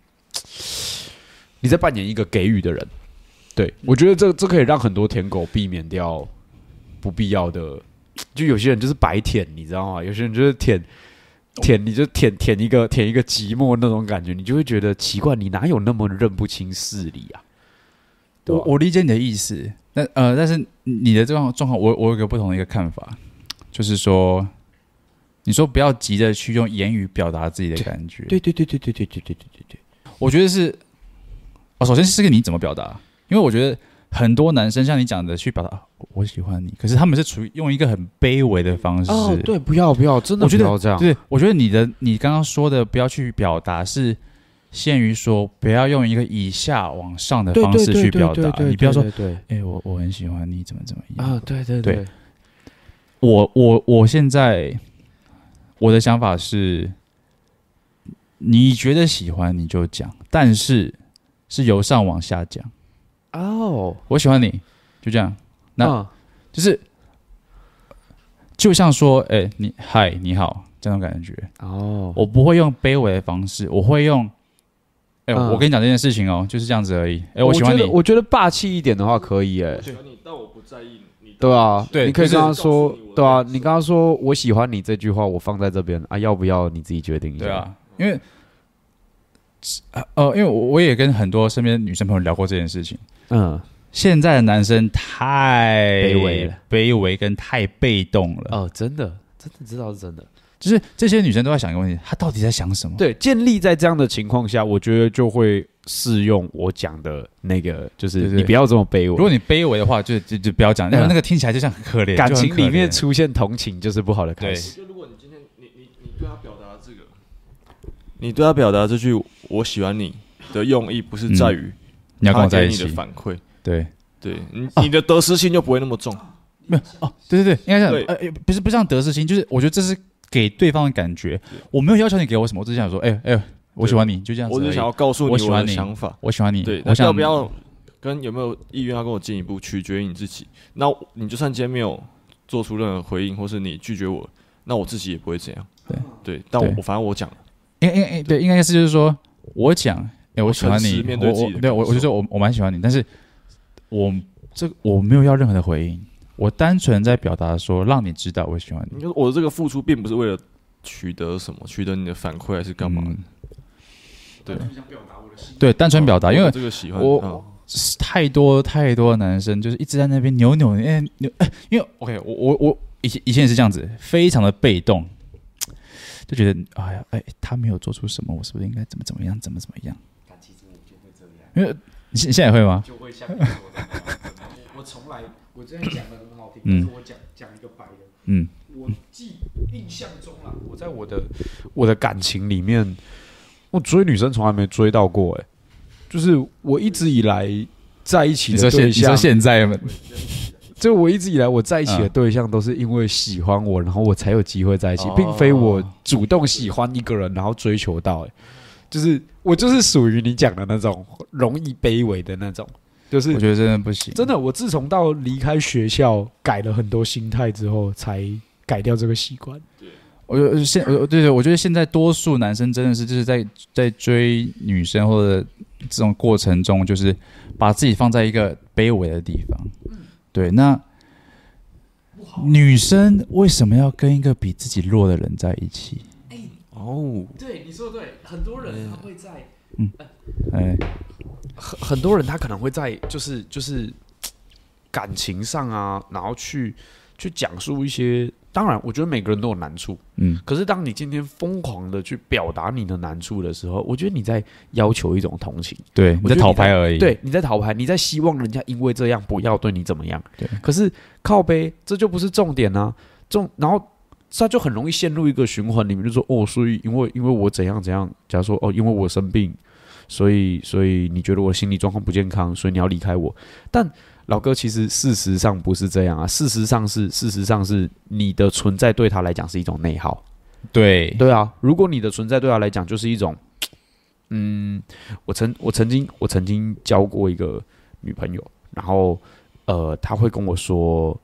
[SPEAKER 2] 你在扮演一个给予的人。对，我觉得这这可以让很多舔狗避免掉不必要的，就有些人就是白舔，你知道吗？有些人就是舔。舔你就舔舔一个舔一个寂寞那种感觉，你就会觉得奇怪，你哪有那么认不清事理啊？
[SPEAKER 1] 我我理解你的意思，但呃，但是你的这种状况，我我有个不同的一个看法，就是说，你说不要急着去用言语表达自己的感觉，
[SPEAKER 2] 对对对对对对对对对对对，
[SPEAKER 1] 我觉得是，哦，首先是个你怎么表达，因为我觉得。很多男生像你讲的去表达我喜欢你，可是他们是处于用一个很卑微的方式。
[SPEAKER 2] 哦，对，不要不要，真的不要这样。
[SPEAKER 1] 对，我觉得你的你刚刚说的不要去表达，是限于说不要用一个以下往上的方式去表达。你不要说对，哎，我我很喜欢你，怎么怎么样
[SPEAKER 2] 啊？对对对，
[SPEAKER 1] 我我我现在我的想法是，你觉得喜欢你就讲，但是是由上往下讲。
[SPEAKER 2] 哦，
[SPEAKER 1] 我喜欢你，就这样。那就是，就像说，哎，你嗨，你好，这种感觉。哦，我不会用卑微的方式，我会用，哎，我跟你讲这件事情哦，就是这样子而已。哎，我喜欢你，
[SPEAKER 2] 我觉得霸气一点的话可以。哎，
[SPEAKER 3] 我喜欢你，但我不在意你。
[SPEAKER 2] 对啊，对，你可以跟他说，对啊，你刚刚说我喜欢你这句话，我放在这边啊，要不要你自己决定一下。
[SPEAKER 1] 对啊，因为，呃，因为我我也跟很多身边女生朋友聊过这件事情。嗯，现在的男生太
[SPEAKER 2] 卑微了，
[SPEAKER 1] 卑微跟太被动了。
[SPEAKER 2] 哦，真的，真的知道是真的。
[SPEAKER 1] 就是这些女生都在想一个问题：她到底在想什么？
[SPEAKER 2] 对，建立在这样的情况下，我觉得就会适用我讲的那个，就是你不要这么卑微。如
[SPEAKER 1] 果你卑微的话，就就就不要讲，那个那个听起来就像很可怜。
[SPEAKER 2] 感情里面出现同情就是不好的开始。
[SPEAKER 3] 就如果你今天你你你对他表达这个，你对他表达这句“我喜欢你”的用意，不是在于。
[SPEAKER 1] 你要跟我在一起。
[SPEAKER 3] 你的反馈，
[SPEAKER 1] 对
[SPEAKER 3] 对，你你的得失心就不会那么重。
[SPEAKER 1] 没有哦，对对对，应该这样。呃，不是不是像得失心，就是我觉得这是给对方的感觉。我没有要求你给我什么，我只是想说，哎哎，我喜欢你，就这样子。
[SPEAKER 3] 我只是想要告诉你我喜欢你想法，
[SPEAKER 1] 我喜欢你。
[SPEAKER 3] 对，我想要不要跟有没有意愿要跟我进一步，取决于你自己。那你就算今天没有做出任何回应，或是你拒绝我，那我自己也不会这样。对对，但我反正我讲了，
[SPEAKER 1] 应应应对，应该是就是说我讲。哎，我喜欢你，我我对我我就说我我蛮喜欢你，但是我这我没有要任何的回应，我单纯在表达说让你知道我喜欢你。
[SPEAKER 3] 我的这个付出并不是为了取得什么，取得你的反馈还是干嘛？对，
[SPEAKER 1] 对，单纯表达，因为
[SPEAKER 3] 这个喜欢
[SPEAKER 1] 我太多太多的男生就是一直在那边扭扭哎扭哎，因为 OK，我我我以前以前也是这样子，非常的被动，就觉得哎呀哎，他没有做出什么，我是不是应该怎么怎么样，怎么怎么样？因为你现现在也会吗？就会像你说的，
[SPEAKER 2] 我 我从来我之前讲的很好听，但是我讲讲一个白的，嗯，我记印象中啊，我在我的我的感情里面，我追女生从来没追到过，哎，就是我一直以来在一起的对象，
[SPEAKER 1] 你说现在吗？
[SPEAKER 2] 就我一直以来我在一起的对象都是因为喜欢我，然后我才有机会在一起，并非我主动喜欢一个人然后追求到，哎。就是我就是属于你讲的那种容易卑微的那种，就是
[SPEAKER 1] 我觉得真的不行。
[SPEAKER 2] 真的，我自从到离开学校改了很多心态之后，才改掉这个习惯。对，
[SPEAKER 1] 我现我对对，我觉得现在多数男生真的是就是在在追女生或者这种过程中，就是把自己放在一个卑微的地方。对，那女生为什么要跟一个比自己弱的人在一起？
[SPEAKER 4] 哦，
[SPEAKER 2] 对，你说的对，很多人他会在，
[SPEAKER 1] 嗯，哎，
[SPEAKER 2] 很很多人他可能会在，就是就是感情上啊，然后去去讲述一些。当然，我觉得每个人都有难处，嗯。可是，当你今天疯狂的去表达你的难处的时候，我觉得你在要求一种同情，
[SPEAKER 1] 对，你在讨牌而已。
[SPEAKER 2] 对，你在讨牌，你在希望人家因为这样不要对你怎么样。
[SPEAKER 1] 对。
[SPEAKER 2] 可是靠背，这就不是重点啊。重，然后他就很容易陷入一个循环里面，就说哦，所以因为因为我怎样怎样，假如说哦，因为我生病，所以所以你觉得我心理状况不健康，所以你要离开我，但。老哥，其实事实上不是这样啊。事实上是，事实上是你的存在对他来讲是一种内耗。
[SPEAKER 1] 对，
[SPEAKER 2] 对啊。如果你的存在对他来讲就是一种，嗯，我曾我曾经我曾经交过一个女朋友，然后呃，他会跟我说，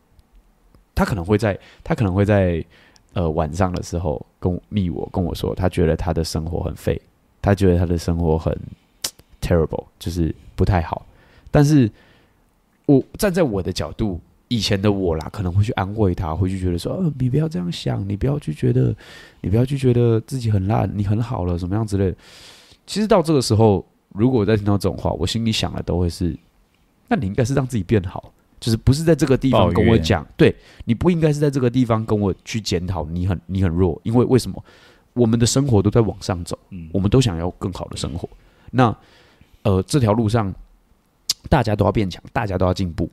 [SPEAKER 2] 他可能会在他可能会在呃晚上的时候跟密我跟我说，他觉得他的生活很废，他觉得他的生活很 terrible，就是不太好，但是。我站在我的角度，以前的我啦，可能会去安慰他，会去觉得说，呃，你不要这样想，你不要去觉得，你不要去觉得自己很烂，你很好了，怎么样之类的。其实到这个时候，如果我再听到这种话，我心里想的都会是，那你应该是让自己变好，就是不是在这个地方跟我讲，对，你不应该是在这个地方跟我去检讨你很你很弱，因为为什么？我们的生活都在往上走，我们都想要更好的生活，那呃，这条路上。大家都要变强，大家都要进步。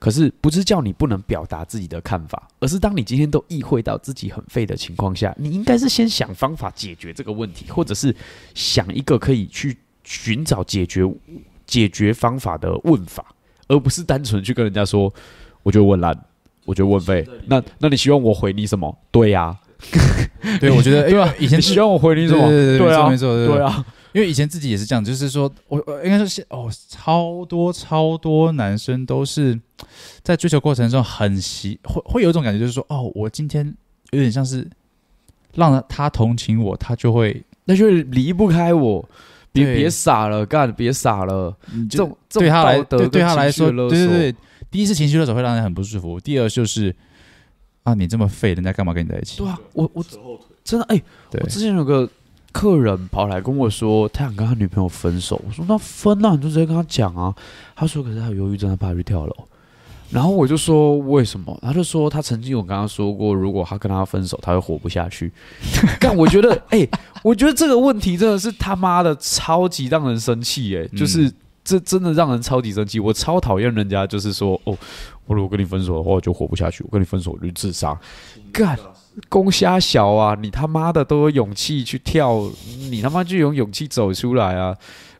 [SPEAKER 2] 可是不是叫你不能表达自己的看法，而是当你今天都意会到自己很废的情况下，你应该是先想方法解决这个问题，或者是想一个可以去寻找解决解决方法的问法，而不是单纯去跟人家说：“我觉得我很烂，我觉得我很废。”那那你希望我回你什么？对呀、啊，
[SPEAKER 1] 对，我觉得 因为以前
[SPEAKER 2] 希望我回你什么？对啊，
[SPEAKER 1] 没错，对
[SPEAKER 2] 啊。
[SPEAKER 1] 因为以前自己也是这样，就是说我我应该说是哦，超多超多男生都是在追求过程中很习会会有一种感觉，就是说哦，我今天有点像是让他同情我，他就会
[SPEAKER 2] 那就离不开我，别别傻了，干别傻了，这种
[SPEAKER 1] 对他来对对他来说，对对对，第一次情绪勒索会让人很不舒服，第二就是啊，你这么废，人家干嘛跟你在一起？
[SPEAKER 2] 对啊，我我真的哎，我之前有个。客人跑来跟我说，他想跟他女朋友分手。我说那分了，你就直接跟他讲啊。他说可是他有忧郁症，他怕去跳楼。然后我就说为什么？他就说他曾经有跟他说过，如果他跟他分手，他会活不下去。但我觉得，哎、欸，我觉得这个问题真的是他妈的超级让人生气，哎，就是这真的让人超级生气。我超讨厌人家就是说，哦，我如果跟你分手的话，我就活不下去。我跟你分手，我就自杀。干。公虾小啊！你他妈的都有勇气去跳，你他妈就有勇气走出来啊！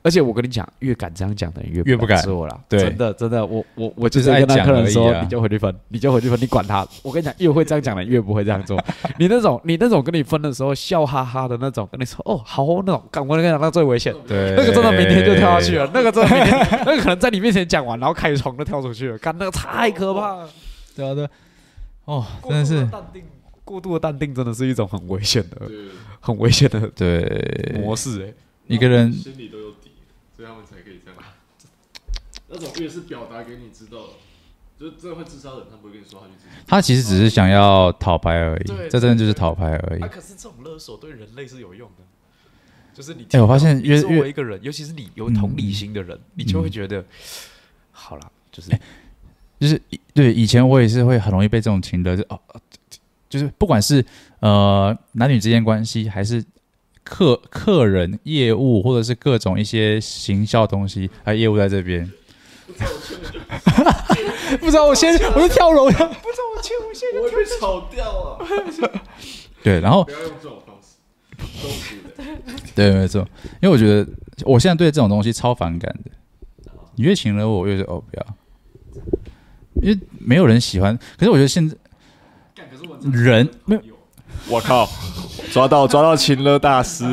[SPEAKER 2] 而且我跟你讲，越敢这样讲的人越
[SPEAKER 1] 越不敢
[SPEAKER 2] 做了。
[SPEAKER 1] 对，
[SPEAKER 2] 真的真的，我我我就是跟他客人说，啊、你就回去分，你就回去分，你管他。我跟你讲，越会这样讲的人越不会这样做。你那种你那种跟你分的时候笑哈哈的那种，跟你说哦好哦那种，干我跟你讲那最危险。
[SPEAKER 1] 对，
[SPEAKER 2] 那个真的明天就跳下去了。那个真的明天，那个可能在你面前讲完，然后开床就跳出去了。干那个太可怕了。
[SPEAKER 1] 对啊对，哦，真的是。
[SPEAKER 2] 过度的淡定真的是一种很危险的、很危险的
[SPEAKER 1] 对
[SPEAKER 2] 模式哎。
[SPEAKER 1] 一个人
[SPEAKER 3] 心里都有底，所以他们才可以这样。那种越是表达给你知道，就真的会自杀的人，他不会跟你说他去自杀。
[SPEAKER 1] 他其实只是想要讨牌而已，这真的就是讨牌而已。
[SPEAKER 2] 可是这种勒索对人类是有用的，就是你
[SPEAKER 1] 哎，我发现越越
[SPEAKER 2] 一个人，尤其是你有同理心的人，你就会觉得好了，就是
[SPEAKER 1] 就是对以前我也是会很容易被这种情勒，就哦。就是不管是呃男女之间关系，还是客客人业务，或者是各种一些行销东西，还有业务在这边。不知道我先，我就跳楼了。不知道我切我现在
[SPEAKER 3] 我会被炒掉了！
[SPEAKER 1] 对，然后
[SPEAKER 3] 不要用这种方式，
[SPEAKER 1] 对，没错，因为我觉得我现在对这种东西超反感的。你越请了我，我越说哦不要，因为没有人喜欢。可是我觉得现在。人没有，
[SPEAKER 3] 我靠，抓到抓到情勒大师。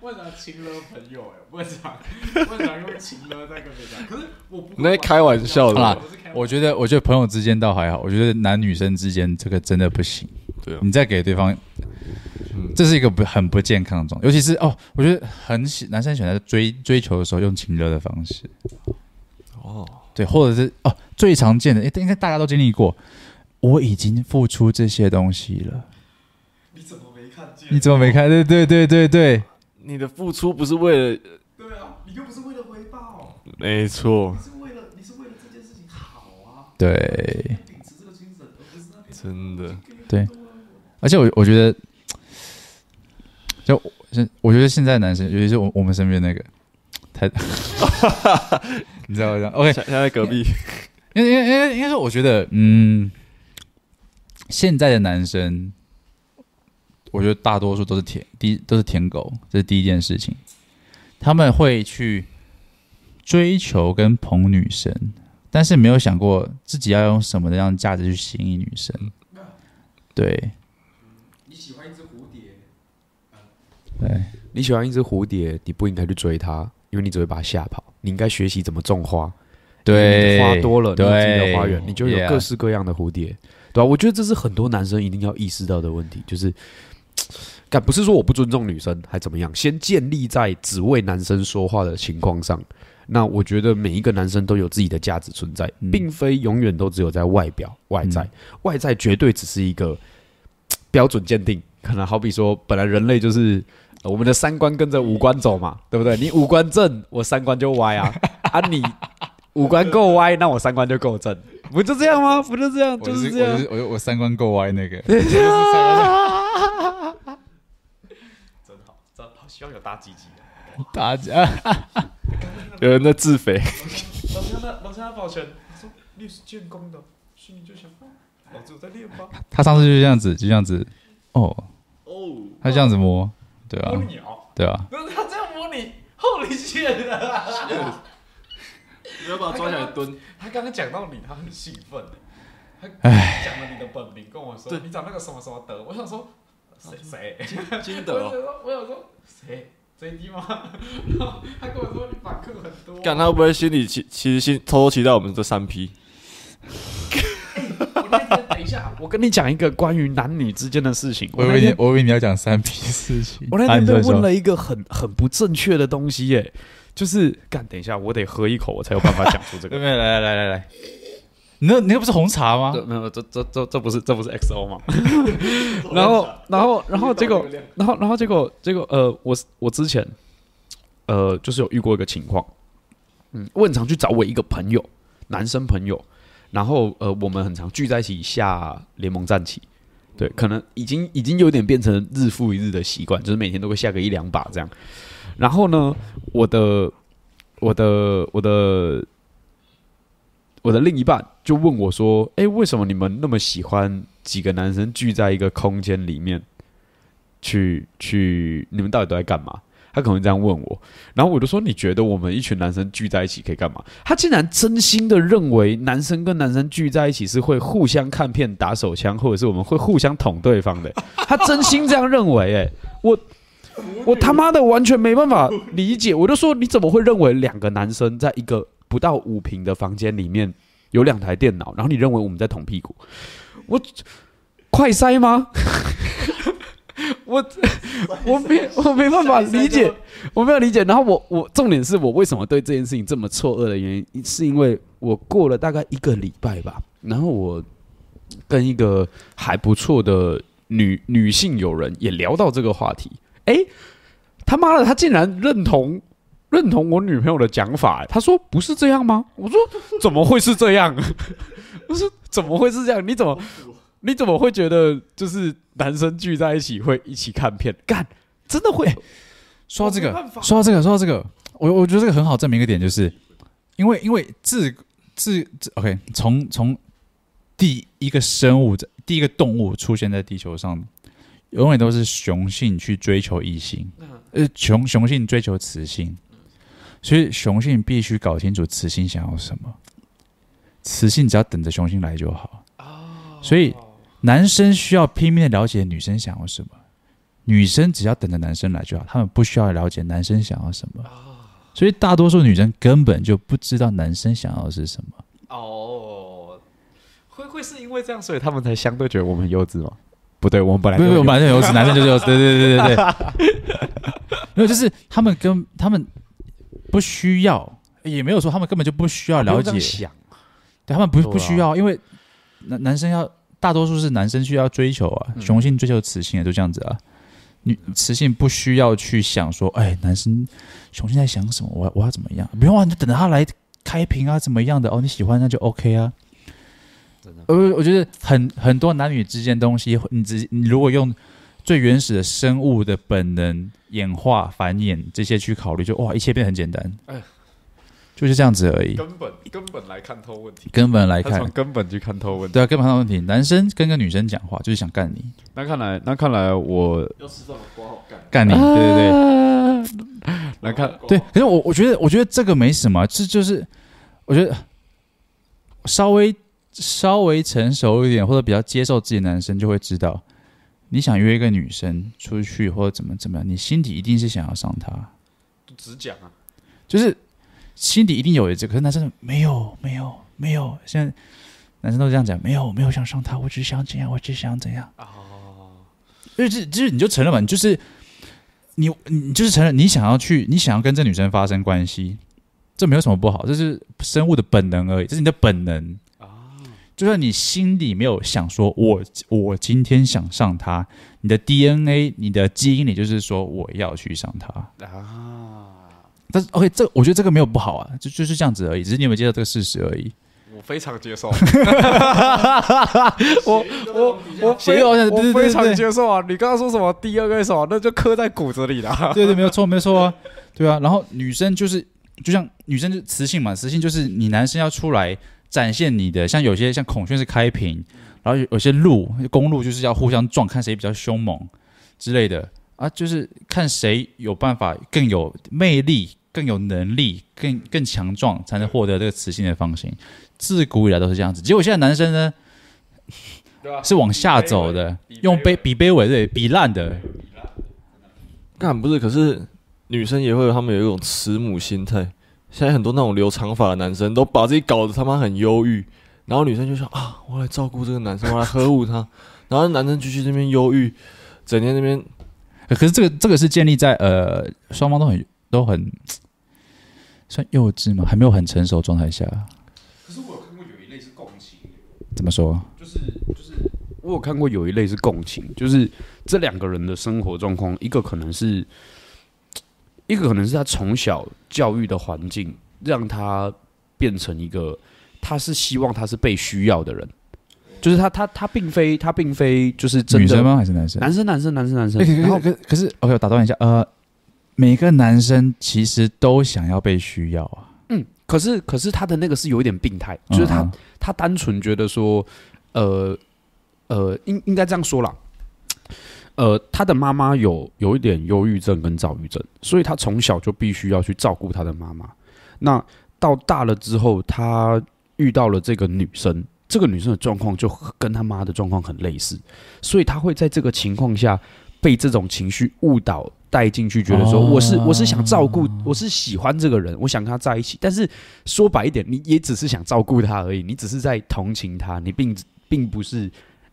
[SPEAKER 2] 为啥情勒朋友？哎，为啥？为啥用情勒在跟别人讲？可是我不，
[SPEAKER 3] 那开玩笑的啦。
[SPEAKER 1] 我觉得，我觉得朋友之间倒还好。我觉得男女生之间这个真的不行。
[SPEAKER 3] 对啊，
[SPEAKER 1] 你再给对方，这是一个不很不健康的状态，尤其是哦，我觉得很喜男生喜欢在追追求的时候用情勒的方式。哦，对，或者是哦，最常见的，应该大家都经历过。我已经付出这些东西了？
[SPEAKER 3] 你怎么没看？
[SPEAKER 1] 对对对对对，
[SPEAKER 3] 你的付出不是为了？
[SPEAKER 2] 对啊，你又不是为了回报。
[SPEAKER 3] 没错。
[SPEAKER 2] 你是为了，你是为了这件事情好啊。
[SPEAKER 1] 对。
[SPEAKER 2] 秉持这个精神，而不是那边
[SPEAKER 3] 真的。
[SPEAKER 1] 对。而且我我觉得，就现我觉得现在男生，尤其是我我们身边那个，太，你知道吗？OK，
[SPEAKER 3] 现在隔壁，
[SPEAKER 1] 因为因为因为应该是，我觉得，嗯，现在的男生，我觉得大多数都是舔，第都是舔狗，这是第一件事情。他们会去追求跟捧女生，但是没有想过自己要用什么样的价值去吸引女生，对。
[SPEAKER 2] 你喜欢一只蝴蝶对，你喜欢一只蝴蝶，你不应该去追它，因为你只会把它吓跑。你应该学习怎么种花。
[SPEAKER 1] 对，
[SPEAKER 2] 花多了，
[SPEAKER 1] 对，
[SPEAKER 2] 你有自己的花园，你就有各式各样的蝴蝶，对吧？我觉得这是很多男生一定要意识到的问题，就是，干不是说我不尊重女生，还怎么样？先建立在只为男生说话的情况上。那我觉得每一个男生都有自己的价值存在，并非永远都只有在外表、外在，外在绝对只是一个标准鉴定。可能好比说，本来人类就是。我们的三观跟着五官走嘛，对不对？你五官正，我三观就歪啊！啊，你五官够歪，那我三观就够正，不就这样吗？不就这样，就是这样。
[SPEAKER 1] 我我我三观够歪，那个。
[SPEAKER 2] 真好，真好，希望有大鸡鸡的。
[SPEAKER 1] 大家，
[SPEAKER 3] 有人在自肥。
[SPEAKER 2] 老乡他，老乡他保全，说你是建工的，心里就想，老子在练吧。
[SPEAKER 1] 他上次就是这样子，就这样子。哦哦，他这样子摸。对啊，对啊，
[SPEAKER 2] 不是他这样摸你后里线的，
[SPEAKER 3] 你要把他抓起来蹲。
[SPEAKER 2] 他刚刚讲到你，他很兴奋，他讲了你的本名，跟我说你找那个什么什么德，我想说谁谁
[SPEAKER 3] 金德，
[SPEAKER 2] 我想说谁 JD 吗？然后他跟我说你访客很多，
[SPEAKER 3] 干他会不会心里其其实心偷偷期待我们这三批？
[SPEAKER 2] 等一下，我跟你讲一个关于男女之间的事情。
[SPEAKER 1] 我以为你，我以为你要讲三批事情。
[SPEAKER 2] 我那天被问了一个很很不正确的东西，耶，就是干。等一下，我得喝一口，我才有办法讲出这个。
[SPEAKER 1] 对来来来来来，你那，你那不是红茶吗？
[SPEAKER 2] 没有，这这这这不是这不是 XO 吗？然后然后然后结果然后然后结果结果呃，我我之前呃就是有遇过一个情况，嗯，我很常去找我一个朋友，男生朋友。然后，呃，我们很常聚在一起下联盟战棋，对，可能已经已经有点变成日复一日的习惯，就是每天都会下个一两把这样。然后呢，我的我的我的我的另一半就问我说：“哎，为什么你们那么喜欢几个男生聚在一个空间里面去去？你们到底都在干嘛？”他可能这样问我，然后我就说：“你觉得我们一群男生聚在一起可以干嘛？”他竟然真心的认为男生跟男生聚在一起是会互相看片、打手枪，或者是我们会互相捅对方的。他真心这样认为，哎，我我他妈的完全没办法理解。我就说：“你怎么会认为两个男生在一个不到五平的房间里面有两台电脑，然后你认为我们在捅屁股？我快塞吗？”我我没我没办法理解，我没有理解。然后我我重点是我为什么对这件事情这么错愕的原因，是因为我过了大概一个礼拜吧，然后我跟一个还不错的女女性友人也聊到这个话题。哎，他妈的，他竟然认同认同我女朋友的讲法，她说不是这样吗？我说怎么会是这样？我说怎么会是这样？你怎么？你怎么会觉得就是男生聚在一起会一起看片？干，真的会？
[SPEAKER 1] 说到这个，说到这个，说到这个，我我觉得这个很好证明一个点，就是因为因为自自自 OK，从从第一个生物在第一个动物出现在地球上，永远都是雄性去追求异性，呃，雄雄性追求雌性，所以雄性必须搞清楚雌性想要什么，雌性只要等着雄性来就好。所以。男生需要拼命的了解女生想要什么，女生只要等着男生来就好，他们不需要了解男生想要什么。所以大多数女生根本就不知道男生想要的是什么。
[SPEAKER 2] 哦，会会是因为这样，所以他们才相对觉得我们很幼稚吗？不对，我们本来
[SPEAKER 1] 不是我们本来就幼稚，男生就是幼稚，对对对对对。没有，就是他们跟他们不需要，也没有说他们根本就不需要了解。
[SPEAKER 2] 想，
[SPEAKER 1] 对他们不不需要，因为男男生要大多数是男生需要追求啊，雄性追求雌性啊就这样子啊。女雌性不需要去想说，哎，男生雄性在想什么？我我要怎么样？不用啊，你就等着他来开屏啊，怎么样的？哦，你喜欢那就 OK 啊。呃，我觉得很很多男女之间东西，你只你如果用最原始的生物的本能演化繁衍这些去考虑，就哇，一切变得很简单。哎，就是这样子而已。
[SPEAKER 2] 根本根本来看透问题，
[SPEAKER 1] 根本来看，
[SPEAKER 2] 从根本去看透问题。
[SPEAKER 1] 对啊，根本看透问题。男生跟个女生讲话就是想干你。
[SPEAKER 2] 那看来，那看来我
[SPEAKER 3] 要吃饭了，刮好干
[SPEAKER 1] 干你。对对对，
[SPEAKER 2] 来看
[SPEAKER 1] 对。可是我我觉得我觉得这个没什么，这就是我觉得稍微。稍微成熟一点或者比较接受自己的男生就会知道，你想约一个女生出去或者怎么怎么样，你心底一定是想要上她。
[SPEAKER 2] 只讲啊，
[SPEAKER 1] 就是心底一定有一只，可是男生没有没有没有，现在男生都这样讲，没有没有想上她，我只想怎样，我只想怎样。哦，就是就是你就承认嘛，你就是你你就是承认你想要去，你想要跟这女生发生关系，这没有什么不好，这是生物的本能而已，这是你的本能。就算你心里没有想说我，我我今天想上他，你的 DNA，你的基因里就是说我要去上他啊。但是 OK，这我觉得这个没有不好啊，就就是这样子而已，只是你有没有接受这个事实而已。
[SPEAKER 2] 我非常接受，我我我非我非常接受啊！你刚刚说什么 DNA 什么，那就刻在骨子里了。
[SPEAKER 1] 对对，没有错，没错啊，对啊。然后女生就是，就像女生就雌性嘛，雌性就是你男生要出来。展现你的，像有些像孔雀是开屏，然后有有些路公路就是要互相撞，看谁比较凶猛之类的啊，就是看谁有办法更有魅力、更有能力、更更强壮，才能获得这个雌性的芳心。自古以来都是这样子，结果现在男生呢，是往下走的，用卑比卑微对比烂的，
[SPEAKER 3] 干不是？可是女生也会有，他们有一种慈母心态。现在很多那种留长发的男生都把自己搞得他妈很忧郁，然后女生就说啊，我来照顾这个男生，我来呵护他，然后男生继续这边忧郁，整天那边。
[SPEAKER 1] 可是这个这个是建立在呃双方都很都很算幼稚嘛，还没有很成熟状态下。
[SPEAKER 2] 可是我有看过有一类是共情，
[SPEAKER 1] 怎么说？
[SPEAKER 2] 就是就是我有看过有一类是共情，就是这两个人的生活状况，一个可能是。一个可能是他从小教育的环境让他变成一个，他是希望他是被需要的人，就是他他他并非他并非就是真的
[SPEAKER 1] 女生吗？还是男生？
[SPEAKER 2] 男生男生男生男生。
[SPEAKER 1] 然后可可是 OK，我打断一下，呃，每个男生其实都想要被需要啊。
[SPEAKER 2] 嗯，可是可是他的那个是有一点病态，就是他他单纯觉得说，呃呃，应应该这样说啦。呃，他的妈妈有有一点忧郁症跟躁郁症，所以他从小就必须要去照顾他的妈妈。那到大了之后，他遇到了这个女生，这个女生的状况就跟他妈的状况很类似，所以他会在这个情况下被这种情绪误导带进去，觉得说我是我是想照顾，我是喜欢这个人，我想跟他在一起。但是说白一点，你也只是想照顾他而已，你只是在同情他，你并并不是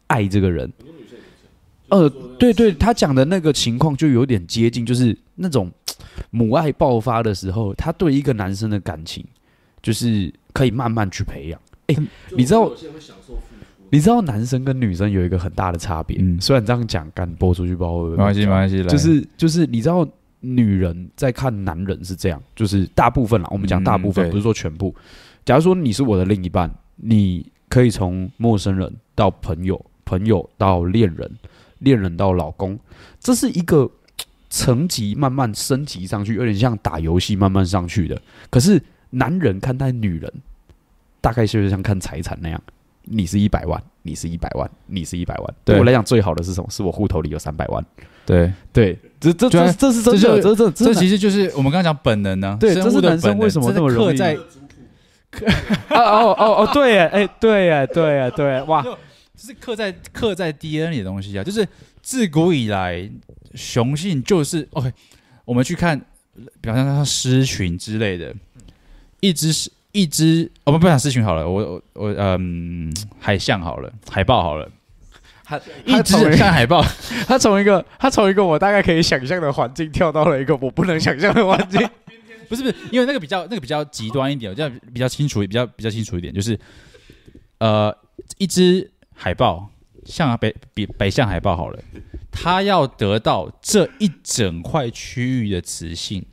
[SPEAKER 2] 爱这个人。呃，对对，他讲的那个情况就有点接近，就是那种母爱爆发的时候，他对一个男生的感情，就是可以慢慢去培养。哎，你知道，你知道男生跟女生有一个很大的差别。嗯，虽然这样讲，敢播出去不知道会不会
[SPEAKER 1] 没关系，没关系。
[SPEAKER 2] 就是就是，你知道，女人在看男人是这样，就是大部分啦，我们讲大部分，不是说全部。假如说你是我的另一半，你可以从陌生人到朋友，朋友到恋人。恋人到老公，这是一个 层级慢慢升级上去，有点像打游戏慢慢上去的。可是男人看待女人，大概就是像看财产那样，你是一百万，你是一百万，你是一百万。对我来讲，最好的是什么？是我户头里有三百万。
[SPEAKER 1] 对对，
[SPEAKER 2] 这这这这是真的，这这
[SPEAKER 1] 这其实就是我们刚刚讲本能呢。
[SPEAKER 2] 对，这是男生为什么这么容易？啊 哦哦哦，对耶，哎，对耶，对耶，对，哇。
[SPEAKER 1] 是刻在刻在 DNA 里的东西啊，就是自古以来雄性就是 OK。我们去看，比方说像狮群之类的，一只是一只，我们不讲狮群好了，我我我嗯，海象好了，海豹好了，
[SPEAKER 2] 他
[SPEAKER 1] 一只看海豹，
[SPEAKER 2] 他从一个 他从一个我大概可以想象的环境跳到了一个我不能想象的环境。
[SPEAKER 1] 不是不是，因为那个比较那个比较极端一点，这样比较清楚，比较比较清楚一点，就是呃，一只海豹，像北比北向海豹好了，它要得到这一整块区域的雌性，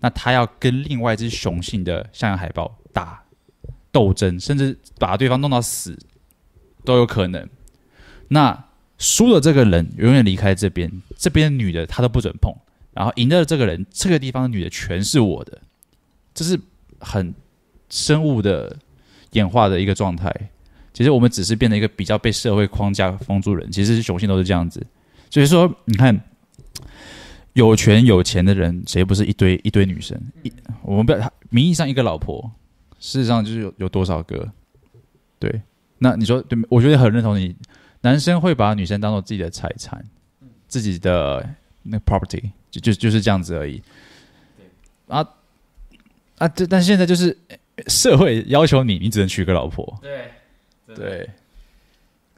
[SPEAKER 1] 那它要跟另外一只雄性的象牙海豹打斗争，甚至把对方弄到死都有可能。那输了这个人永远离开这边，这边女的他都不准碰。然后赢的这个人，这个地方的女的全是我的，这是很生物的演化的一个状态。其实我们只是变成一个比较被社会框架封住人，其实雄性都是这样子。所以说，你看有权有钱的人，谁不是一堆一堆女生？一我们不要名义上一个老婆，事实上就是有有多少个？对，那你说对？我觉得很认同你，男生会把女生当做自己的财产，自己的那个 property。就就就是这样子而已，啊啊！这但现在就是社会要求你，你只能娶个老婆。对对。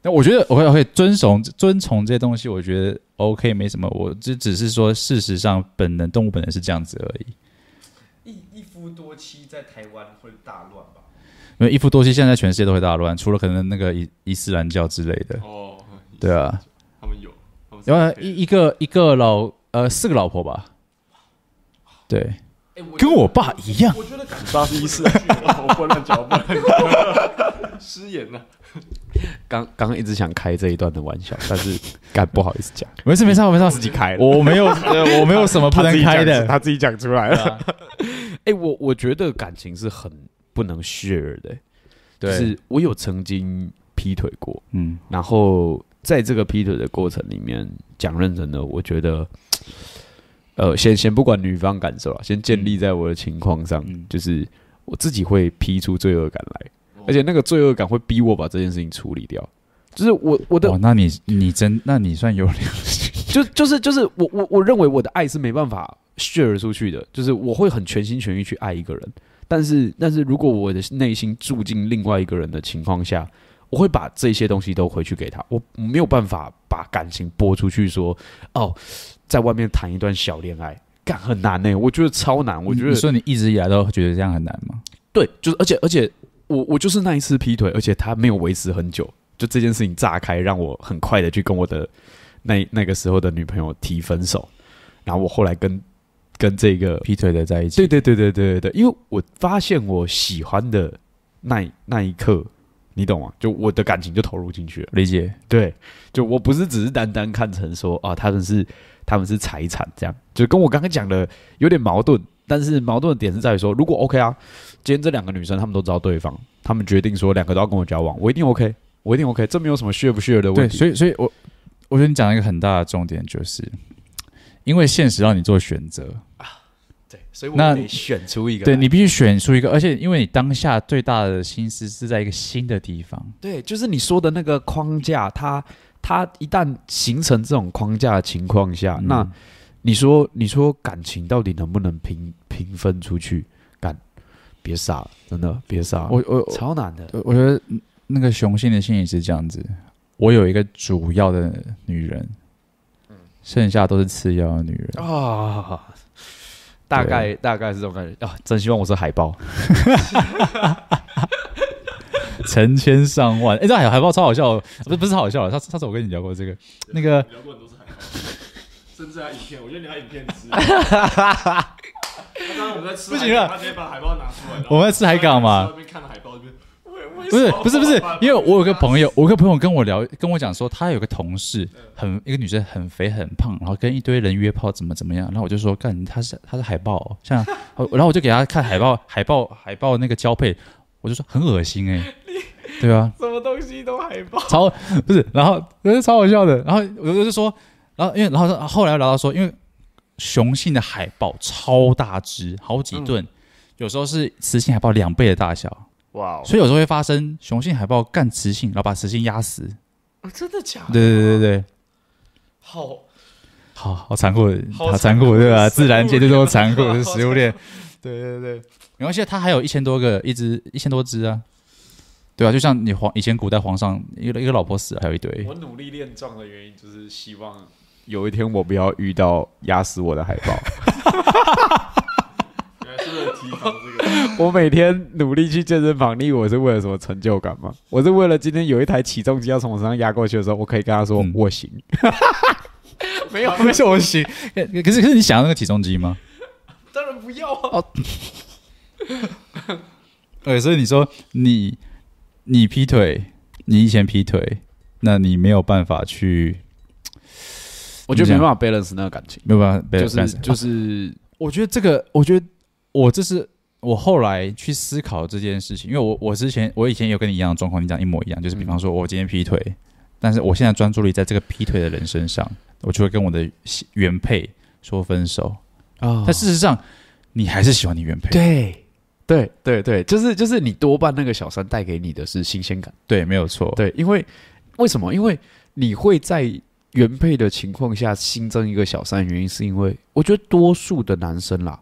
[SPEAKER 1] 那我觉得我会会遵从遵从这些东西，我觉得 OK 没什么。我这只是说，事实上本能动物本能是这样子而已。
[SPEAKER 2] 一一夫多妻在台湾会大乱吧？
[SPEAKER 1] 因为一夫多妻现在全世界都会大乱，除了可能那个伊伊斯兰教之类的。哦，对啊，
[SPEAKER 3] 他们有，
[SPEAKER 1] 然后一一个一个老。呃，四个老婆吧，对，跟我爸一样。
[SPEAKER 3] 我觉得你爸是一世，我不乱讲，不失言了。
[SPEAKER 2] 刚刚刚一直想开这一段的玩笑，但是干不好意思讲。
[SPEAKER 1] 没事没事，我没事，自己开。我没有，我没有什么不能开的，
[SPEAKER 2] 他自己讲出来了。哎、欸，我我觉得感情是很不能 share 的，对，就是我有曾经劈腿过，嗯，然后在这个劈腿的过程里面，讲认真的，我觉得。呃，先先不管女方感受啊，先建立在我的情况上，嗯、就是我自己会批出罪恶感来，嗯、而且那个罪恶感会逼我把这件事情处理掉。就是我我的，
[SPEAKER 1] 那你你真，那你算有良心。
[SPEAKER 2] 就就是就是我我我认为我的爱是没办法 share 出去的，就是我会很全心全意去爱一个人，但是但是如果我的内心住进另外一个人的情况下，我会把这些东西都回去给他，我没有办法把感情播出去说哦。在外面谈一段小恋爱，干很难呢、欸。我觉得超难。我觉得
[SPEAKER 1] 你说你一直以来都觉得这样很难吗？
[SPEAKER 2] 对，就是而且而且我我就是那一次劈腿，而且他没有维持很久，就这件事情炸开，让我很快的去跟我的那那个时候的女朋友提分手。然后我后来跟跟这个
[SPEAKER 1] 劈腿的在一起。
[SPEAKER 2] 对对对对对对对，因为我发现我喜欢的那那一刻。你懂吗？就我的感情就投入进去了，
[SPEAKER 1] 理解？
[SPEAKER 2] 对，就我不是只是单单看成说啊，他们是他们是财产这样，就跟我刚刚讲的有点矛盾。但是矛盾的点是在于说，如果 OK 啊，今天这两个女生她们都知道对方，她们决定说两个都要跟我交往，我一定 OK，我一定 OK，这没有什么 share 不 share 的问题。
[SPEAKER 1] 对，所以所以我我觉得你讲了一个很大的重点，就是因为现实让你做选择啊，对。
[SPEAKER 2] 所以我得选出一个，
[SPEAKER 1] 对，你必须选出一个，而且因为你当下最大的心思是在一个新的地方，
[SPEAKER 2] 对，就是你说的那个框架，它它一旦形成这种框架的情况下，嗯、那你说你说感情到底能不能平平分出去？干，别傻了，真的别傻了，
[SPEAKER 1] 我我
[SPEAKER 2] 超难的，
[SPEAKER 1] 我觉得那个雄性的心理是这样子，我有一个主要的女人，嗯，剩下都是次要的女人。啊。哦
[SPEAKER 2] 大概大概是这种感觉。啊！真希望我是海豹，
[SPEAKER 1] 成千上万。哎、欸，这海海报超好笑，不是不是好笑。上上次我跟你聊过这个，那个聊过很多次
[SPEAKER 3] 甚至还影片，我觉得你还影片吃。刚刚我们在吃，不行了，他直接把海报拿出来。
[SPEAKER 1] 我们在吃海港嘛？不是不是不是，因为我有个朋友，我有个朋友跟我聊，跟我讲说，他有个同事，很一个女生，很肥很胖，然后跟一堆人约炮，怎么怎么样。然后我就说，干，他是他是海豹、哦，像，然后我就给他看海豹海豹海豹那个交配，我就说很恶心哎、欸，对吧？
[SPEAKER 3] 什么东西都海豹，
[SPEAKER 1] 超不是，然后我觉得超好笑的。然后我就说，然后因为然后后来聊到说，因为雄性的海豹超大只，好几吨，嗯、有时候是雌性海豹两倍的大小。哇！Wow. 所以有时候会发生雄性海豹干雌性，然后把雌性压死。
[SPEAKER 3] 啊，真的假的？
[SPEAKER 1] 对对对对，好好好残酷，好残酷，对吧？自然界就这么残酷，是食物链。对对对，没关系，它还有一千多个，一只一千多只啊。对啊，就像你皇以前古代皇上一个一个老婆死了，还有一堆。
[SPEAKER 2] 我努力练壮的原因就是希望有一天我不要遇到压死我的海豹。
[SPEAKER 3] 原来是为了提防这个。
[SPEAKER 2] 我每天努力去健身房，你以为我是为了什么成就感吗？我是为了今天有一台起重机要从我身上压过去的时候，我可以跟他说、嗯、我行。
[SPEAKER 1] 没有，没说我行。可是可是你想要那个起重机吗？
[SPEAKER 2] 当然不要啊。
[SPEAKER 1] 对，所以你说你你劈腿，你以前劈腿，那你没有办法去，
[SPEAKER 2] 我觉得没办法 balance 那个感情，
[SPEAKER 1] 没有办法 balance，
[SPEAKER 2] 就是就是，
[SPEAKER 1] 我觉得这个，我觉得我这是我后来去思考这件事情，因为我我之前我以前有跟你一样的状况，你讲一模一样，就是比方说我今天劈腿，嗯、但是我现在专注力在这个劈腿的人身上，我就会跟我的原配说分手。啊，哦、但事实上你还是喜欢你原配，
[SPEAKER 2] 对。对对对，就是就是你多半那个小三带给你的是新鲜感，
[SPEAKER 1] 对，没有错，
[SPEAKER 2] 对，因为为什么？因为你会在原配的情况下新增一个小三，原因是因为我觉得多数的男生啦，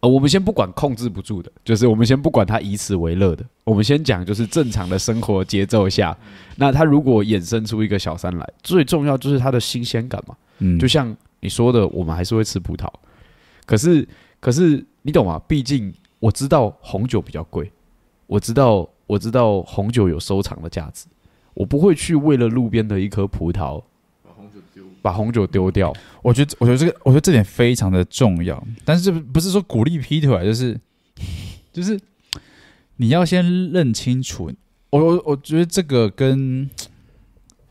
[SPEAKER 2] 呃，我们先不管控制不住的，就是我们先不管他以此为乐的，我们先讲就是正常的生活节奏下，那他如果衍生出一个小三来，最重要就是他的新鲜感嘛，嗯，就像你说的，我们还是会吃葡萄，可是可是你懂吗？毕竟。我知道红酒比较贵，我知道我知道红酒有收藏的价值，我不会去为了路边的一颗葡萄把红酒丢把红酒丢掉。
[SPEAKER 1] 我觉得我觉得这个我觉得这点非常的重要，但是不是说鼓励劈腿，就是 就是你要先认清楚。我我我觉得这个跟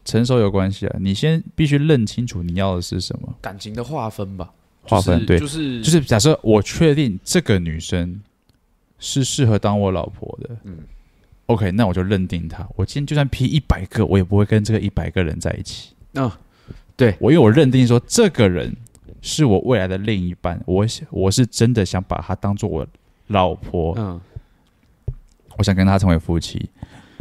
[SPEAKER 1] 成熟有关系啊，你先必须认清楚你要的是什么
[SPEAKER 2] 感情的划分吧，
[SPEAKER 1] 划分对，
[SPEAKER 2] 就是
[SPEAKER 1] 就是假设我确定这个女生。是适合当我老婆的，嗯，OK，那我就认定他。我今天就算劈一百个，我也不会跟这个一百个人在一起。
[SPEAKER 2] 嗯、哦，对，
[SPEAKER 1] 我因为我认定说这个人是我未来的另一半，我我是真的想把他当做我老婆。嗯，我想跟他成为夫妻。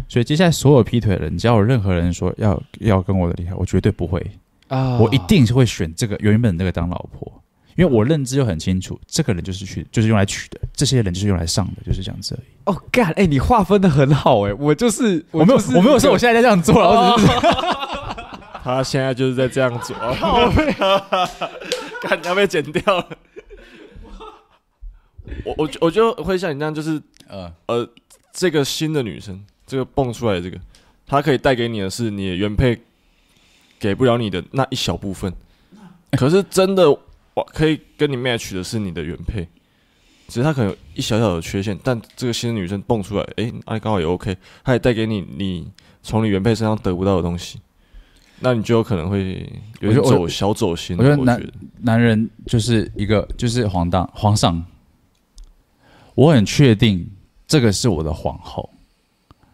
[SPEAKER 1] 所以接下来所有劈腿的人，只要有任何人说要要跟我的离开，我绝对不会啊，哦、我一定是会选这个原本那个当老婆。因为我认知又很清楚，这个人就是去，就是用来取的；这些人就是用来上的，就是这样子而已。
[SPEAKER 2] 哦，God，哎，你划分的很好，哎，我就是，我没有，
[SPEAKER 1] 我没有说我现在在这样做，我只是，
[SPEAKER 3] 他现在就是在这样做，看 要被剪掉了。我我我就会像你那样，就是呃呃，这个新的女生，这个蹦出来的这个，她可以带给你的是你的原配给不了你的那一小部分，可是真的。可以跟你 match 的是你的原配，只是他可能有一小小的缺陷，但这个新的女生蹦出来，哎，哎，刚好也 OK，她也带给你你从你原配身上得不到的东西，那你就有可能会有点走小走心。
[SPEAKER 1] 我觉得男男人就是一个就是皇当皇上，我很确定这个是我的皇后，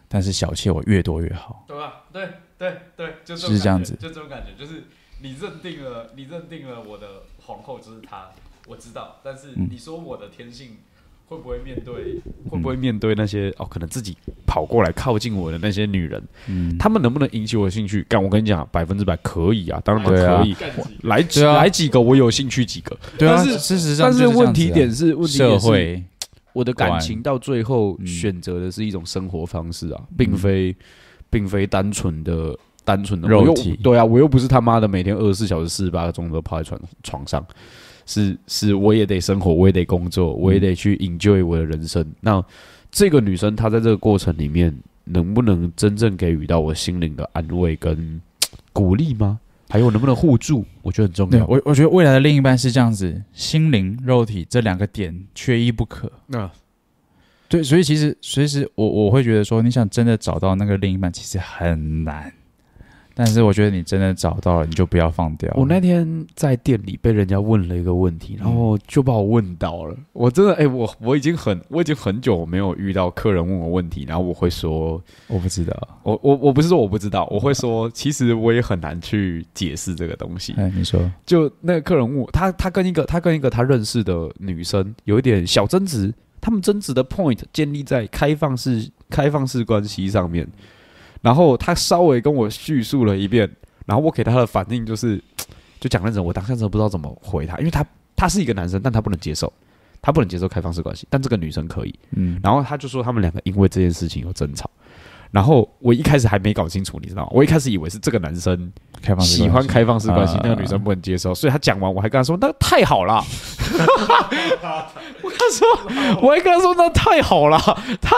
[SPEAKER 1] 但是小妾我越多越好，
[SPEAKER 2] 对吧？对对对，
[SPEAKER 1] 就是这样子，
[SPEAKER 2] 就这种感觉，就是你认定了，你认定了我的。皇后就是她，我知道。但是你说我的天性会不会面对？嗯、会不会面对那些哦？可能自己跑过来靠近我的那些女人，嗯，他们能不能引起我的兴趣？干，我跟你讲，百分之百可以啊，当然可以。啊、来几、啊、来几个，我有兴趣几个。对啊，但是事实上，但是问题点是，问题点是，会我的感情到最后选择的是一种生活方式啊，嗯、并非并非单纯的。单纯的肉体，对啊，我又不是他妈的每天二十四小时四十八个钟都泡在床床上，是是，我也得生活，我也得工作，我也得去 enjoy 我的人生。嗯、那这个女生她在这个过程里面，能不能真正给予到我心灵的安慰跟鼓励吗？还有能不能互助？我觉得很重要。
[SPEAKER 1] 我我觉得未来的另一半是这样子，心灵、肉体这两个点缺一不可。那、啊、对，所以其实随时我我会觉得说，你想真的找到那个另一半，其实很难。但是我觉得你真的找到了，你就不要放掉。
[SPEAKER 2] 我那天在店里被人家问了一个问题，然后就把我问到了。我真的哎、欸，我我已经很我已经很久没有遇到客人问我问题，然后我会说
[SPEAKER 1] 我不知道。
[SPEAKER 2] 我我我不是说我不知道，我会说 其实我也很难去解释这个东西。
[SPEAKER 1] 哎，你说，
[SPEAKER 2] 就那个客人问我，他他跟一个他跟一个他认识的女生有一点小争执，他们争执的 point 建立在开放式开放式关系上面。然后他稍微跟我叙述了一遍，然后我给他的反应就是，就讲那种我当下真的不知道怎么回他，因为他他是一个男生，但他不能接受，他不能接受开放式关系，但这个女生可以，嗯，然后他就说他们两个因为这件事情有争吵，
[SPEAKER 5] 然后我一开始还没搞清楚，你知道吗？我一开始以为是这个男生
[SPEAKER 1] 开放
[SPEAKER 5] 喜欢开放式关系，那个女生不能接受，所以他讲完，我还跟他说那太好了。我跟他说，我还跟他说那太好了。他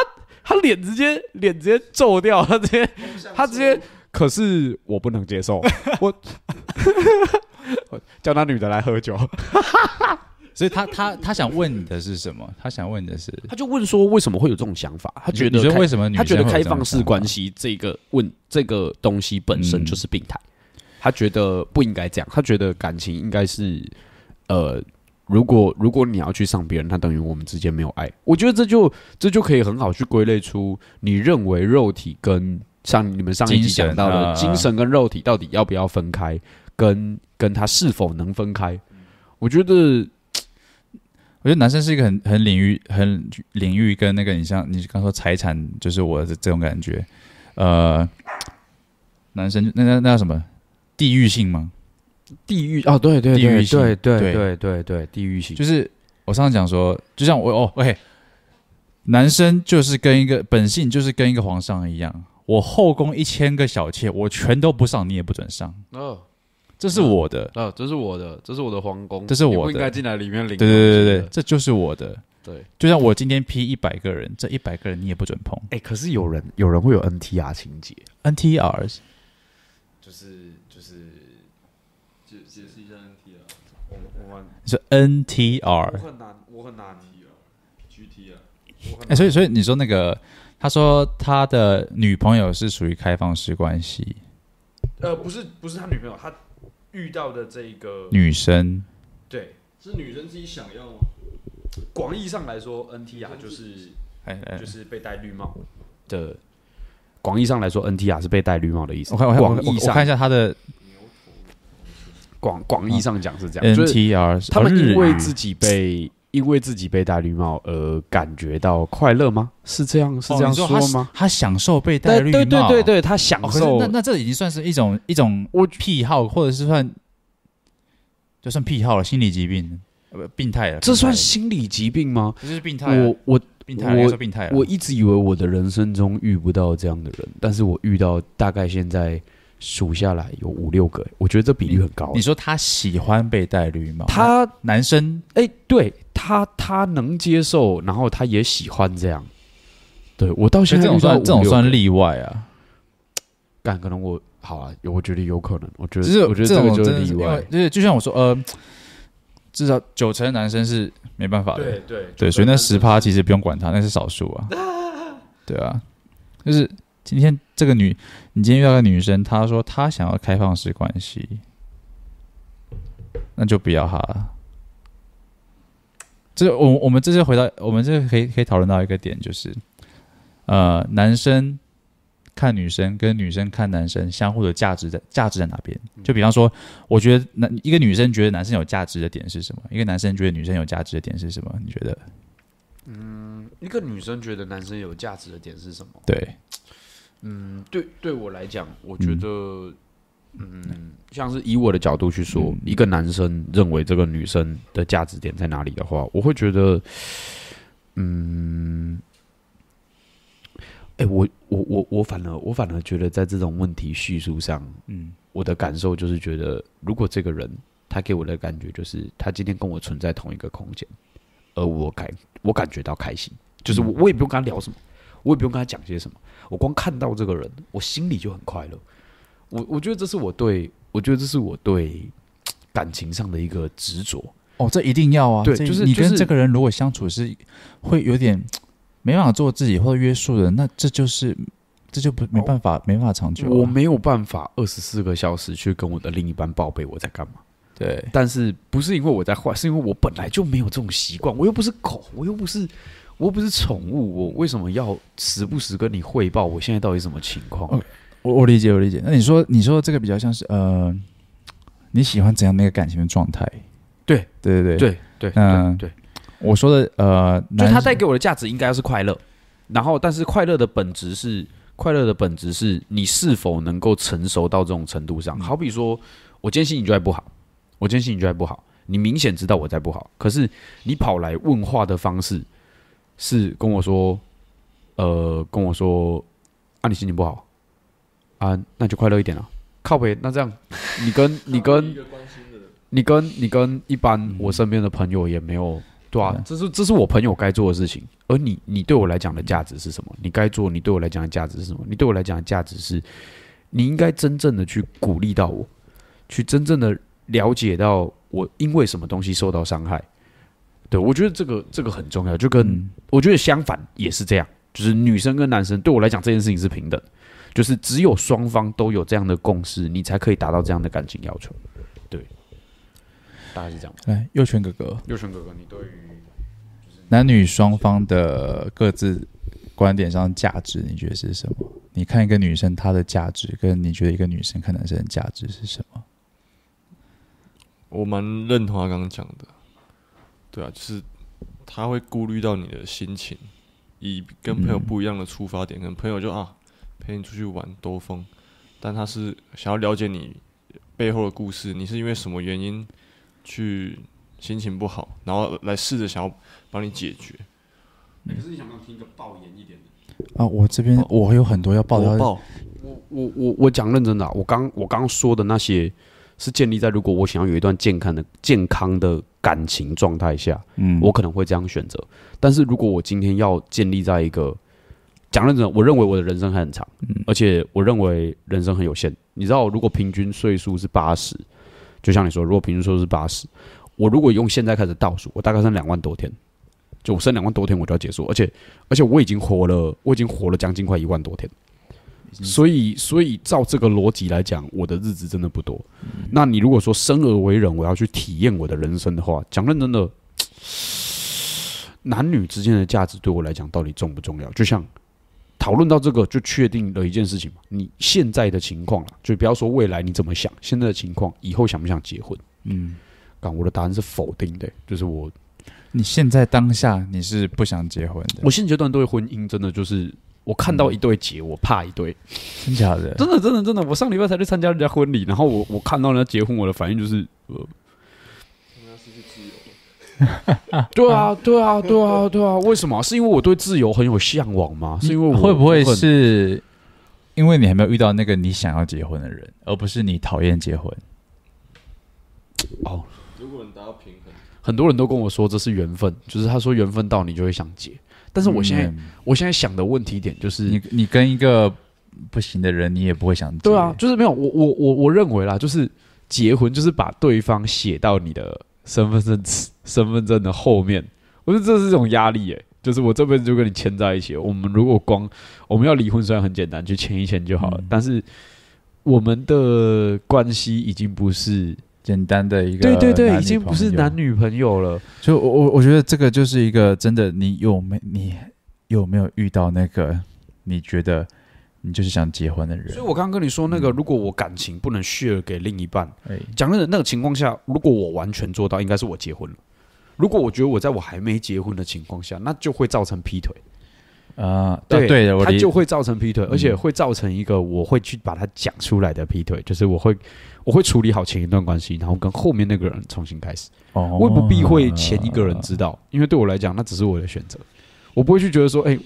[SPEAKER 5] 他脸直接脸直接皱掉，他直接他直接，可是我不能接受。我叫那女的来喝酒。
[SPEAKER 1] 所以他他他想问你的是什么？他想问的是，
[SPEAKER 2] 他就问说为什么会有这种想法？他觉得
[SPEAKER 1] 为什么
[SPEAKER 2] 他觉得开放式关系这个问这个东西本身就是病态，嗯、他觉得不应该这样，他觉得感情应该是呃，如果如果你要去上别人，那等于我们之间没有爱。我觉得这就这就可以很好去归类出你认为肉体跟像你们上一集讲到的精神，精神跟肉体到底要不要分开，跟跟他是否能分开？我觉得。
[SPEAKER 1] 我觉得男生是一个很很领域、很领域跟那个，你像你刚说财产，就是我的这种感觉。呃，男生那那那叫什么？地域性吗？
[SPEAKER 2] 地域哦，对对对，
[SPEAKER 1] 地域性，
[SPEAKER 2] 对对对对对，对，地域性。
[SPEAKER 1] 就是我上次讲说，就像我哦，OK，男生就是跟一个本性，就是跟一个皇上一样，我后宫一千个小妾，我全都不上，你也不准上。哦。这是我的，
[SPEAKER 2] 哦，这是我的，这是我的皇宫，
[SPEAKER 1] 这是我的，不
[SPEAKER 2] 应该进来里面领。对
[SPEAKER 1] 对对对对，这就是我的。
[SPEAKER 2] 对，
[SPEAKER 1] 就像我今天批一百个人，这一百个人你也不准碰。
[SPEAKER 2] 哎，可是有人有人会有 NTR 情节
[SPEAKER 1] ，NTR
[SPEAKER 2] 就是就是解解释一下 NTR。我
[SPEAKER 1] 是 NTR，
[SPEAKER 2] 我很难，我很难 GT 啊。
[SPEAKER 1] 哎，所以所以你说那个，他说他的女朋友是属于开放式关系。
[SPEAKER 2] 呃，不是不是他女朋友，他。遇到的这个
[SPEAKER 1] 女生，
[SPEAKER 2] 对，是女生自己想要吗？广义上来说，NTR 就是，就是被戴绿帽的。广义上来说，NTR 是被戴绿帽的意思。
[SPEAKER 1] 我看，广义上，我看一下他的
[SPEAKER 2] 广广义上讲是这样。
[SPEAKER 1] NTR，
[SPEAKER 2] 他们因为自己被。因为自己被戴绿帽而感觉到快乐吗？是这样，是这样说吗？哦、他，
[SPEAKER 1] 他享受被戴绿帽，对
[SPEAKER 2] 对对对，他享受。
[SPEAKER 1] 哦、那那这已经算是一种一种癖好，或者是算就算癖好了，心理疾病，呃，病态了。
[SPEAKER 2] 这算心理疾病吗？
[SPEAKER 1] 这是病态、啊。
[SPEAKER 2] 我我
[SPEAKER 1] 病态，我说病态。
[SPEAKER 2] 我一直以为我的人生中遇不到这样的人，但是我遇到大概现在。数下来有五六个，我觉得这比例很高。
[SPEAKER 1] 你说他喜欢被戴绿帽，
[SPEAKER 2] 他
[SPEAKER 1] 男生
[SPEAKER 2] 哎、欸，对他他能接受，然后他也喜欢这样。对我到现在这种
[SPEAKER 1] 算这种算例外啊。
[SPEAKER 2] 但可能我好啊，我觉得有可能。我觉得，
[SPEAKER 1] 就是
[SPEAKER 2] 我觉得这个就是例外。
[SPEAKER 1] 就是就像我说，呃，至少九成男生是没办法的。
[SPEAKER 2] 对对
[SPEAKER 1] 对，所以那十趴其实不用管他，那是少数啊。对啊，就是。今天这个女，你今天遇到个女生，她说她想要开放式关系，那就不要她了。这我我们这次回到我们这可以可以讨论到一个点，就是呃，男生看女生跟女生看男生相互的价值在价值在哪边？就比方说，我觉得男一个女生觉得男生有价值的点是什么？一个男生觉得女生有价值的点是什么？你觉得？
[SPEAKER 2] 嗯，一个女生觉得男生有价值的点是什么？
[SPEAKER 1] 对。
[SPEAKER 2] 嗯，对，对我来讲，我觉得，嗯，嗯，像是以我的角度去说，嗯，一个男生认为这个女生的价值点在哪里的话，我会觉得，嗯，哎，我我我我反而我反而觉得，在这种问题叙述上，嗯，我的感受就是觉得，如果这个人他给我的感觉就是他今天跟我存在同一个空间，而我感我感觉到开心，就是我我也不用跟他聊什么。我也不用跟他讲些什么，我光看到这个人，我心里就很快乐。我我觉得这是我对，我觉得这是我对感情上的一个执着。
[SPEAKER 1] 哦，这一定要啊！
[SPEAKER 2] 对，就是
[SPEAKER 1] 你跟这个人如果相处是会有点没办法做自己或者约束的，那这就是这就不没办法，没办法长久啊。
[SPEAKER 2] 我没有办法二十四个小时去跟我的另一半报备我在干嘛。
[SPEAKER 1] 对，
[SPEAKER 2] 但是不是因为我在坏，是因为我本来就没有这种习惯。我又不是狗，我又不是。我不是宠物，我为什么要时不时跟你汇报我现在到底什么情况？
[SPEAKER 1] 我我理解，我理解。那你说，你说这个比较像是呃，你喜欢怎样的一个感情的状态？
[SPEAKER 2] 对
[SPEAKER 1] 对对
[SPEAKER 2] 对对嗯对。
[SPEAKER 1] 我说的呃，
[SPEAKER 2] 就他带给我的价值应该是快乐，然后但是快乐的本质是快乐的本质是你是否能够成熟到这种程度上？好比说，我今天心情就还不好，我今天心情就还不好，你明显知道我在不好，可是你跑来问话的方式。是跟我说，呃，跟我说，
[SPEAKER 5] 啊，你心情不好啊，那就快乐一点啊。靠北，那这样，你跟 你跟你跟你跟一般我身边的朋友也没有对啊，这是这是我朋友该做的事情，而你你对我来讲的价值是什么？你该做你对我来讲的价值是什么？你对我来讲的价值是，你应该真正的去鼓励到我，去真正的了解到我因为什么东西受到伤害。对，我觉得这个这个很重要，就跟我觉得相反也是这样，就是女生跟男生对我来讲这件事情是平等。就是只有双方都有这样的共识，你才可以达到这样的感情要求。对，大概是这样。
[SPEAKER 1] 来，佑全哥哥，
[SPEAKER 5] 佑全哥哥，你对于
[SPEAKER 1] 男女双方的各自观点上价值，你觉得是什么？你看一个女生她的价值，跟你觉得一个女生看男生的价值是什么？
[SPEAKER 3] 我蛮认同他刚刚讲的。对啊，就是他会顾虑到你的心情，以跟朋友不一样的出发点，跟、嗯、朋友就啊。陪你出去玩兜风，但他是想要了解你背后的故事。你是因为什么原因去心情不好，然后来试着想要帮你解决。
[SPEAKER 2] 可是你想不想听一个爆言一点的
[SPEAKER 1] 啊？我这边我有很多要爆的。
[SPEAKER 2] 我我我我讲认真的、啊，我刚我刚说的那些是建立在如果我想要有一段健康的健康的感情状态下，嗯，我可能会这样选择。但是如果我今天要建立在一个讲认真，我认为我的人生还很长，嗯，而且我认为人生很有限。你知道，如果平均岁数是八十，就像你说，如果平均岁数是八十，我如果用现在开始倒数，我大概剩两万多天，就我剩两万多天我就要结束，而且而且我已经活了，我已经活了将近快一万多天，所以所以照这个逻辑来讲，我的日子真的不多。嗯，那你如果说生而为人，我要去体验我的人生的话，讲认真的，男女之间的价值对我来讲到底重不重要？就像。讨论到这个，就确定了一件事情嘛。你现在的情况了，就不要说未来你怎么想，现在的情况，以后想不想结婚？嗯，刚我的答案是否定的，就是我，
[SPEAKER 1] 你现在当下你是不想结婚的。
[SPEAKER 2] 我现阶段对婚姻真的就是，我看到一对结，我怕一对，
[SPEAKER 1] 真假的？
[SPEAKER 2] 真的真的真的，我上礼拜才去参加人家婚礼，然后我我看到人家结婚，我的反应就是呃。对啊，对啊，对啊，对啊！为什么？是因为我对自由很有向往吗？是因为我
[SPEAKER 1] 会不会是因为你还没有遇到那个你想要结婚的人，而不是你讨厌结婚？
[SPEAKER 2] 哦，如果能达到平衡，很多人都跟我说这是缘分，就是他说缘分到你就会想结。但是我现在，嗯、我现在想的问题点就是，
[SPEAKER 1] 你你跟一个不行的人，你也不会想。
[SPEAKER 2] 对啊，就是没有我我我我认为啦，就是结婚就是把对方写到你的。身份证 身份证的后面，我觉得这是一种压力诶，就是我这辈子就跟你牵在一起。我们如果光我们要离婚，虽然很简单，就签一签就好了，嗯、但是我们的关系已经不是
[SPEAKER 1] 简单的一个，
[SPEAKER 2] 对对对，已经不是男女朋友了。
[SPEAKER 1] 就我我我觉得这个就是一个真的，你有没你有没有遇到那个你觉得？你就是想结婚的人，
[SPEAKER 2] 所以我刚刚跟你说那个，如果我感情不能 share 给另一半，讲真的，那个情况下，如果我完全做到，应该是我结婚了。如果我觉得我在我还没结婚的情况下，那就会造成劈腿
[SPEAKER 1] 啊，对对的，
[SPEAKER 2] 他就会造成劈腿，而且会造成一个我会去把它讲出来的劈腿，就是我会我会处理好前一段关系，然后跟后面那个人重新开始，哦我也不避讳前一个人知道，因为对我来讲，那只是我的选择，我不会去觉得说，哎，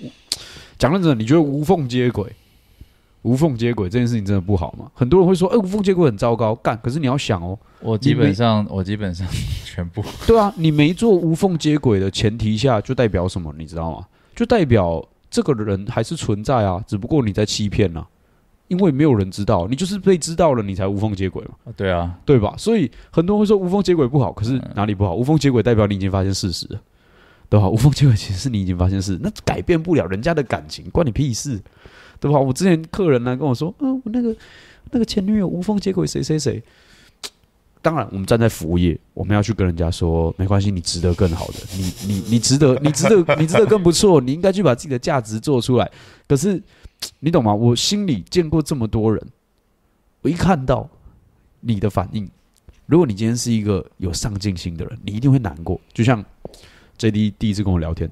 [SPEAKER 2] 讲认真的，你觉得无缝接轨？无缝接轨这件事情真的不好吗？很多人会说，哎、欸，无缝接轨很糟糕，干。可是你要想哦，
[SPEAKER 1] 我基本上，我基本上 全部。
[SPEAKER 2] 对啊，你没做无缝接轨的前提下，就代表什么？你知道吗？就代表这个人还是存在啊，只不过你在欺骗啊，因为没有人知道，你就是被知道了，你才无缝接轨嘛。
[SPEAKER 1] 对啊，
[SPEAKER 2] 对吧？所以很多人会说无缝接轨不好，可是哪里不好？无缝接轨代表你已经发现事实了，对吧？无缝接轨其实是你已经发现事实，那改变不了人家的感情，关你屁事。对吧？我之前客人呢跟我说，嗯、呃，我那个那个前女友无缝接轨谁谁谁。当然，我们站在服务业，我们要去跟人家说，没关系，你值得更好的，你你你值得，你值得，你值得更不错，你应该去把自己的价值做出来。可是，你懂吗？我心里见过这么多人，我一看到你的反应，如果你今天是一个有上进心的人，你一定会难过。就像 JD 第一次跟我聊天。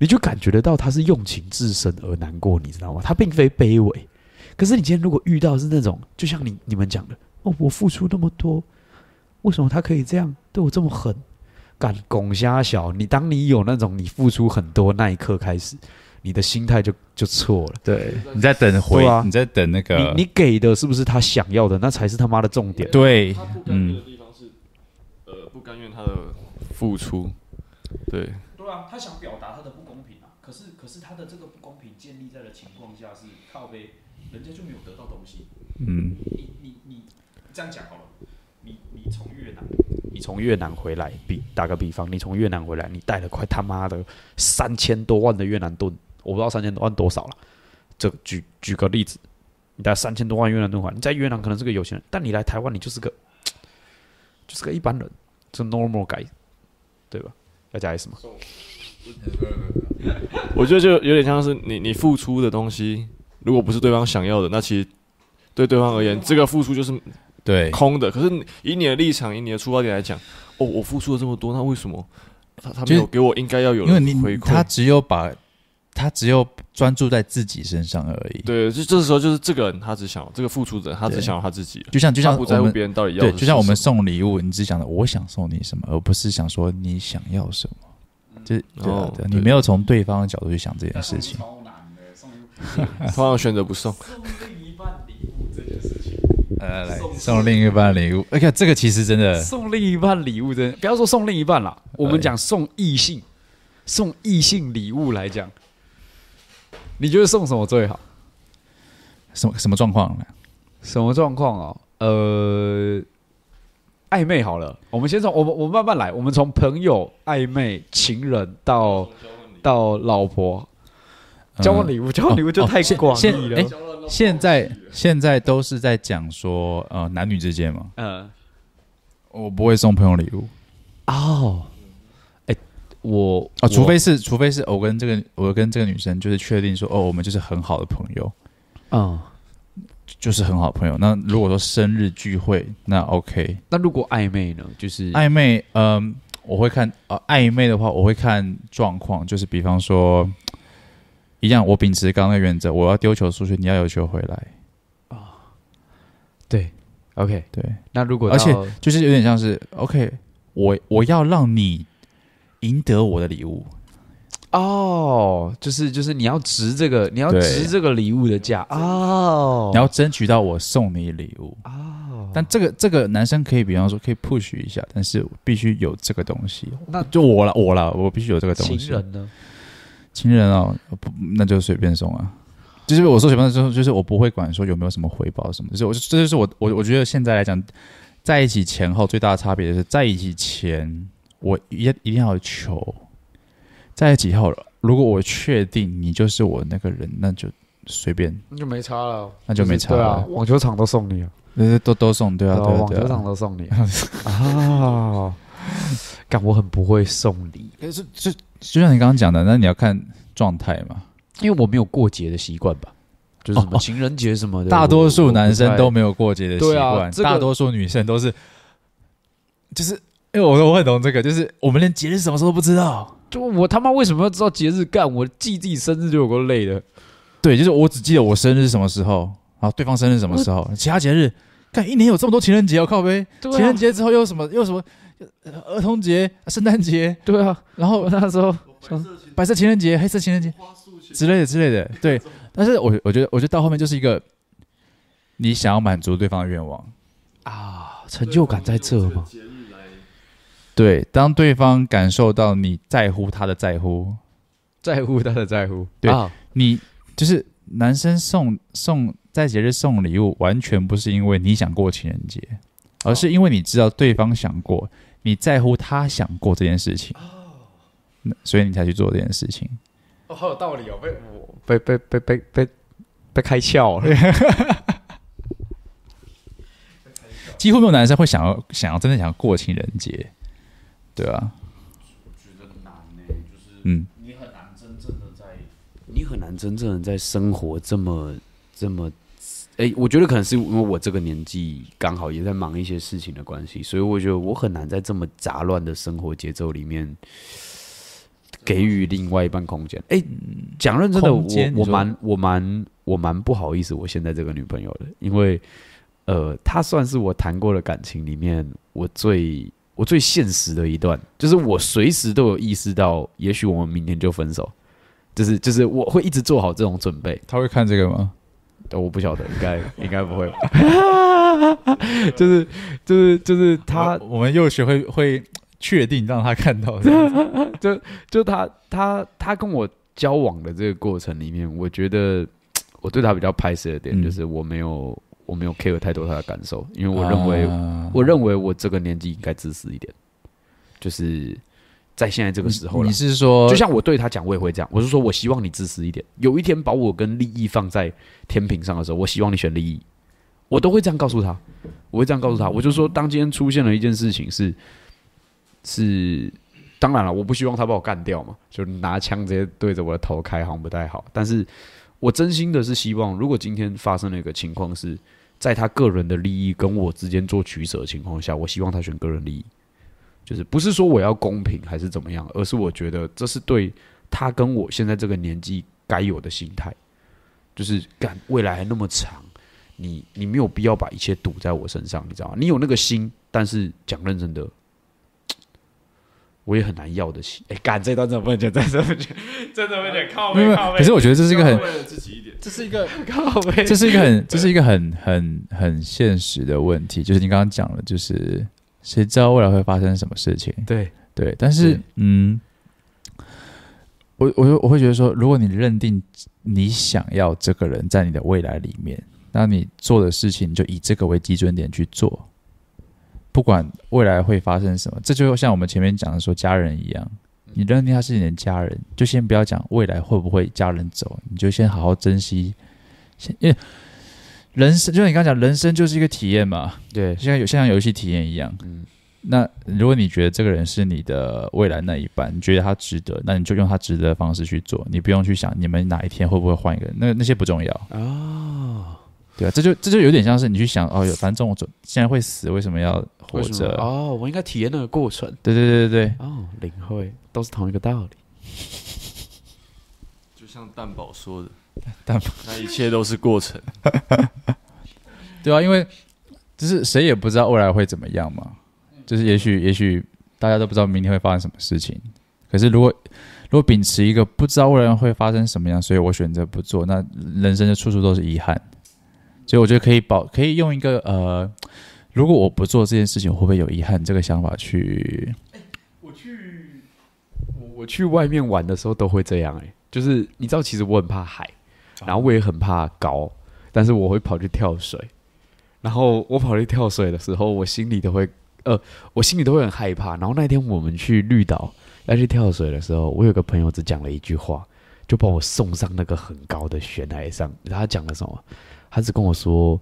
[SPEAKER 2] 你就感觉得到他是用情至深而难过，你知道吗？他并非卑微，可是你今天如果遇到是那种，就像你你们讲的，哦，我付出那么多，为什么他可以这样对我这么狠？敢拱虾小，你当你有那种你付出很多那一刻开始，你的心态就就错了。
[SPEAKER 1] 对，你在等回，
[SPEAKER 2] 啊、
[SPEAKER 1] 你在等那个，
[SPEAKER 2] 你你给的是不是他想要的？那才是他妈的重点。
[SPEAKER 1] 对，
[SPEAKER 3] 他不甘愿的地方是，嗯、呃，不甘愿他的付出。对。
[SPEAKER 2] 对啊，他想表达他的不公平啊。可是，可是他的这个不公平建立在的情况下是靠背，人家就没有得到东西。嗯。你你你这样讲好了，你你从越南。你从越南回来，比打个比方，你从越南回来，你带了快他妈的三千多万的越南盾，我不知道三千多万多少了。这举举个例子，你带三千多万越南盾回来，你在越南可能是个有钱人，但你来台湾，你就是个就是个一般人，是 normal guy，对吧？要加 S 吗？
[SPEAKER 3] 我觉得就有点像是你你付出的东西，如果不是对方想要的，那其实对对方而言，这个付出就是。
[SPEAKER 1] 对，
[SPEAKER 3] 空的。可是以你的立场，以你的出发点来讲，哦，我付出了这么多，那为什么他他没有给我应该要有的回馈？
[SPEAKER 1] 因为你他只有把他只有专注在自己身上而已。
[SPEAKER 3] 对，就这时候就是这个人，他只想这个付出者，他只想要他自己。
[SPEAKER 1] 就像就像
[SPEAKER 3] 不在乎别人到底要。
[SPEAKER 1] 对，就像我们送礼物，你只想着我想送你什么，而不是想说你想要什么。就对啊，对，你没有从对方的角度去想这件事情。超难的，
[SPEAKER 3] 送 通常选择不送。
[SPEAKER 1] 来来来，送另一半礼物。哎呀，这个其实真的
[SPEAKER 2] 送另一半礼物，真的不要说送另一半了，我们讲送异性，送异性礼物来讲，你觉得送什么最好？
[SPEAKER 1] 什么什么状况呢？
[SPEAKER 2] 什么状况哦？呃，暧昧好了，我们先从我们我们慢慢来，我们从朋友、暧昧、情人到到老婆，交换礼物，交换礼物就太广义了。
[SPEAKER 1] 现在现在都是在讲说，呃，男女之间嘛。嗯，我不会送朋友礼物。
[SPEAKER 2] 哦，哎，我
[SPEAKER 1] 啊，除非是，除非是我跟这个，我跟这个女生就是确定说，哦，我们就是很好的朋友。嗯，就是很好的朋友。那如果说生日聚会，那 OK。
[SPEAKER 2] 那如果暧昧呢？就是
[SPEAKER 1] 暧昧，嗯，我会看，呃，暧昧的话，我会看状况，就是比方说。一样，我秉持刚刚的原则，我要丢球出去，你要有球回来。
[SPEAKER 2] 对，OK，
[SPEAKER 1] 对。
[SPEAKER 2] 那如果
[SPEAKER 1] 而且就是有点像是 OK，我我要让你赢得我的礼物。
[SPEAKER 2] 哦，就是就是你要值这个，你要值这个礼物的价哦，
[SPEAKER 1] 你要争取到我送你礼物哦。但这个这个男生可以，比方说可以 push 一下，但是必须有这个东西。那就我了，我了，我必须有这个东西。
[SPEAKER 2] 情人呢？
[SPEAKER 1] 情人哦，不，那就随便送啊。就是我说随便送，就是我不会管说有没有什么回报什么。就是我，这就是我，我我觉得现在来讲，在一起前后最大的差别就是，在一起前我一一定要有求，在一起后，如果我确定你就是我那个人，那就随便，
[SPEAKER 2] 那就没差了，
[SPEAKER 1] 那就没差了。
[SPEAKER 2] 对啊，网球场都送你啊，
[SPEAKER 1] 都都送，对啊，对啊，
[SPEAKER 2] 网球场都送你 啊。但我很不会送礼，
[SPEAKER 1] 可是就就像你刚刚讲的，那你要看状态嘛，
[SPEAKER 2] 因为我没有过节的习惯吧，就是什么情人节什么的，
[SPEAKER 1] 大多数男生都没有过节的习惯，大多数女生都是，就是因为我说我很懂这个，就是我们连节日什么时候都不知道，
[SPEAKER 2] 就我他妈为什么要知道节日？干我记自己生日就有够累的，
[SPEAKER 1] 对，就是我只记得我生日是什么时候，然后对方生日什么时候，其他节日，看一年有这么多情人节，我靠呗，情人节之后又什么又什么。儿童节、圣诞节，
[SPEAKER 2] 对啊，然后那时候
[SPEAKER 1] 白色情人节、黑色情人节之类的之类的，对。但是我我觉得，我觉得到后面就是一个你想要满足对方的愿望
[SPEAKER 2] 啊，成就感在这吗？
[SPEAKER 1] 对，当对方感受到你在乎他的在乎，
[SPEAKER 2] 在乎他的在乎，
[SPEAKER 1] 对，你就是男生送送在节日送礼物，完全不是因为你想过情人节，而是因为你知道对方想过。你在乎他想过这件事情，那所以你才去做这件事情。
[SPEAKER 2] 哦，好有道理哦，被我被被被被被被开窍了。
[SPEAKER 1] 几乎没有男生会想要想要真的想要过情人节，对啊。
[SPEAKER 2] 我觉得难呢，就是嗯，你很难真正的在，你很难真正的在生活这么这么。哎、欸，我觉得可能是因为我这个年纪刚好也在忙一些事情的关系，所以我觉得我很难在这么杂乱的生活节奏里面给予另外一半空间。哎、欸，讲认真的，我我蛮我蛮我蛮不好意思，我现在这个女朋友的，因为呃，她算是我谈过的感情里面我最我最现实的一段，就是我随时都有意识到，也许我们明天就分手。就是就是我会一直做好这种准备。
[SPEAKER 1] 他会看这个吗？
[SPEAKER 2] 我不晓得，应该应该不会吧。就是就是就是他，
[SPEAKER 1] 我们又学会会确定让他看到，
[SPEAKER 2] 就就他他他跟我交往的这个过程里面，我觉得我对他比较拍摄的点就是我没有、嗯、我没有 care 太多他的感受，因为我认为、啊、我认为我这个年纪应该自私一点，就是。在现在这个时候，
[SPEAKER 1] 你是说，
[SPEAKER 2] 就像我对他讲，我也会这样。我是说，我希望你自私一点。有一天把我跟利益放在天平上的时候，我希望你选利益。我都会这样告诉他，我会这样告诉他。我就说，当今天出现了一件事情是，是当然了，我不希望他把我干掉嘛，就拿枪直接对着我的头开，好像不太好。但是我真心的是希望，如果今天发生了一个情况是在他个人的利益跟我之间做取舍的情况下，我希望他选个人利益。就是不是说我要公平还是怎么样，而是我觉得这是对他跟我现在这个年纪该有的心态。就是干未来还那么长，你你没有必要把一切赌在我身上，你知道吗？你有那个心，但是讲认真的，我也很难要得起。哎，干 这段真的不能讲？真的不讲，真的不讲。靠背靠背。
[SPEAKER 1] 可是我觉得这是一个很，
[SPEAKER 3] 这是一个
[SPEAKER 2] 靠背，
[SPEAKER 1] 这是一个很，这是一个很 很很现实的问题。就是你刚刚讲了，就是。谁知道未来会发生什么事情？
[SPEAKER 2] 对
[SPEAKER 1] 对，但是嗯，我我我会觉得说，如果你认定你想要这个人在你的未来里面，那你做的事情就以这个为基准点去做，不管未来会发生什么，这就像我们前面讲的说家人一样，你认定他是你的家人，就先不要讲未来会不会家人走，你就先好好珍惜，先因为。人生就像你刚刚讲，人生就是一个体验嘛。对，像有像游戏体验一样。嗯，那如果你觉得这个人是你的未来那一半，你觉得他值得，那你就用他值得的方式去做，你不用去想你们哪一天会不会换一个人，那那些不重要。哦，对啊，这就这就有点像是你去想哦，反正我总现在会死，为什么要活着？
[SPEAKER 2] 哦，我应该体验那个过程。
[SPEAKER 1] 对对对对对。
[SPEAKER 2] 哦，领会都是同一个道理。
[SPEAKER 3] 就像蛋宝说的。
[SPEAKER 1] 但
[SPEAKER 3] 那一切都是过程，
[SPEAKER 1] 对啊，因为就是谁也不知道未来会怎么样嘛。就是也许也许大家都不知道明天会发生什么事情。可是如果如果秉持一个不知道未来会发生什么样，所以我选择不做，那人生就处处都是遗憾。所以我觉得可以保可以用一个呃，如果我不做这件事情，我会不会有遗憾？这个想法去。
[SPEAKER 2] 我去我我去外面玩的时候都会这样哎、欸，就是你知道，其实我很怕海。然后我也很怕高，但是我会跑去跳水。然后我跑去跳水的时候，我心里都会呃，我心里都会很害怕。然后那天我们去绿岛要去跳水的时候，我有个朋友只讲了一句话，就把我送上那个很高的悬崖上。他讲了什么？他只跟我说：“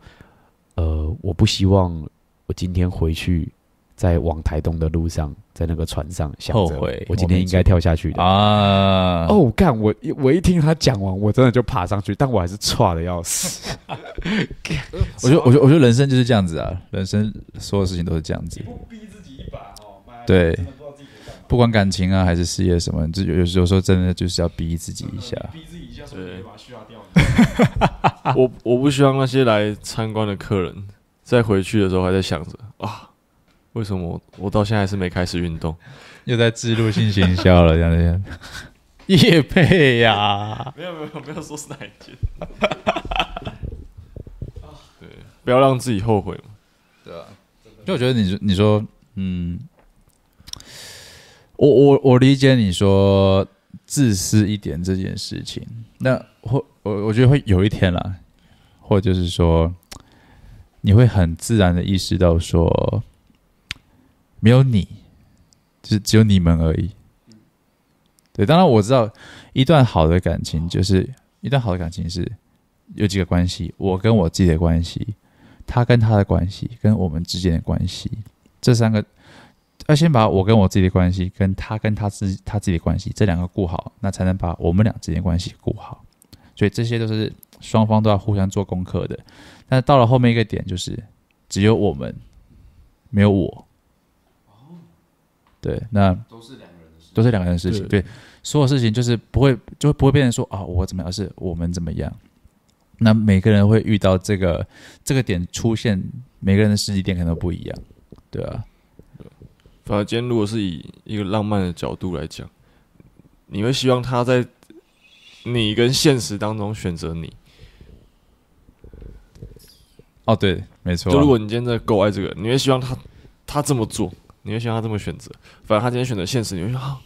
[SPEAKER 2] 呃，我不希望我今天回去。”在往台东的路上，在那个船上想着，我今天应该跳下去的啊！哦，干我我一听他讲完，我真的就爬上去，但我还是差的要死。
[SPEAKER 1] 我觉得，我觉得，我觉得人生就是这样子啊，人生所有事情都是这样子。
[SPEAKER 2] 不逼自己一把哦，
[SPEAKER 1] 对，不管感情啊还是事业什么，就有有时候真的就是要逼自己一下，
[SPEAKER 2] 逼自己一下，
[SPEAKER 3] 对，我我不希望那些来参观的客人在回去的时候还在想着啊。为什么我我到现在还是没开始运动？
[SPEAKER 1] 又在自入性行销了，这样这样。业配呀？
[SPEAKER 3] 没有没有没有说是哪一件。对，不要让自己后悔嘛。
[SPEAKER 1] 对啊，就我觉得你你说嗯，我我我理解你说自私一点这件事情。那或我我觉得会有一天啦，或就是说你会很自然的意识到说。没有你，就只有你们而已。对，当然我知道，一段好的感情就是一段好的感情是有几个关系：我跟我自己的关系，他跟他的关系，跟我们之间的关系。这三个要先把我跟我自己的关系，跟他跟他自他自己的关系这两个顾好，那才能把我们俩之间关系顾好。所以这些都是双方都要互相做功课的。但到了后面一个点，就是只有我们，没有我。对，那都是两个人的事，都是两个人的事情。对，所有事情就是不会，就不会变成说啊，我怎么样，而是我们怎么样。那每个人会遇到这个这个点出现，每个人的时机点可能都不一样，对啊。
[SPEAKER 3] 反而今天如果是以一个浪漫的角度来讲，你会希望他在你跟现实当中选择你。
[SPEAKER 1] 哦，对，没错、啊。
[SPEAKER 3] 就如果你今天在够爱这个，你会希望他他这么做，你会希望他这么选择。反正他今天选择现实，你会说啊，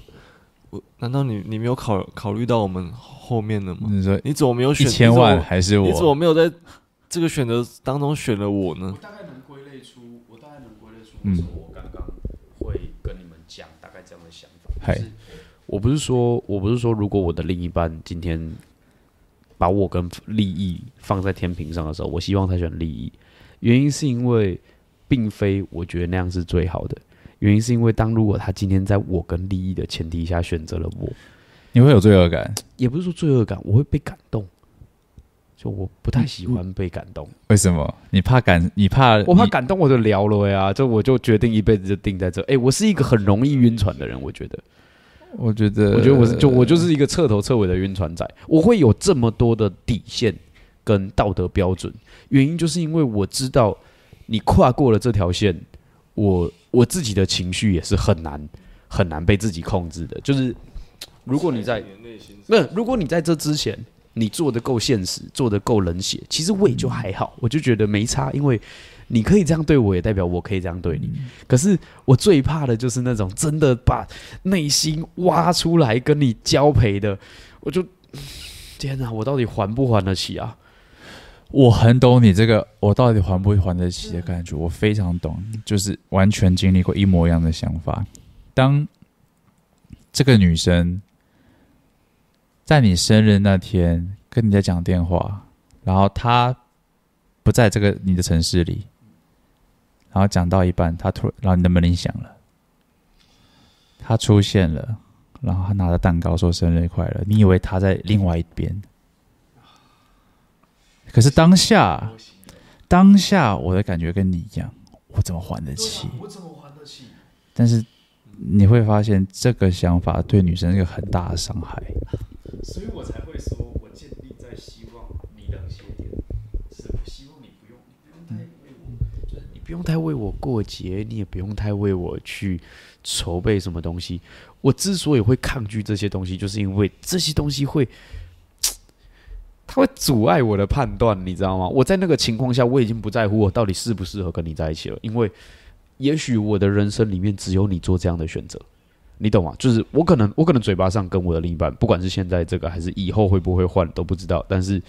[SPEAKER 3] 我难道你你没有考考虑到我们后面的吗？你说你怎么没有选一
[SPEAKER 1] 千万还是我？
[SPEAKER 3] 你怎么没有在这个选择当中选了我呢？
[SPEAKER 2] 我大概能归类出，我大概能归类出，嗯，我刚刚会跟你们讲大概这样的想法。嗨、嗯，我不是说，我不是说，如果我的另一半今天。把我跟利益放在天平上的时候，我希望他选利益。原因是因为，并非我觉得那样是最好的。原因是因为，当如果他今天在我跟利益的前提下选择了我，
[SPEAKER 1] 你会有罪恶感？
[SPEAKER 2] 也不是说罪恶感，我会被感动。就我不太喜欢被感动。
[SPEAKER 1] 为什么？你怕感？你怕？
[SPEAKER 2] 我怕感动，我就聊了呀。就我就决定一辈子就定在这。哎、欸，我是一个很容易晕船的人，我觉得。
[SPEAKER 1] 我觉得，
[SPEAKER 2] 我觉得我是就我就是一个彻头彻尾的晕船仔。我会有这么多的底线跟道德标准，原因就是因为我知道你跨过了这条线，我我自己的情绪也是很难很难被自己控制的。就是如果你在那，如果你在这之前你做的够现实，做的够冷血，其实我也就还好，我就觉得没差，因为。你可以这样对我，也代表我可以这样对你。可是我最怕的就是那种真的把内心挖出来跟你交配的，我就天哪，我到底还不还得起啊？
[SPEAKER 1] 我很懂你这个，我到底还不还得起的感觉，我非常懂，就是完全经历过一模一样的想法。当这个女生在你生日那天跟你在讲电话，然后她不在这个你的城市里。然后讲到一半，他突然，然后你的门铃响了，他出现了，然后他拿着蛋糕说生日快乐。你以为他在另外一边，可是当下，当下我的感觉跟你一样，我怎么还得起？我怎么还得起？但是你会发现，这个想法对女生是一个很大的伤害，
[SPEAKER 2] 所以我才会说，我建立在希望你的优点，是我希望你不用，你不用太为我，就是你。不用太为我过节，你也不用太为我去筹备什么东西。我之所以会抗拒这些东西，就是因为这些东西会，它会阻碍我的判断，你知道吗？我在那个情况下，我已经不在乎我到底适不适合跟你在一起了，因为也许我的人生里面只有你做这样的选择，你懂吗？就是我可能，我可能嘴巴上跟我的另一半，不管是现在这个还是以后会不会换都不知道，但是。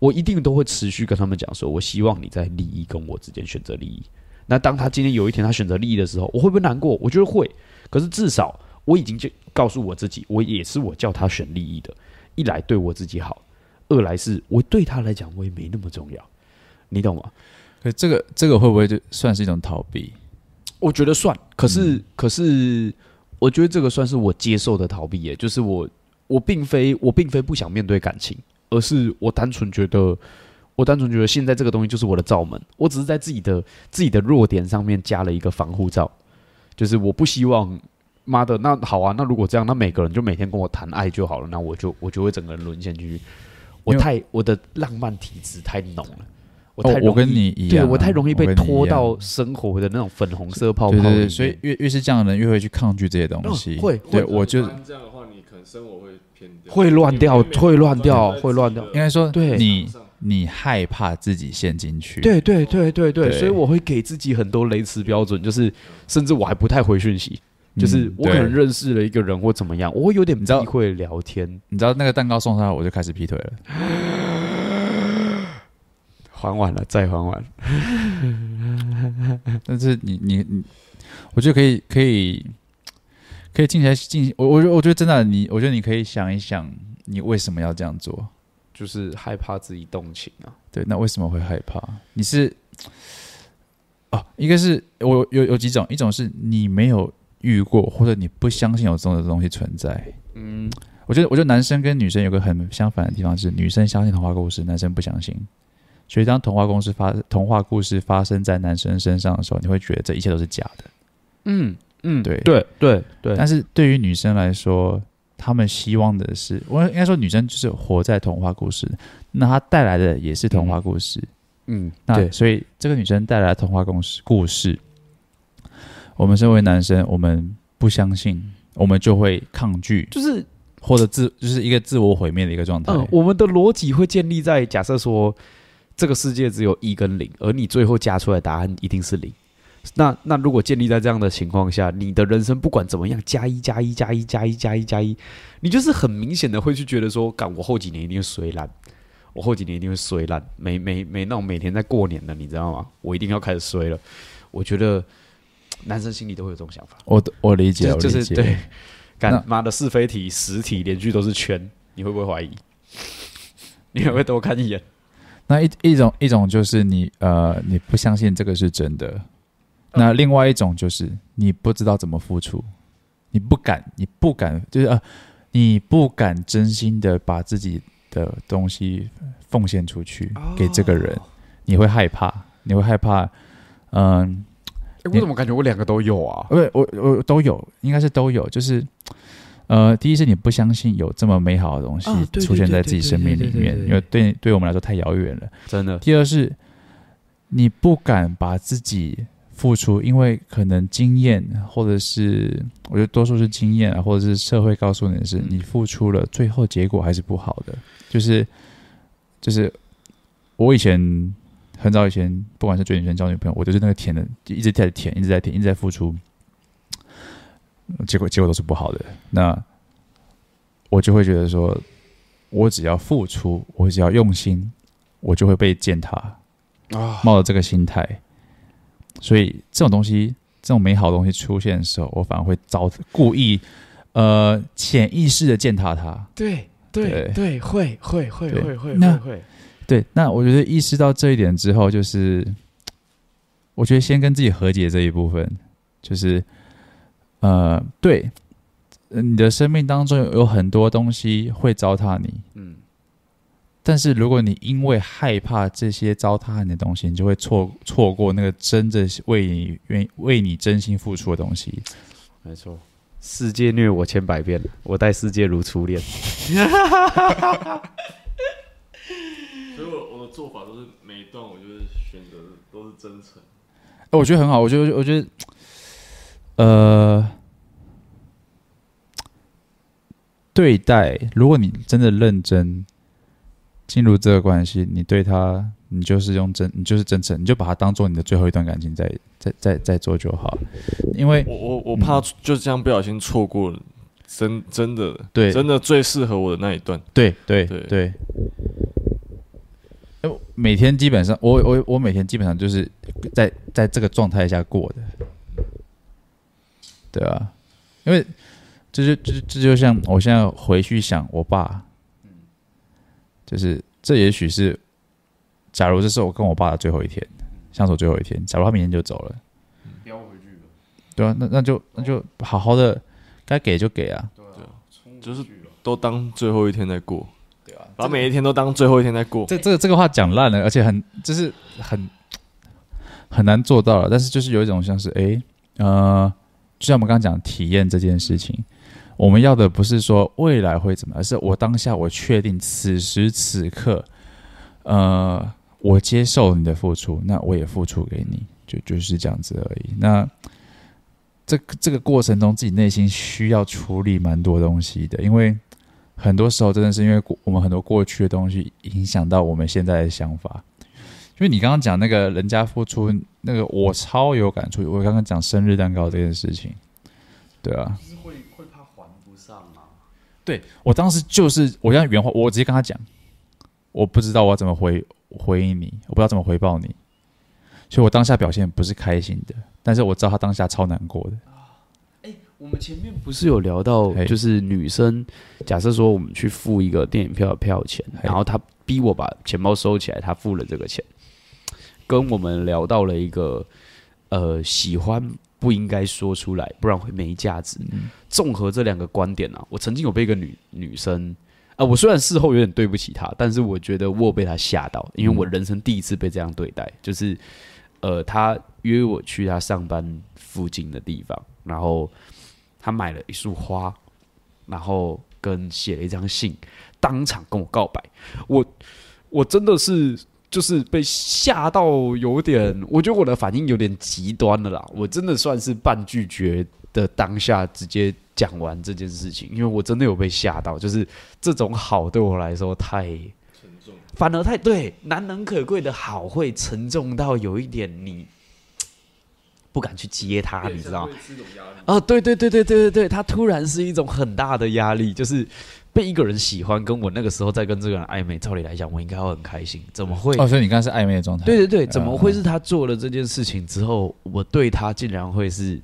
[SPEAKER 2] 我一定都会持续跟他们讲说，我希望你在利益跟我之间选择利益。那当他今天有一天他选择利益的时候，我会不会难过？我觉得会。可是至少我已经就告诉我自己，我也是我叫他选利益的。一来对我自己好，二来是我对他来讲我也没那么重要，你懂吗？
[SPEAKER 1] 可这个这个会不会就算是一种逃避？
[SPEAKER 2] 我觉得算。可是、嗯、可是，我觉得这个算是我接受的逃避耶。就是我我并非我并非不想面对感情。而是我单纯觉得，我单纯觉得现在这个东西就是我的罩门，我只是在自己的自己的弱点上面加了一个防护罩，就是我不希望，妈的，那好啊，那如果这样，那每个人就每天跟我谈爱就好了，那我就我就会整个人沦陷进去，我太我的浪漫体质太浓了，我太容易、
[SPEAKER 1] 哦、我跟你一样、啊，
[SPEAKER 2] 对我太容易被拖到生活的那种粉红色泡泡里，
[SPEAKER 1] 对对对，所以越越是这样的人越会去抗拒这些东西，
[SPEAKER 2] 哦、会，
[SPEAKER 1] 对我就
[SPEAKER 3] 这样的话，你可能生活会
[SPEAKER 2] 偏。会乱掉，会乱掉，会乱掉。
[SPEAKER 1] 应该说，对。你，你害怕自己陷进去。
[SPEAKER 2] 对对对对对，所以我会给自己很多雷池标准，就是甚至我还不太回讯息，就是我可能认识了一个人或怎么样，我会有点避讳聊天。
[SPEAKER 1] 你知道那个蛋糕送上来，我就开始劈腿了。
[SPEAKER 2] 还完了，再还完。
[SPEAKER 1] 但是你你你，我觉得可以可以。可以静下来静，我我觉我觉得真的，你我觉得你可以想一想，你为什么要这样做？
[SPEAKER 2] 就是害怕自己动情啊。
[SPEAKER 1] 对，那为什么会害怕？你是哦，一个是我有有几种，一种是你没有遇过，或者你不相信有这种东西存在。嗯，我觉得我觉得男生跟女生有个很相反的地方是，女生相信童话故事，男生不相信。所以当童话故事发童话故事发生在男生身上的时候，你会觉得这一切都是假的。嗯。嗯，对对对对，
[SPEAKER 2] 但
[SPEAKER 1] 是对于女生来说，她们希望的是，我应该说，女生就是活在童话故事，那她带来的也是童话故事。嗯，那，所以这个女生带来的童话故事，故事，我们身为男生，我们不相信，我们就会抗拒。
[SPEAKER 2] 就是
[SPEAKER 1] 或者自就是一个自我毁灭的一个状态。
[SPEAKER 2] 嗯，我们的逻辑会建立在假设说这个世界只有一跟零，而你最后加出来的答案一定是零。那那如果建立在这样的情况下，你的人生不管怎么样，加一加一加一加一加一加一，你就是很明显的会去觉得说，干我后几年一定会衰烂，我后几年一定会衰烂，没没没那种每天在过年的，你知道吗？我一定要开始衰了。我觉得男生心里都会有这种想法。
[SPEAKER 1] 我我理解，
[SPEAKER 2] 就，就是对。干
[SPEAKER 1] 那
[SPEAKER 2] 妈的是非题实体连续都是圈，你会不会怀疑？你会不会多看一眼？
[SPEAKER 1] 那一一种一种就是你呃你不相信这个是真的，那另外一种就是你不知道怎么付出，你不敢你不敢就是呃你不敢真心的把自己的东西奉献出去给这个人，你会害怕，你会害怕，嗯。
[SPEAKER 2] 欸、我怎么感觉我两个都有啊？
[SPEAKER 1] 不，我我都有，应该是都有。就是，呃，第一是你不相信有这么美好的东西出现在自己生命里面，因为对对我们来说太遥远了，
[SPEAKER 2] 真的。
[SPEAKER 1] 第二是，你不敢把自己付出，因为可能经验，或者是我觉得多数是经验啊，或者是社会告诉你的是，你付出了，最后结果还是不好的。就是，就是我以前。很早以前，不管是追女生、交女朋友，我就是那个舔的，一直在舔，一直在舔，一直在付出，结果结果都是不好的。那我就会觉得说，我只要付出，我只要用心，我就会被践踏啊！冒着这个心态，所以这种东西，这种美好的东西出现的时候，我反而会遭故意呃潜意识的践踏它。
[SPEAKER 2] 对对对，对，会会会会会
[SPEAKER 1] 那
[SPEAKER 2] 会会。
[SPEAKER 1] 对，那我觉得意识到这一点之后，就是我觉得先跟自己和解这一部分，就是呃，对，你的生命当中有很多东西会糟蹋你，嗯，但是如果你因为害怕这些糟蹋你的东西，你就会错错过那个真正为你愿意为你真心付出的东西。
[SPEAKER 2] 没错，世界虐我千百遍，我待世界如初恋。
[SPEAKER 3] 所以我我的做法都是每一段，我就是选择都是真诚。
[SPEAKER 1] 哎我觉得很好，我觉得我觉得，呃，对待，如果你真的认真进入这个关系，你对他，你就是用真，你就是真诚，你就把它当做你的最后一段感情，在在在在做就好。因为
[SPEAKER 3] 我我我怕就这样不小心错过了真真的
[SPEAKER 1] 对
[SPEAKER 3] 真的最适合我的那一段。
[SPEAKER 1] 对对对。对对每天基本上，我我我每天基本上就是在在这个状态下过的，对啊，因为这就这这就像我现在回去想我爸，就是这也许是，假如这是我跟我爸的最后一天，相处最后一天，假如他明天就走了，
[SPEAKER 2] 不要回去了，
[SPEAKER 1] 对啊，那那就那就好好的，该给就给啊，
[SPEAKER 3] 对啊，就是都当最后一天在过。把每一天都当最后一天在
[SPEAKER 1] 过，这这这个话讲烂了，而且很就是很很难做到了。但是就是有一种像是，哎，呃，就像我们刚刚讲体验这件事情，我们要的不是说未来会怎么，而是我当下我确定此时此刻，呃，我接受你的付出，那我也付出给你，就就是这样子而已。那这这个过程中，自己内心需要处理蛮多东西的，因为。很多时候真的是因为我们很多过去的东西影响到我们现在的想法。因为你刚刚讲那个人家付出那个，我超有感触。我刚刚讲生日蛋糕这件事情，对啊，
[SPEAKER 2] 是会会怕还不上吗？
[SPEAKER 1] 对，我当时就是我要原话，我直接跟他讲，我不知道我要怎么回回应你，我不知道怎么回报你，所以我当下表现不是开心的，但是我知道他当下超难过的。
[SPEAKER 2] 我们前面不是有聊到，就是女生，假设说我们去付一个电影票的票钱，然后她逼我把钱包收起来，她付了这个钱，跟我们聊到了一个，呃，喜欢不应该说出来，不然会没价值。综合这两个观点啊，我曾经有被一个女女生，啊，我虽然事后有点对不起她，但是我觉得我被她吓到，因为我人生第一次被这样对待，就是，呃，她约我去她上班附近的地方，然后。他买了一束花，然后跟写了一张信，当场跟我告白。我我真的是就是被吓到，有点，我觉得我的反应有点极端了啦。我真的算是半拒绝的当下，直接讲完这件事情，因为我真的有被吓到，就是这种好对我来说太沉重，反而太对难能可贵的好会沉重到有一点你不敢去接他，你知道吗？啊，对对对对对对对，他突然是一种很大的压力，就是被一个人喜欢，跟我那个时候在跟这个人暧昧，照理来讲我应该会很开心，怎么会？
[SPEAKER 1] 哦，所以你刚才是暧昧的状态？
[SPEAKER 2] 对对对，怎么会是他做了这件事情之后，我对他竟然会是？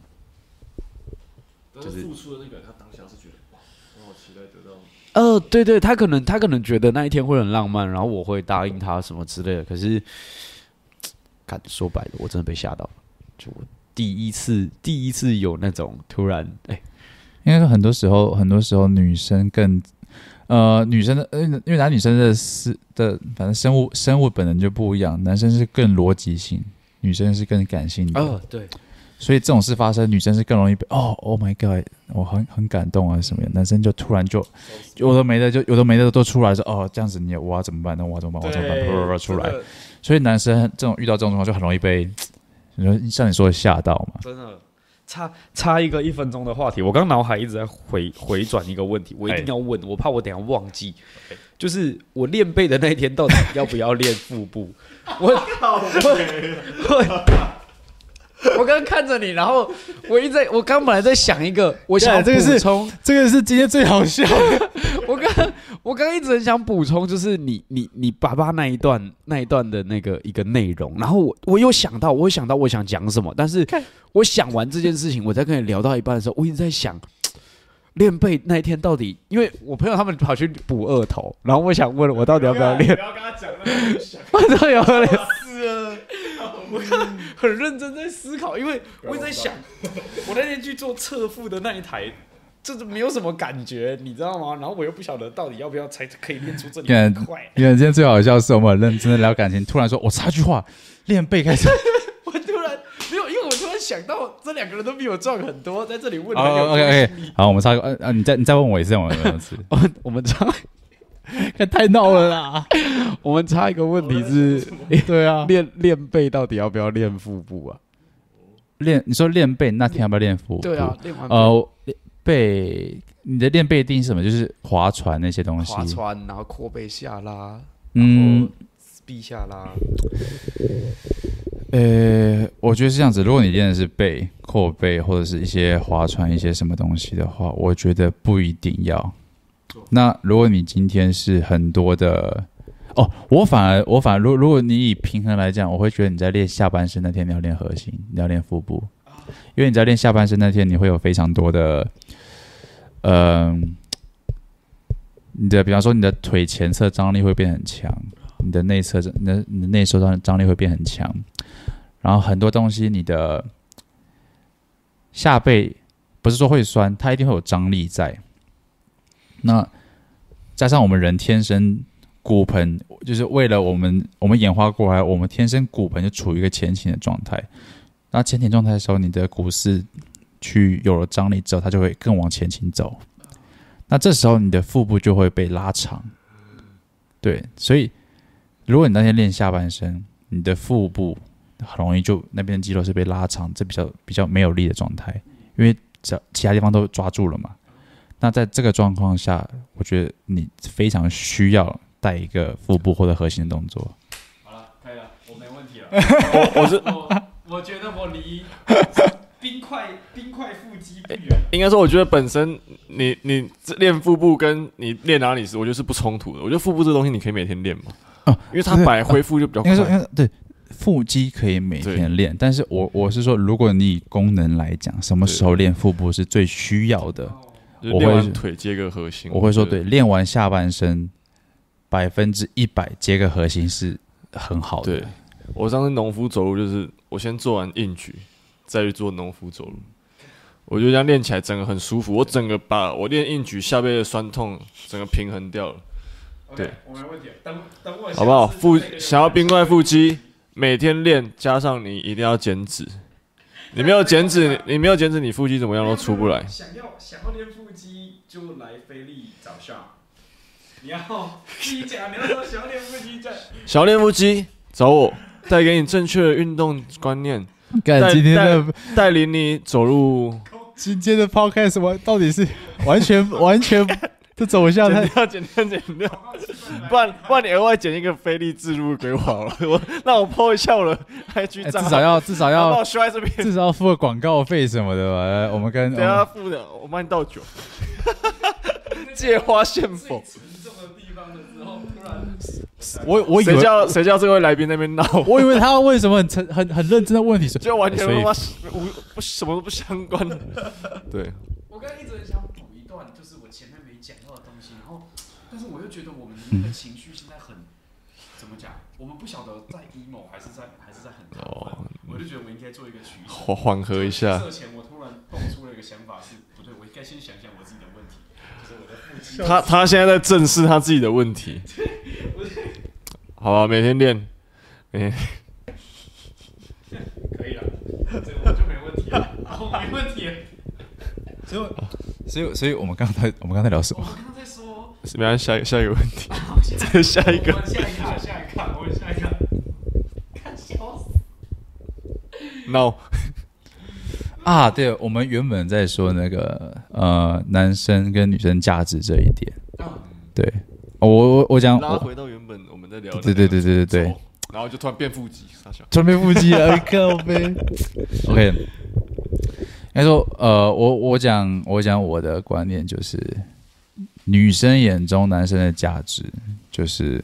[SPEAKER 3] 就是付出的那个，他当下是觉得哇，我好期待得到。
[SPEAKER 2] 呃，对对，他可能他可能觉得那一天会很浪漫，然后我会答应他什么之类的。可是，看说白了，我真的被吓到了。就我第一次第一次有那种突然，哎，
[SPEAKER 1] 应该说很多时候很多时候女生更呃女生的，因为男女生的是的，反正生物生物本能就不一样，男生是更逻辑性，女生是更感性的。
[SPEAKER 2] 哦，对。
[SPEAKER 1] 所以这种事发生，女生是更容易被哦，Oh my God，我很很感动啊什么的。男生就突然就有的没的，就有的没的都出来说哦，这样子你我要怎么办那？我要怎么办？我怎么办？出来。所以男生这种遇到这种情况就很容易被，你说像你说的吓到嘛。
[SPEAKER 2] 真的，差差一个一分钟的话题，我刚脑海一直在回回转一个问题，我一定要问，我怕我等下忘记。就是我练背的那一天，到底要不要练腹部？我我我。我 刚刚看着你，然后我一直在，我刚本来在想一个，我想这个
[SPEAKER 1] 是，这个是今天最好笑的。
[SPEAKER 2] 我刚我刚刚一直很想补充，就是你你你爸爸那一段那一段的那个一个内容，然后我我有想到，我有想到我想讲什么，但是我想完这件事情，我在跟你聊到一半的时候，我一直在想 练背那一天到底，因为我朋友他们跑去补二头，然后我想问我到底要不要练？不要跟他讲那么想，我都有点是啊。我很认真在思考，因为我一直在想，我那天去做侧腹的那一台，就是没有什么感觉，你知道吗？然后我又不晓得到底要不要才可以练出这里块。
[SPEAKER 1] 因为今天最好笑的是我们很认真的聊感情，突然说我插句话，练背开始，
[SPEAKER 2] 我突然没有，因为我突然想到这两个人都比我壮很多，在这里问。
[SPEAKER 1] 哦，OK OK，好，我们插个，呃呃，你再你再问我一次，我们两次，
[SPEAKER 2] 我 我们插。
[SPEAKER 1] 太闹了啦！
[SPEAKER 2] 我们插一个问题是，
[SPEAKER 1] 对啊，
[SPEAKER 2] 练练背到底要不要练腹部啊？
[SPEAKER 1] 练你说练背那天要不要练腹部？
[SPEAKER 2] 对啊，练完
[SPEAKER 1] 呃背，你的练背定是什么？就是划船那些东西，
[SPEAKER 2] 划船，然后阔背下拉，嗯，臂下拉。
[SPEAKER 1] 呃，我觉得是这样子。如果你练的是背、阔背或者是一些划船一些什么东西的话，我觉得不一定要。那如果你今天是很多的哦，我反而我反而，如如果你以平衡来讲，我会觉得你在练下半身那天你要练核心，你要练腹部，因为你在练下半身那天你会有非常多的，嗯、你的比方说你的腿前侧张力会变很强，你的内侧你的你的内收张张力会变很强，然后很多东西你的下背不是说会酸，它一定会有张力在。那加上我们人天生骨盆，就是为了我们我们演化过来，我们天生骨盆就处于一个前倾的状态。那前倾状态的时候，你的股四去有了张力之后，它就会更往前倾走。那这时候你的腹部就会被拉长。对，所以如果你那天练下半身，你的腹部很容易就那边的肌肉是被拉长，这比较比较没有力的状态，因为这其他地方都抓住了嘛。那在这个状况下，我觉得你非常需要带一个腹部或者核心的动作。
[SPEAKER 2] 好了，可以了，我没问题了。我我是我，我觉得我离 冰块冰块腹肌不远。
[SPEAKER 3] 应该说，我觉得本身你你练腹部跟你练哪里是，我觉得是不冲突的。我觉得腹部这个东西你可以每天练嘛，哦，因为它本来恢复就比较快。应该说，
[SPEAKER 1] 对，腹肌可以每天练，但是我我是说，如果你以功能来讲，什么时候练腹部是最需要的？
[SPEAKER 3] 我会腿接个核心，
[SPEAKER 1] 我会说对，练完下半身百分之一百接个核心是很好的。
[SPEAKER 3] 对，我上次农夫走路就是我先做完硬举，再去做农夫走路，我觉得这样练起来整个很舒服。我整个把我练硬举下背的酸痛整个平衡掉了。对，我没问题。等等我好不好？腹想要冰块腹肌，每天练，加上你一定要减脂。你没有减脂，你没有减脂，你腹肌怎么样都出不来。
[SPEAKER 2] 想要想要练腹肌，就来菲力找上。你要自己讲，你要说想要练腹肌，
[SPEAKER 3] 想要练腹肌找我，带给你正确的运动观念，带带带领你走入
[SPEAKER 1] 今天的 podcast 完到底是完全 完全这走向太
[SPEAKER 3] 剪掉 剪掉剪掉，不然不然你额外剪一个非利自入给我好了，我那我 po 一下我的 IG 账号，
[SPEAKER 1] 至少要至少要至少要付个广告费什么的吧？来，我们跟
[SPEAKER 3] 等下付的，我帮你倒酒，借花献佛。
[SPEAKER 1] 我我以为
[SPEAKER 3] 谁叫谁叫这位来宾那边闹？
[SPEAKER 1] 我以为他要问什么很诚很很认真的问题是，
[SPEAKER 3] 就完全他妈无不什么都不相关。对，
[SPEAKER 5] 我刚刚一直很想补一段，就是我前面没讲到的东西，然后，但是我又觉得我们的那个情绪现在很，怎么讲？我们不晓得在 emo 还是在还是在很亢奋，我就觉得我们应该做一个取舍，
[SPEAKER 3] 缓缓和一下。
[SPEAKER 5] 这前我突然蹦出了一个想法是，不对，我应该先想想我自己的问题，就是我的腹肌。
[SPEAKER 3] 他他现在在正视他自己的问题。好吧，每天练，每 天
[SPEAKER 5] 可以了，这个我就没问题了，我没问题。
[SPEAKER 1] 所以所以所以我们刚才我们刚才聊什么？
[SPEAKER 5] 我刚刚在说，
[SPEAKER 3] 没关系，下下一个问题，再 下一个，
[SPEAKER 5] 下一个，下一个，我下一个，看笑死。
[SPEAKER 3] No
[SPEAKER 1] 啊，对，我们原本在说那个呃，男生跟女生价值这一点，对，我我我讲，
[SPEAKER 3] 拉回到原本我们在聊的，
[SPEAKER 1] 对对对对对对，
[SPEAKER 3] 然后就突然变腹肌，
[SPEAKER 1] 突然变腹肌了，靠呗。OK，应该说，呃，我我讲我讲我的观念就是，女生眼中男生的价值就是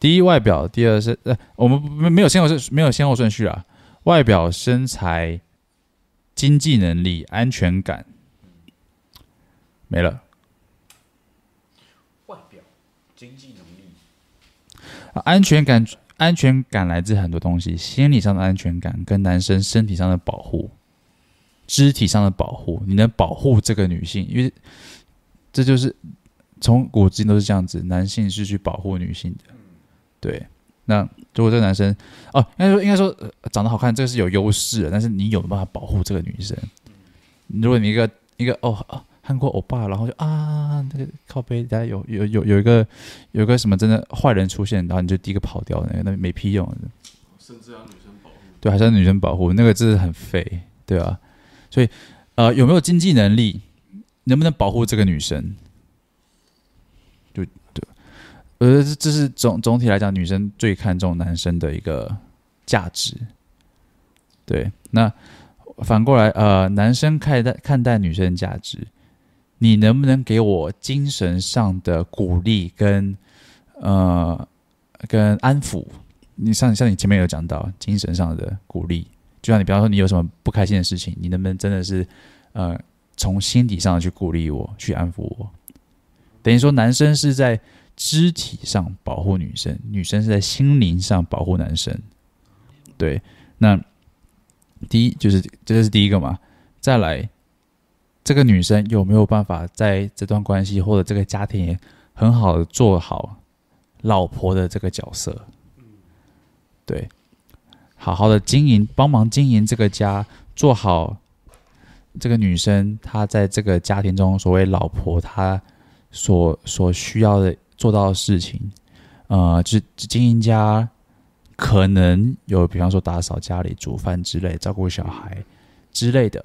[SPEAKER 1] 第一外表，第二是呃，我们没没有先后顺没有先后顺序啊，外表身材。经济能力、安全感没了。
[SPEAKER 5] 外表、经济能力、
[SPEAKER 1] 安全感，安全感来自很多东西，心理上的安全感，跟男生身体上的保护、肢体上的保护，你能保护这个女性，因为这就是从古至今都是这样子，男性是去保护女性的，对。那如果这个男生哦，应该说应该说、长得好看，这个是有优势的，但是你有没有办法保护这个女生？如果你一个一个哦韩国欧巴，然后就啊那个靠背，大家有有有有一个有一个什么真的坏人出现，然后你就第一个跑掉，那个那没屁用。
[SPEAKER 3] 甚至要女生保护，
[SPEAKER 1] 对，还是要女生保护，那个真的很废，对啊。所以呃，有没有经济能力，能不能保护这个女生？就对呃，这是总总体来讲，女生最看重男生的一个价值。对，那反过来，呃，男生看待看待女生的价值，你能不能给我精神上的鼓励跟呃跟安抚？你像像你前面有讲到精神上的鼓励，就像你比方说你有什么不开心的事情，你能不能真的是呃从心底上去鼓励我，去安抚我？等于说，男生是在。肢体上保护女生，女生是在心灵上保护男生。对，那第一就是这是第一个嘛。再来，这个女生有没有办法在这段关系或者这个家庭很好的做好老婆的这个角色？对，好好的经营，帮忙经营这个家，做好这个女生她在这个家庭中所谓老婆她所所需要的。做到的事情，呃，就是经营家可能有，比方说打扫家里、煮饭之类、照顾小孩之类的，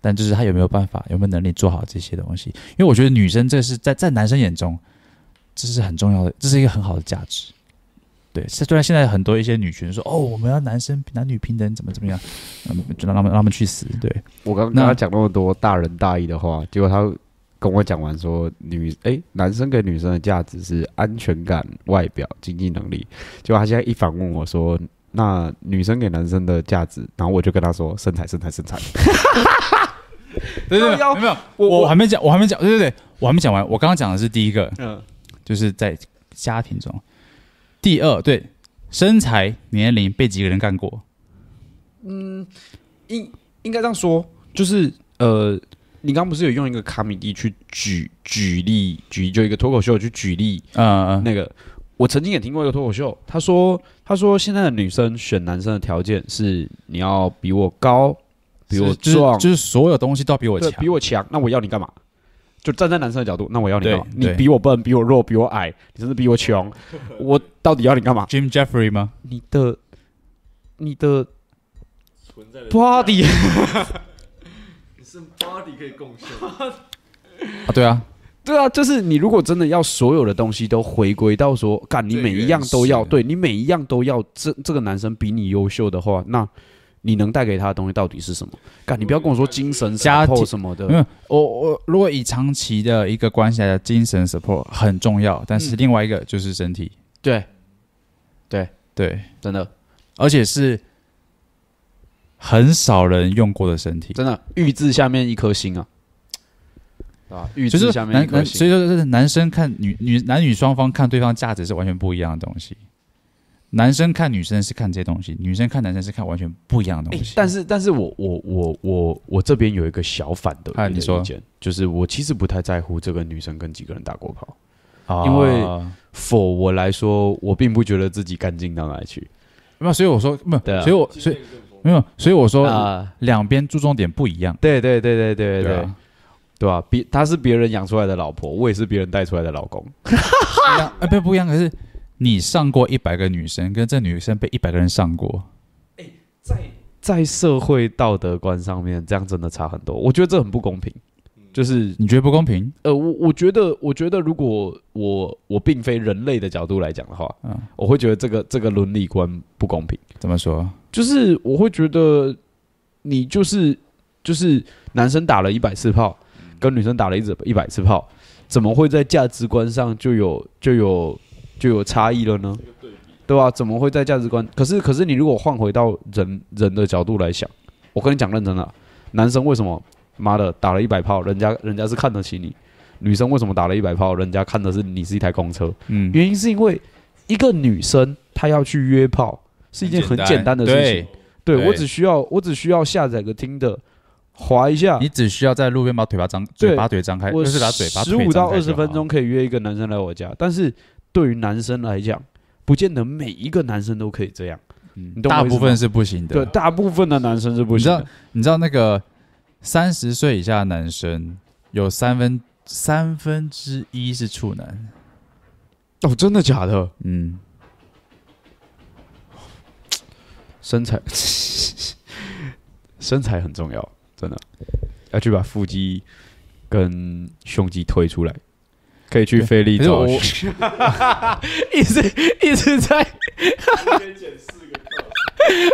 [SPEAKER 1] 但就是他有没有办法、有没有能力做好这些东西？因为我觉得女生这是在在男生眼中，这是很重要的，这是一个很好的价值。对，虽然现在很多一些女权说哦，我们要男生男女平等，怎么怎么样，嗯，就让他们让他们去死。对，
[SPEAKER 2] 我刚刚讲那么多大仁大义的话，结果他。跟我讲完说女哎、欸，男生给女生的价值是安全感、外表、经济能力。结果他现在一反问我说，那女生给男生的价值，然后我就跟他说身材、身材、身材。
[SPEAKER 1] 对对 对，没有，我我还没讲，我还没讲，对对对，我还没讲完。我刚刚讲的是第一个，嗯，就是在家庭中。第二，对身材、年龄被几个人干过？
[SPEAKER 2] 嗯，应应该这样说，就是呃。你刚刚不是有用一个卡米蒂去举举例，举就一个脱口秀去举例啊？嗯、那个我曾经也听过一个脱口秀，他说他说现在的女生选男生的条件是你要比我高，比我壮，
[SPEAKER 1] 就是，就是所有东西都要比我强，
[SPEAKER 2] 比我强。那我要你干嘛？就站在男生的角度，那我要你干嘛？你比我笨，比我弱，比我矮，你甚至比我穷，我到底要你干嘛
[SPEAKER 1] ？Jim Jeffrey 吗？
[SPEAKER 2] 你的你的 body。
[SPEAKER 3] 你是 body 可以贡献
[SPEAKER 1] 啊，对啊，
[SPEAKER 2] 对啊，就是你如果真的要所有的东西都回归到说，干你每一样都要，对你每一样都要，这这个男生比你优秀的话，那你能带给他的东西到底是什么？干，你不要跟我说精神 support 什么的，
[SPEAKER 1] 没有，我我如果以长期的一个关系来讲，精神 support 很重要，但是另外一个就是身体，
[SPEAKER 2] 对，对。
[SPEAKER 1] 对，
[SPEAKER 2] 真的，
[SPEAKER 1] 而且是很少人用过的身体，
[SPEAKER 2] 真的，玉字下面一颗心啊。啊，
[SPEAKER 1] 玉字
[SPEAKER 2] 下面
[SPEAKER 1] 一颗星，所以说是男生看女女男女双方看对方价值是完全不一样的东西。男生看女生是看这些东西，女生看男生是看完全不一样的东西。
[SPEAKER 2] 欸、但是，但是我我我我我这边有一个小反的意见，你说就是我其实不太在乎这个女生跟几个人打过炮，啊、因为 for 我来说，我并不觉得自己干净到哪里去。
[SPEAKER 1] 没有，所以我说没有，所以我所以没有，所以我说啊，两边注重点不一样。
[SPEAKER 2] 对对对对对对，对。对啊对吧、啊？别他是别人养出来的老婆，我也是别人带出来的老公。
[SPEAKER 1] 哎，不不一样。可是你上过一百个女生，跟这女生被一百个人上过。
[SPEAKER 2] 欸、在在社会道德观上面，这样真的差很多。我觉得这很不公平。就是
[SPEAKER 1] 你觉得不公平？
[SPEAKER 2] 呃，我我觉得，我觉得如果我我并非人类的角度来讲的话，嗯，我会觉得这个这个伦理观不公平。
[SPEAKER 1] 怎么说？
[SPEAKER 2] 就是我会觉得你就是就是男生打了一百次炮。跟女生打了一一百次炮，怎么会在价值观上就有就有就有差异了呢？对吧？怎么会在价值观？可是可是你如果换回到人人的角度来想，我跟你讲认真的，男生为什么妈的打了一百炮，人家人家是看得起你；女生为什么打了一百炮，人家看的是你是一台公车？嗯，原因是因为一个女生她要去约炮是一件很简单的事情，对，我只需要我只需要下载个 Tinder。滑一下，
[SPEAKER 1] 你只需要在路边把嘴巴张，嘴巴腿张开，
[SPEAKER 2] 我
[SPEAKER 1] 是把嘴巴。
[SPEAKER 2] 十五到二十分钟可以约一个男生来我家，但是对于男生来讲，不见得每一个男生都可以这样。
[SPEAKER 1] 嗯，大部分是不行的。
[SPEAKER 2] 对，大部分的男生是不行的。
[SPEAKER 1] 你知道，你知道那个三十岁以下的男生有三分三分之一是处男。
[SPEAKER 2] 哦，真的假的？
[SPEAKER 1] 嗯，
[SPEAKER 2] 身材身材很重要。真的要去把腹肌跟胸肌推出来，可以去菲力找。一直一直在，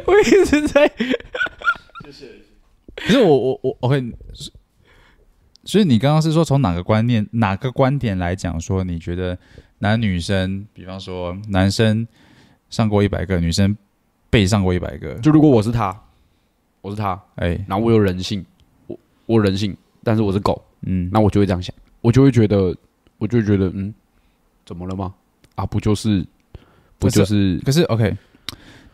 [SPEAKER 2] 我一直在。谢谢。
[SPEAKER 1] 可是我我我 OK，所以你刚刚是说从哪个观念、哪个观点来讲说，你觉得男女生，比方说男生上过一百个，女生被上过一百个，
[SPEAKER 2] 就如果我是他。我是他，哎、欸，然后我有人性，我我人性，但是我是狗，嗯，那我就会这样想，我就会觉得，我就觉得，嗯，怎么了吗？啊，不就是，不就是？
[SPEAKER 1] 可是，，OK，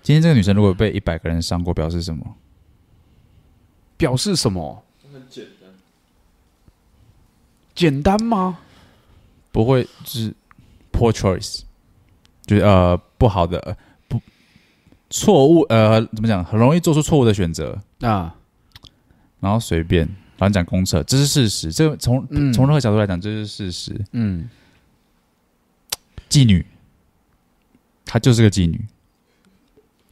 [SPEAKER 1] 今天这个女生如果被一百个人上过，表示什么？
[SPEAKER 2] 表示什么？
[SPEAKER 3] 很简单，
[SPEAKER 2] 简单吗？
[SPEAKER 1] 不会，就是 poor choice，就是呃不好的。不错误呃，怎么讲？很容易做出错误的选择啊，然后随便，然后讲公厕，这是事实。这个从从任何角度来讲，这是事实。嗯，妓女，她就是个妓女，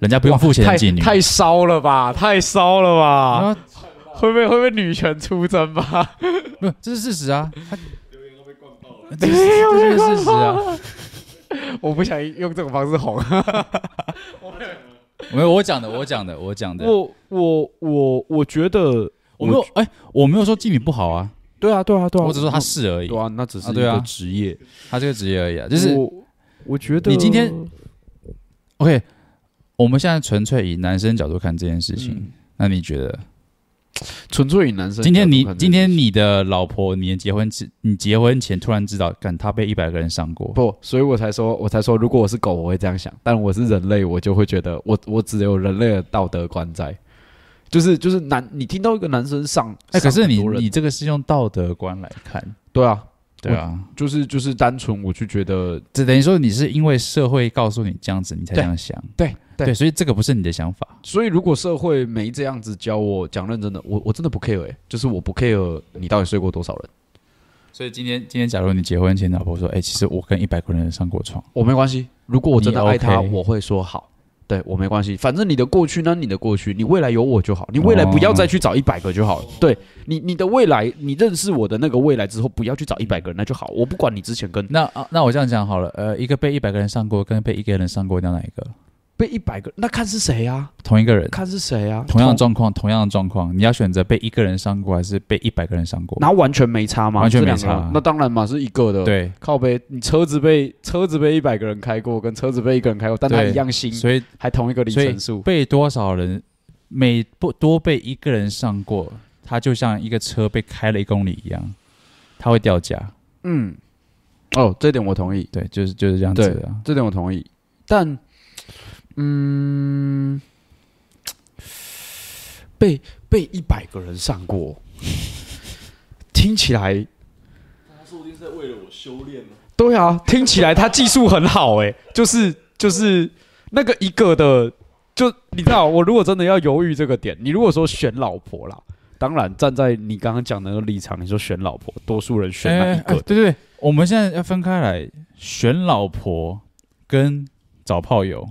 [SPEAKER 1] 人家不用付钱的妓女，
[SPEAKER 2] 太骚了吧？太骚了吧？会不会会不会女权出征吧？
[SPEAKER 1] 不，这是事实啊。留言都被灌爆了，这是事实啊。
[SPEAKER 2] 我不想用这种方式哄。
[SPEAKER 1] 没有，我讲的，我讲的，我讲的。
[SPEAKER 2] 我我我我觉得
[SPEAKER 1] 我没有，哎，我没有说妓女不好啊。
[SPEAKER 2] 对啊，对啊，对啊。
[SPEAKER 1] 我只说他是而已。
[SPEAKER 2] 对啊，那只是一个职业，
[SPEAKER 1] 他这个职业而已啊。就是
[SPEAKER 2] 我觉得
[SPEAKER 1] 你今天，OK，我们现在纯粹以男生角度看这件事情，那你觉得？
[SPEAKER 2] 纯粹以男生。
[SPEAKER 1] 今天你今天你的老婆，你结婚之你结婚前突然知道，干他被一百个人上过，
[SPEAKER 2] 不，所以我才说，我才说，如果我是狗，我会这样想；但我是人类，我就会觉得我，我我只有人类的道德观在，就是就是男，你听到一个男生上，
[SPEAKER 1] 哎，可是你你这个是用道德观来看，
[SPEAKER 2] 对啊，
[SPEAKER 1] 对啊，
[SPEAKER 2] 就是就是单纯，我就觉得，
[SPEAKER 1] 只等于说你是因为社会告诉你这样子，你才这样想，
[SPEAKER 2] 对。对，
[SPEAKER 1] 对，所以这个不是你的想法。
[SPEAKER 2] 所以如果社会没这样子教我，讲认真的，我我真的不 care 就是我不 care 你到底睡过多少人。
[SPEAKER 1] 所以今天今天，假如你结婚前，老婆说，哎、欸，其实我跟一百个人上过床，
[SPEAKER 2] 我没关系。如果我真的爱他，OK 我会说好。对我没关系，反正你的过去呢，你的过去，你未来有我就好，你未来不要再去找一百个就好了。哦、对你，你的未来，你认识我的那个未来之后，不要去找一百个人，那就好。我不管你之前跟
[SPEAKER 1] 那啊那我这样讲好了，呃，一个被一百个人上过，跟被一个人上过，要哪一个？
[SPEAKER 2] 被一百个，那看是谁啊？
[SPEAKER 1] 同一个人，
[SPEAKER 2] 看是谁啊？
[SPEAKER 1] 同样的状况，同样的状况，你要选择被一个人伤过，还是被一百个人伤过？
[SPEAKER 2] 那完全没差吗？
[SPEAKER 1] 完全没差。
[SPEAKER 2] 那当然嘛，是一个的。
[SPEAKER 1] 对，
[SPEAKER 2] 靠背，你车子被车子被一百个人开过，跟车子被一个人开过，但他一样新，
[SPEAKER 1] 所以
[SPEAKER 2] 还同一个里程数。
[SPEAKER 1] 被多少人每不多被一个人上过，它就像一个车被开了一公里一样，它会掉价。
[SPEAKER 2] 嗯，哦，这点我同意。
[SPEAKER 1] 对，就是就是这样子的。
[SPEAKER 2] 这点我同意，但。嗯，被被一百个人上过，听起来，
[SPEAKER 3] 他说不定是在为了我修炼呢。
[SPEAKER 2] 对啊，听起来他技术很好哎，就是就是那个一个的，就你知道，我如果真的要犹豫这个点，你如果说选老婆啦，当然站在你刚刚讲的那个立场，你说选老婆，多数人选那一个，
[SPEAKER 1] 对对对，我们现在要分开来选老婆跟找炮友。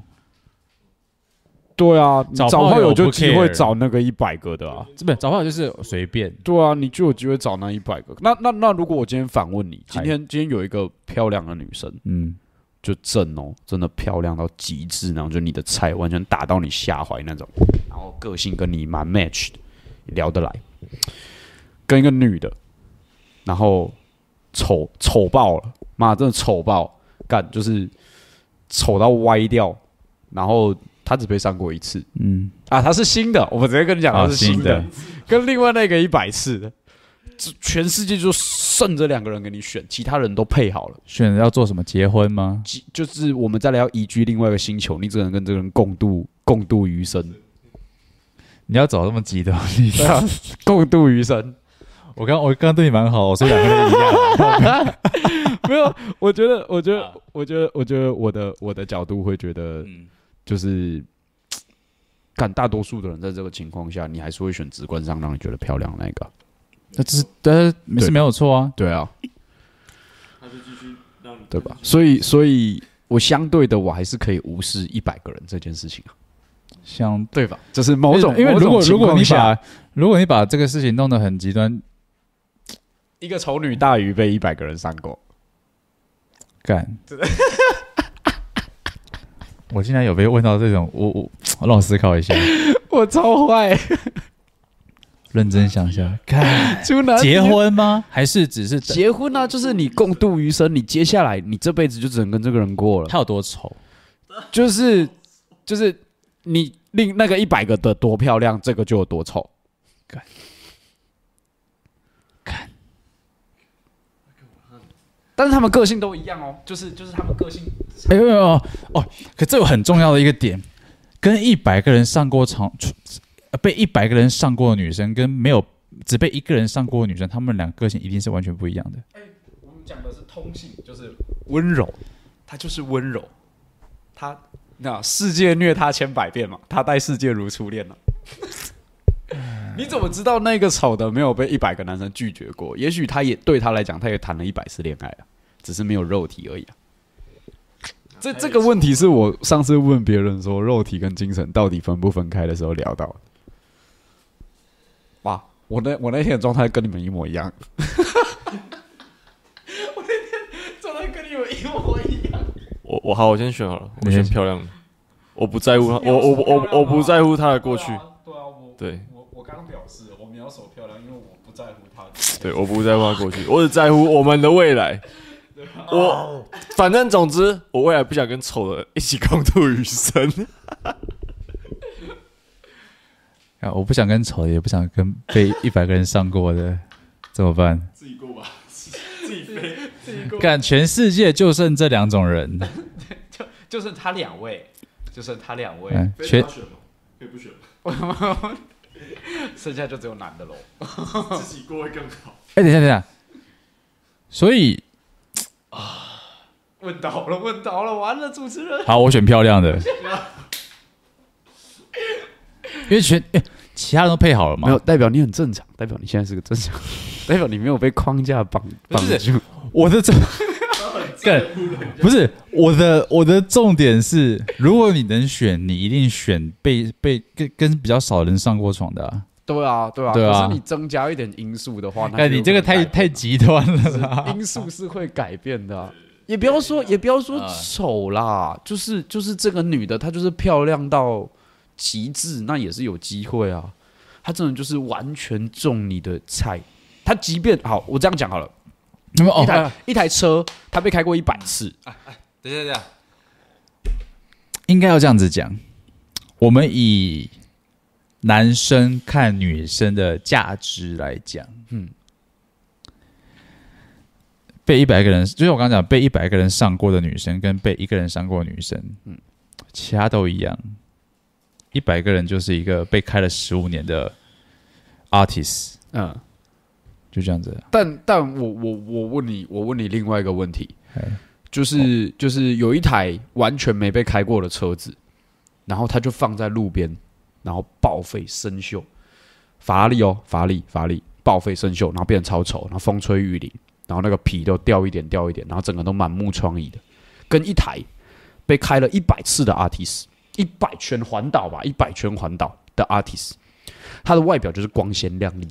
[SPEAKER 2] 对啊，找炮友就机会找那个一百个的啊，
[SPEAKER 1] 这边找炮友就是随便。
[SPEAKER 2] 对啊，你就有机会找那一百个。那那那，如果我今天反问你，今天今天有一个漂亮的女生，嗯，就正哦，真的漂亮到极致，然后就你的菜完全打到你下怀那种，然后个性跟你蛮 match 的，聊得来，跟一个女的，然后丑丑爆了，妈真的丑爆，干就是丑到歪掉，然后。他只被上过一次，嗯啊，他是新的，我们直接跟你讲，他是新的，跟另外那个一百次的，全世界就剩这两个人给你选，其他人都配好了，
[SPEAKER 1] 选要做什么？结婚吗？
[SPEAKER 2] 就是我们再来要移居另外一个星球，你只能跟这个人共度共度余生。
[SPEAKER 1] 你要找这么极端，
[SPEAKER 2] 对啊，共度余生。
[SPEAKER 1] 我刚我刚刚对你蛮好，我说两个人一样，
[SPEAKER 2] 没有，我觉得，我觉得，我觉得，我觉得我的我的角度会觉得，嗯。就是，干大多数的人在这个情况下，你还是会选直观上让你觉得漂亮的那个。
[SPEAKER 1] 那这是，但是没是没有错啊，
[SPEAKER 2] 对啊。对吧？所以，所以我相对的，我还是可以无视一百个人这件事情啊。
[SPEAKER 1] 相
[SPEAKER 2] 对吧？这是某种，
[SPEAKER 1] 因为如果如果你把如果你把这个事情弄得很极端，
[SPEAKER 2] 一个丑女大于被一百个人上过，
[SPEAKER 1] 干。我竟然有被问到这种，我我 让我思考一下，
[SPEAKER 2] 我超坏，
[SPEAKER 1] 认真想一下，看结婚吗？还是只是
[SPEAKER 2] 结婚呢？就是你共度余生，你接下来你这辈子就只能跟这个人过了。
[SPEAKER 1] 他有多丑？
[SPEAKER 2] 就是就是你另那个一百个的多漂亮，这个就有多丑。看，看。但是他们个性都一样哦，就是就是他们个性。哎呦呦哦，
[SPEAKER 1] 可这有很重要的一个点，跟一百个人上过床，被一百个人上过的女生，跟没有只被一个人上过的女生，他们两个个性一定是完全不一样的。哎，
[SPEAKER 2] 我们讲的是通性，就是温柔，他就是温柔，他那世界虐他千百遍嘛，他待世界如初恋了。你怎么知道那个丑的没有被一百个男生拒绝过？也许他也对他来讲，他也谈了一百次恋爱啊，只是没有肉体而已啊。这这个问题是我上次问别人说，肉体跟精神到底分不分开的时候聊到。哇，我那我那天的状态跟你们一模一样。我那天状态跟你们一模一样。
[SPEAKER 3] 我我好，我先选好了，我选漂亮的。我不在乎他，我我我我不在乎他的过去。对，
[SPEAKER 2] 我我刚刚表示我秒手漂亮，因为我不在乎他。
[SPEAKER 3] 对，我不在乎他过去，我只在乎我们的未来。我反正总之，我未来不想跟丑的一起共度余生。
[SPEAKER 1] 啊，我不想跟丑的，也不想跟被一百个人上过的，怎么办？
[SPEAKER 3] 自己过吧，自己飞，自己过。
[SPEAKER 1] 干，全世界就剩这两种人，
[SPEAKER 2] 就就剩他两位，就剩他两位，
[SPEAKER 1] 全
[SPEAKER 3] 可以不选。
[SPEAKER 2] 剩下就只有男的喽，
[SPEAKER 3] 自己过会更好。
[SPEAKER 1] 哎，等一下，等一下，所以
[SPEAKER 2] 啊，问倒了，问倒了，完了，主持人。
[SPEAKER 1] 好，我选漂亮的，因为全其他人都配好了嘛，
[SPEAKER 2] 没有代表你很正常，代表你现在是个正常，代表你没有被框架绑绑住。
[SPEAKER 1] 我的这干，不是我的我的重点是，如果你能选，你一定选被被跟跟比较少人上过床的啊。
[SPEAKER 2] 对啊，对啊，
[SPEAKER 1] 对啊。
[SPEAKER 2] 可是你增加一点因素的话，
[SPEAKER 1] 那，你这个太太极端了啦。
[SPEAKER 2] 因素是会改变的啊，也不要说也不要说丑啦，就是就是这个女的她就是漂亮到极致，那也是有机会啊。她真的就是完全中你的菜。她即便好，我这样讲好了。一台一台车，他被开过一百次。哎哎，等下等下，
[SPEAKER 1] 应该要这样子讲。我们以男生看女生的价值来讲，嗯，被一百个人，就是我刚刚讲被一百个人上过的女生，跟被一个人上过的女生，嗯，其他都一样。一百个人就是一个被开了十五年的 artist，嗯。就这样子，
[SPEAKER 2] 但但我我我问你，我问你另外一个问题，就是就是有一台完全没被开过的车子，然后它就放在路边，然后报废生锈，法拉利哦，法拉利法拉利报废生锈，然后变得超丑，然后风吹雨淋，然后那个皮都掉一点掉一点，然后整个都满目疮痍的，跟一台被开了一百次的 Altis，一百圈环岛吧，一百圈环岛的 Altis，它的外表就是光鲜亮丽。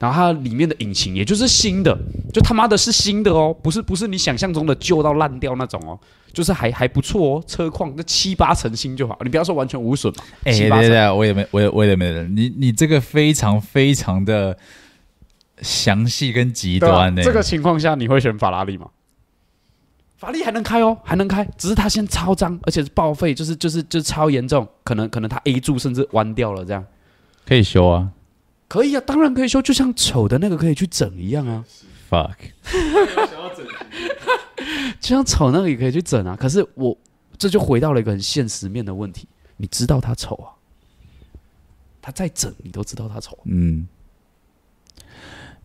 [SPEAKER 2] 然后它里面的引擎也就是新的，就他妈的是新的哦，不是不是你想象中的旧到烂掉那种哦，就是还还不错哦，车况那七八成新就好，你不要说完全无损嘛。哎，对对
[SPEAKER 1] 对，我也没，我也我也没人，你你这个非常非常的详细跟极端呢。
[SPEAKER 2] 这个情况下你会选法拉利吗？法拉利还能开哦，还能开，只是它先超脏，而且是报废，就是就是就是超严重，可能可能它 A 柱甚至弯掉了这样，
[SPEAKER 1] 可以修啊。
[SPEAKER 2] 可以啊，当然可以修，就像丑的那个可以去整一样啊。
[SPEAKER 1] Fuck，
[SPEAKER 2] 就像丑那个也可以去整啊。可是我这就回到了一个很现实面的问题，你知道他丑啊，他再整你都知道他丑。
[SPEAKER 1] 嗯，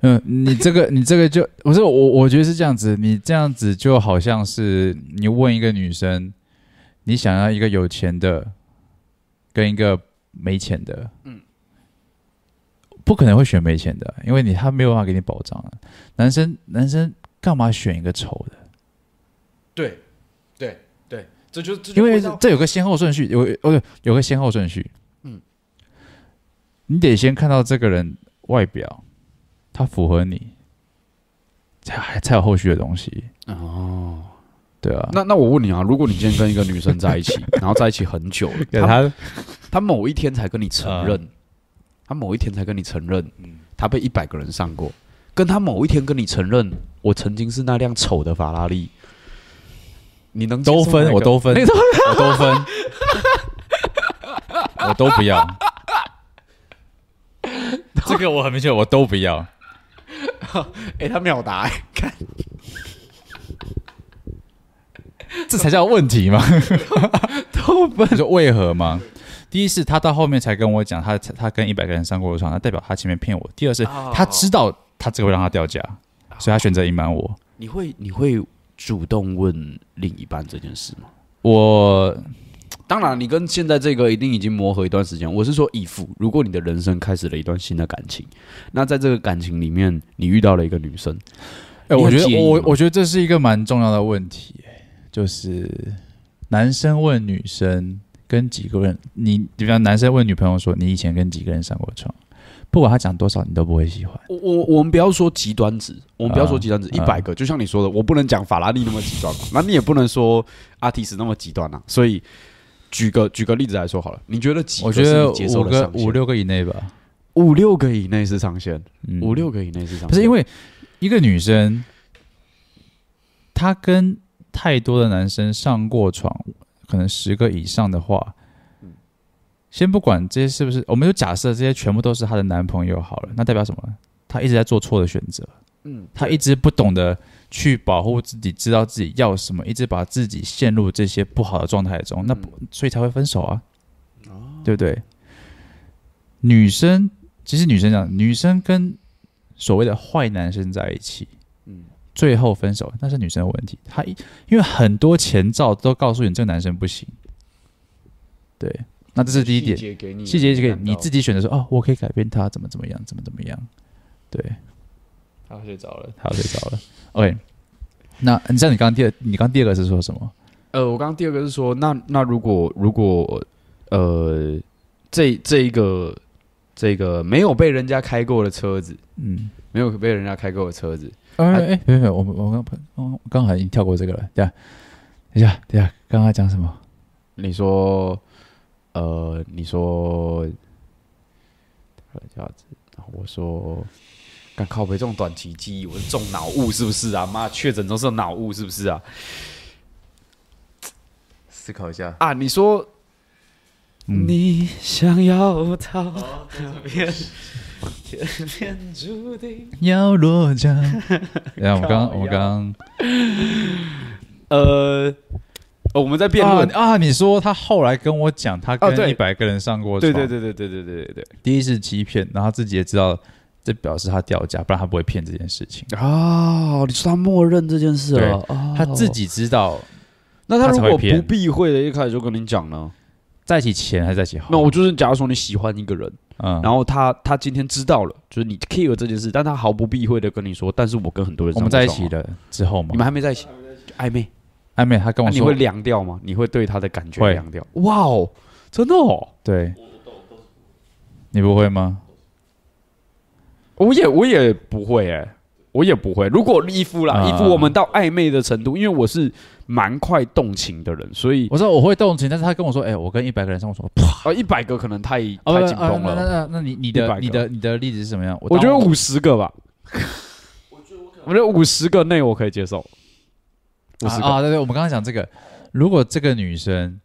[SPEAKER 1] 嗯，你这个 你这个就不是我，我觉得是这样子，你这样子就好像是你问一个女生，你想要一个有钱的跟一个没钱的，嗯。不可能会选没钱的，因为你他没有办法给你保障啊。男生男生干嘛选一个丑的？
[SPEAKER 2] 对，对，对，这就，这就
[SPEAKER 1] 因为这有个先后顺序，有哦有个先后顺序。嗯，你得先看到这个人外表，他符合你，才才有后续的东西。哦，对啊。
[SPEAKER 2] 那那我问你啊，如果你今天跟一个女生在一起，然后在一起很久了，他他某一天才跟你承认。嗯他某一天才跟你承认，他被一百个人上过，跟他某一天跟你承认，我曾经是那辆丑的法拉利，你能
[SPEAKER 1] 都分，我都分，我都分，我都不要。这个我很明确，我都不要。
[SPEAKER 2] 哎，他秒答，看，
[SPEAKER 1] 这才叫问题吗？都分，你说为何吗？第一是他到后面才跟我讲，他他跟一百个人上过床，那代表他前面骗我。第二是他知道他这个会让他掉价，所以他选择隐瞒我。
[SPEAKER 2] 你会你会主动问另一半这件事吗？
[SPEAKER 1] 我
[SPEAKER 2] 当然，你跟现在这个一定已经磨合一段时间。我是说，以父，如果你的人生开始了一段新的感情，那在这个感情里面，你遇到了一个女生，
[SPEAKER 1] 哎，我觉得我我觉得这是一个蛮重要的问题，就是男生问女生。跟几个人，你比方男生问女朋友说：“你以前跟几个人上过床？”不管他讲多少，你都不会喜欢。
[SPEAKER 2] 我我我们不要说极端值，我们不要说极端值，一百个，就像你说的，我不能讲法拉利那么极端嘛，那你也不能说阿提斯那么极端啊。所以举个举个例子来说好了，你觉得几个？
[SPEAKER 1] 我觉得五个五六个以内吧，
[SPEAKER 2] 五六个以内是上限，五六个以内是上限。
[SPEAKER 1] 不是因为一个女生，她跟太多的男生上过床。可能十个以上的话，先不管这些是不是，我们就假设这些全部都是她的男朋友好了，那代表什么？她一直在做错的选择，嗯，她一直不懂得去保护自己，知道自己要什么，一直把自己陷入这些不好的状态中，那所以才会分手啊，对不对？女生其实女生讲，女生跟所谓的坏男生在一起。最后分手，那是女生的问题。她因为很多前兆都告诉你这个男生不行。对，那这是第一点。细节给你，细节就给你自己选择说哦，我可以改变他，怎么怎么样，怎么怎么样。对，
[SPEAKER 6] 他睡着了，
[SPEAKER 1] 他睡着了。OK，那你像你刚刚第二，你刚第二个是说什么？
[SPEAKER 2] 呃，我刚刚第二个是说，那那如果如果呃，这这一个这个没有被人家开过的车子，嗯，没有被人家开过的车子，
[SPEAKER 1] 哎哎，没有没有，我我刚我刚好已经跳过这个了，对啊，等一下等一下，刚刚讲什么？
[SPEAKER 2] 你说呃，你说这样子，然后我说。敢靠背这种短期记忆，我是中脑雾是不是啊？妈，确诊都是脑雾是不是啊？
[SPEAKER 1] 思考一下
[SPEAKER 2] 啊！你说，嗯、你想要逃，偏偏注定要落脚。
[SPEAKER 1] 然后我们刚，我们刚，
[SPEAKER 2] 呃，我们在辩论
[SPEAKER 1] 啊，啊！你说他后来跟我讲，他跟一百个人上过床，
[SPEAKER 2] 对对对对对对对对对，
[SPEAKER 1] 第一次欺骗，然后自己也知道。这表示他掉价，不然他不会骗这件事情
[SPEAKER 2] 哦，你说他默认这件事了，
[SPEAKER 1] 哦、他自己知道。
[SPEAKER 2] 那他如果不避讳的，一开始就跟你讲呢？
[SPEAKER 1] 在一起前还是在一起后？
[SPEAKER 2] 那我就是，假如说你喜欢一个人，嗯，然后他他今天知道了，就是你 care 这件事，但他毫不避讳的跟你说，但是我跟很多人，
[SPEAKER 1] 我们在一起了之后嘛，
[SPEAKER 2] 你们还没在一起，暧昧？
[SPEAKER 1] 暧昧，他跟我说，
[SPEAKER 2] 你会凉掉吗？你会对他的感觉凉掉？哇哦，真的哦，
[SPEAKER 1] 对，你不会吗？
[SPEAKER 2] 我也我也不会哎、欸，我也不会。如果依附啦，依附我们到暧昧的程度，因为我是蛮快动情的人，所以
[SPEAKER 1] 我知道我会动情。但是他跟我说，哎、欸，我跟一百个人上床，啪，
[SPEAKER 2] 啊，一百个可能太太紧绷了。
[SPEAKER 1] 那那那你你的你的你的例子是什么样？
[SPEAKER 2] 我觉得五十个吧。我觉得五十个内我可以接受。五十个
[SPEAKER 1] 啊，对对，我们刚刚讲这个，如果这个女生，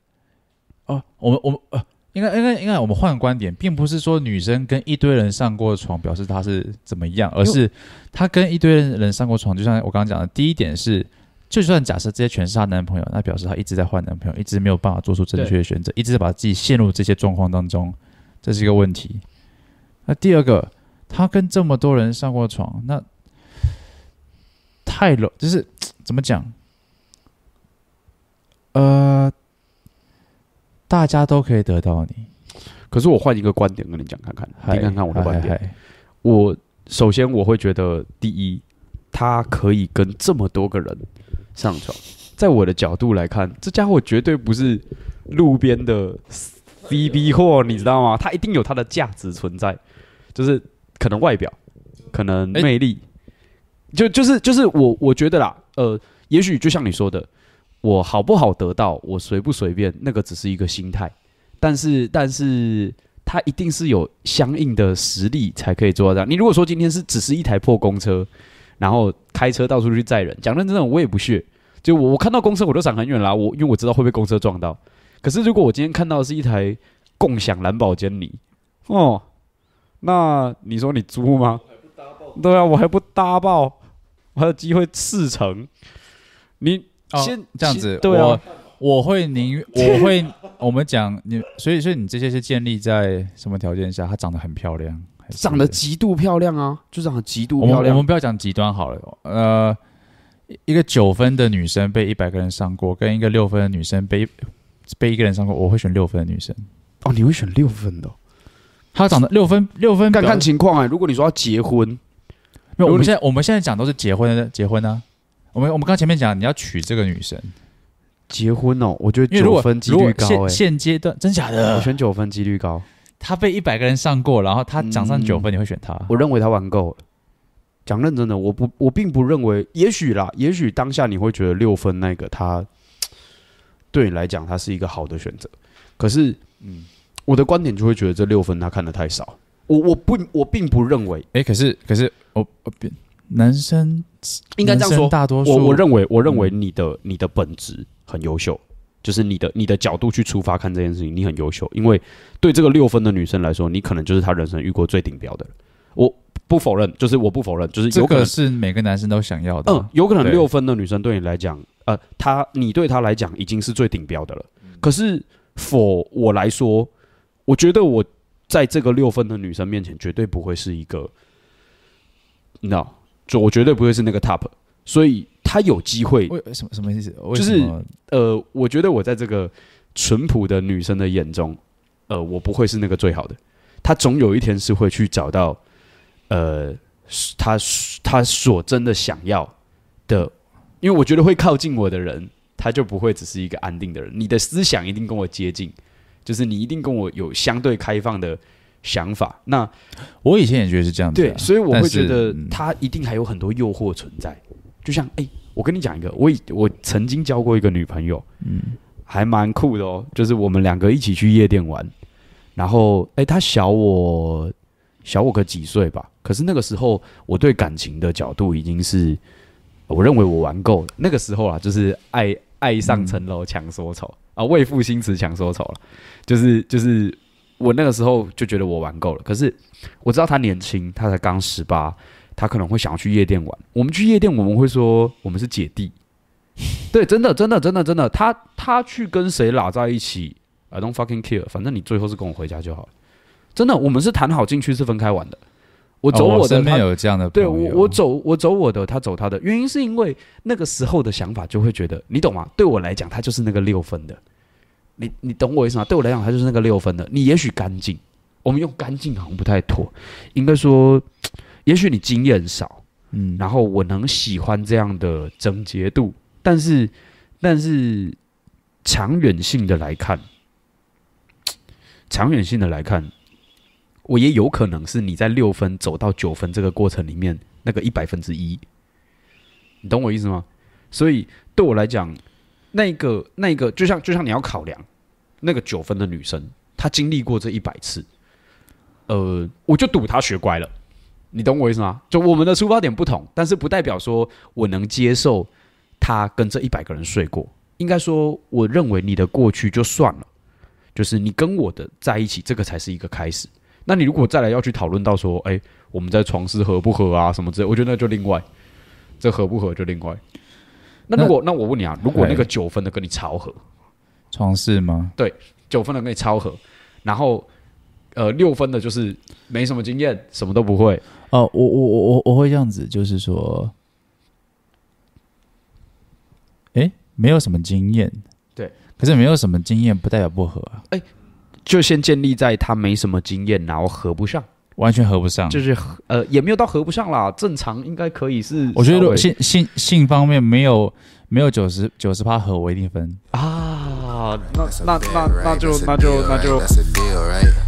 [SPEAKER 1] 哦，我们我们呃。应该应该应该，我们换个观点，并不是说女生跟一堆人上过床表示她是怎么样，而是她跟一堆人上过床。就像我刚刚讲的，第一点是，就算假设这些全是她男朋友，那表示她一直在换男朋友，一直没有办法做出正确的选择，一直在把自己陷入这些状况当中，这是一个问题。那第二个，她跟这么多人上过床，那太了，就是怎么讲？呃。大家都可以得到你，
[SPEAKER 2] 可是我换一个观点跟你讲看看，你看看我的观点。我首先我会觉得，第一，他可以跟这么多个人上床，在我的角度来看，这家伙绝对不是路边的 CB 货，你知道吗？他一定有他的价值存在，就是可能外表，可能魅力，欸、就就是就是我我觉得啦，呃，也许就像你说的。我好不好得到，我随不随便，那个只是一个心态，但是，但是他一定是有相应的实力才可以做到这样。你如果说今天是只是一台破公车，然后开车到处去载人，讲认真的，我也不屑。就我我看到公车我都闪很远啦，我因为我知道会被公车撞到。可是如果我今天看到的是一台共享蓝宝坚尼，哦，那你说你租吗？对啊，我还不搭爆，我还有机会四成，你。先、哦、这样子，对啊、我我会宁我会 我们讲你，所以所以你这些是建立在什么条件下？她长得很漂亮，长得极度漂亮啊，就长得极度漂亮。我们不要讲极端好了，呃，一个九分的女生被一百个人上过，跟一个六分的女生被被一个人上过，我会选六分的女生。哦，你会选六分的、哦？她长得六分六分，看看情况哎、欸。如果你说要结婚，没有，我们现在我们现在讲都是结婚的结婚呢、啊。我们我们刚前面讲，你要娶这个女生，结婚哦，我觉得九分几率高现。现阶段真假的，我选九分几率高。他被一百个人上过，然后他涨上九分，你会选他？我认为他玩够了。讲认真的，我不，我并不认为。也许啦，也许当下你会觉得六分那个他，对你来讲他是一个好的选择。可是，嗯，我的观点就会觉得这六分他看的太少。我我不我并不认为。哎，可是可是我我变。男生应该这样说，大多数我我认为，我认为你的、嗯、你的本质很优秀，就是你的你的角度去出发看这件事情，你很优秀。因为对这个六分的女生来说，你可能就是她人生遇过最顶标的。我不否认，就是我不否认，就是有可能是每个男生都想要的。嗯，有可能六分的女生对你来讲，呃，她你对她来讲已经是最顶标的了。嗯、可是，for 我来说，我觉得我在这个六分的女生面前，绝对不会是一个，no。就我绝对不会是那个 top，所以他有机会。什么什么意思？就是呃，我觉得我在这个淳朴的女生的眼中，呃，我不会是那个最好的。他总有一天是会去找到，呃，他他所真的想要的因为我觉得会靠近我的人，他就不会只是一个安定的人。你的思想一定跟我接近，就是你一定跟我有相对开放的想法。那
[SPEAKER 1] 我以前也觉得是这样子，
[SPEAKER 2] 对，所以我会觉得他一定还有很多诱惑存在。就像，哎，我跟你讲一个，我我曾经交过一个女朋友，嗯，还蛮酷的哦。就是我们两个一起去夜店玩，然后，哎，她小我小我个几岁吧。可是那个时候，我对感情的角度已经是。我认为我玩够了，那个时候啊，就是爱爱上层楼强说愁、嗯、啊，为赋新词强说愁了，就是就是我那个时候就觉得我玩够了。可是我知道他年轻，他才刚十八，他可能会想要去夜店玩。我们去夜店，我们会说我们是姐弟，对，真的真的真的真的，他他去跟谁拉在一起，I don't fucking care，反正你最后是跟我回家就好了。真的，我们是谈好进去是分开玩的。我走我的，哦、我身边有这样的。对，我我走我走我的，他走他的。原因是因为那个时候的想法就会觉得，你懂吗？对我来讲，他就是那个六分的。你你懂我意思吗？对我来讲，他就是那个六分的。你也许干净，我们用干净好像不太妥，应该说，也许你经验少，嗯，然后我能喜欢这样的整洁度，但是但是长远性的来看，长远性的来看。我也有可能是你在六分走到九分这个过程里面那个一百分之一，你懂我意思吗？所以对我来讲，那个那个就像就像你要考量那个九分的女生，她经历过这一百次，呃，我就赌她学乖了，你懂我意思吗？就我们的出发点不同，但是不代表说我能接受他跟这一百个人睡过。应该说，我认为你的过去就算了，就是你跟我的在一起，这个才是一个开始。那你如果再来要去讨论到说，哎、欸，我们在床事合不合啊，什么之类，我觉得那就另外，这合不合就另外。那如果那，那我问你啊，如果那个九分的跟你超合，
[SPEAKER 1] 床事吗？
[SPEAKER 2] 对，九分的跟你超合，然后呃六分的就是没什么经验，什么都不会。
[SPEAKER 1] 哦，我我我我我会这样子，就是说，哎、欸，没有什么经验，
[SPEAKER 2] 对，
[SPEAKER 1] 可是没有什么经验不代表不合啊，哎、欸。
[SPEAKER 2] 就先建立在他没什么经验，然后合不上，
[SPEAKER 1] 完全合不上，
[SPEAKER 2] 就是呃也没有到合不上啦，正常应该可以是。
[SPEAKER 1] 我觉得性性性方面没有没有九十九十趴合，我一定分
[SPEAKER 2] 啊，那那那那就那就那就。那就那就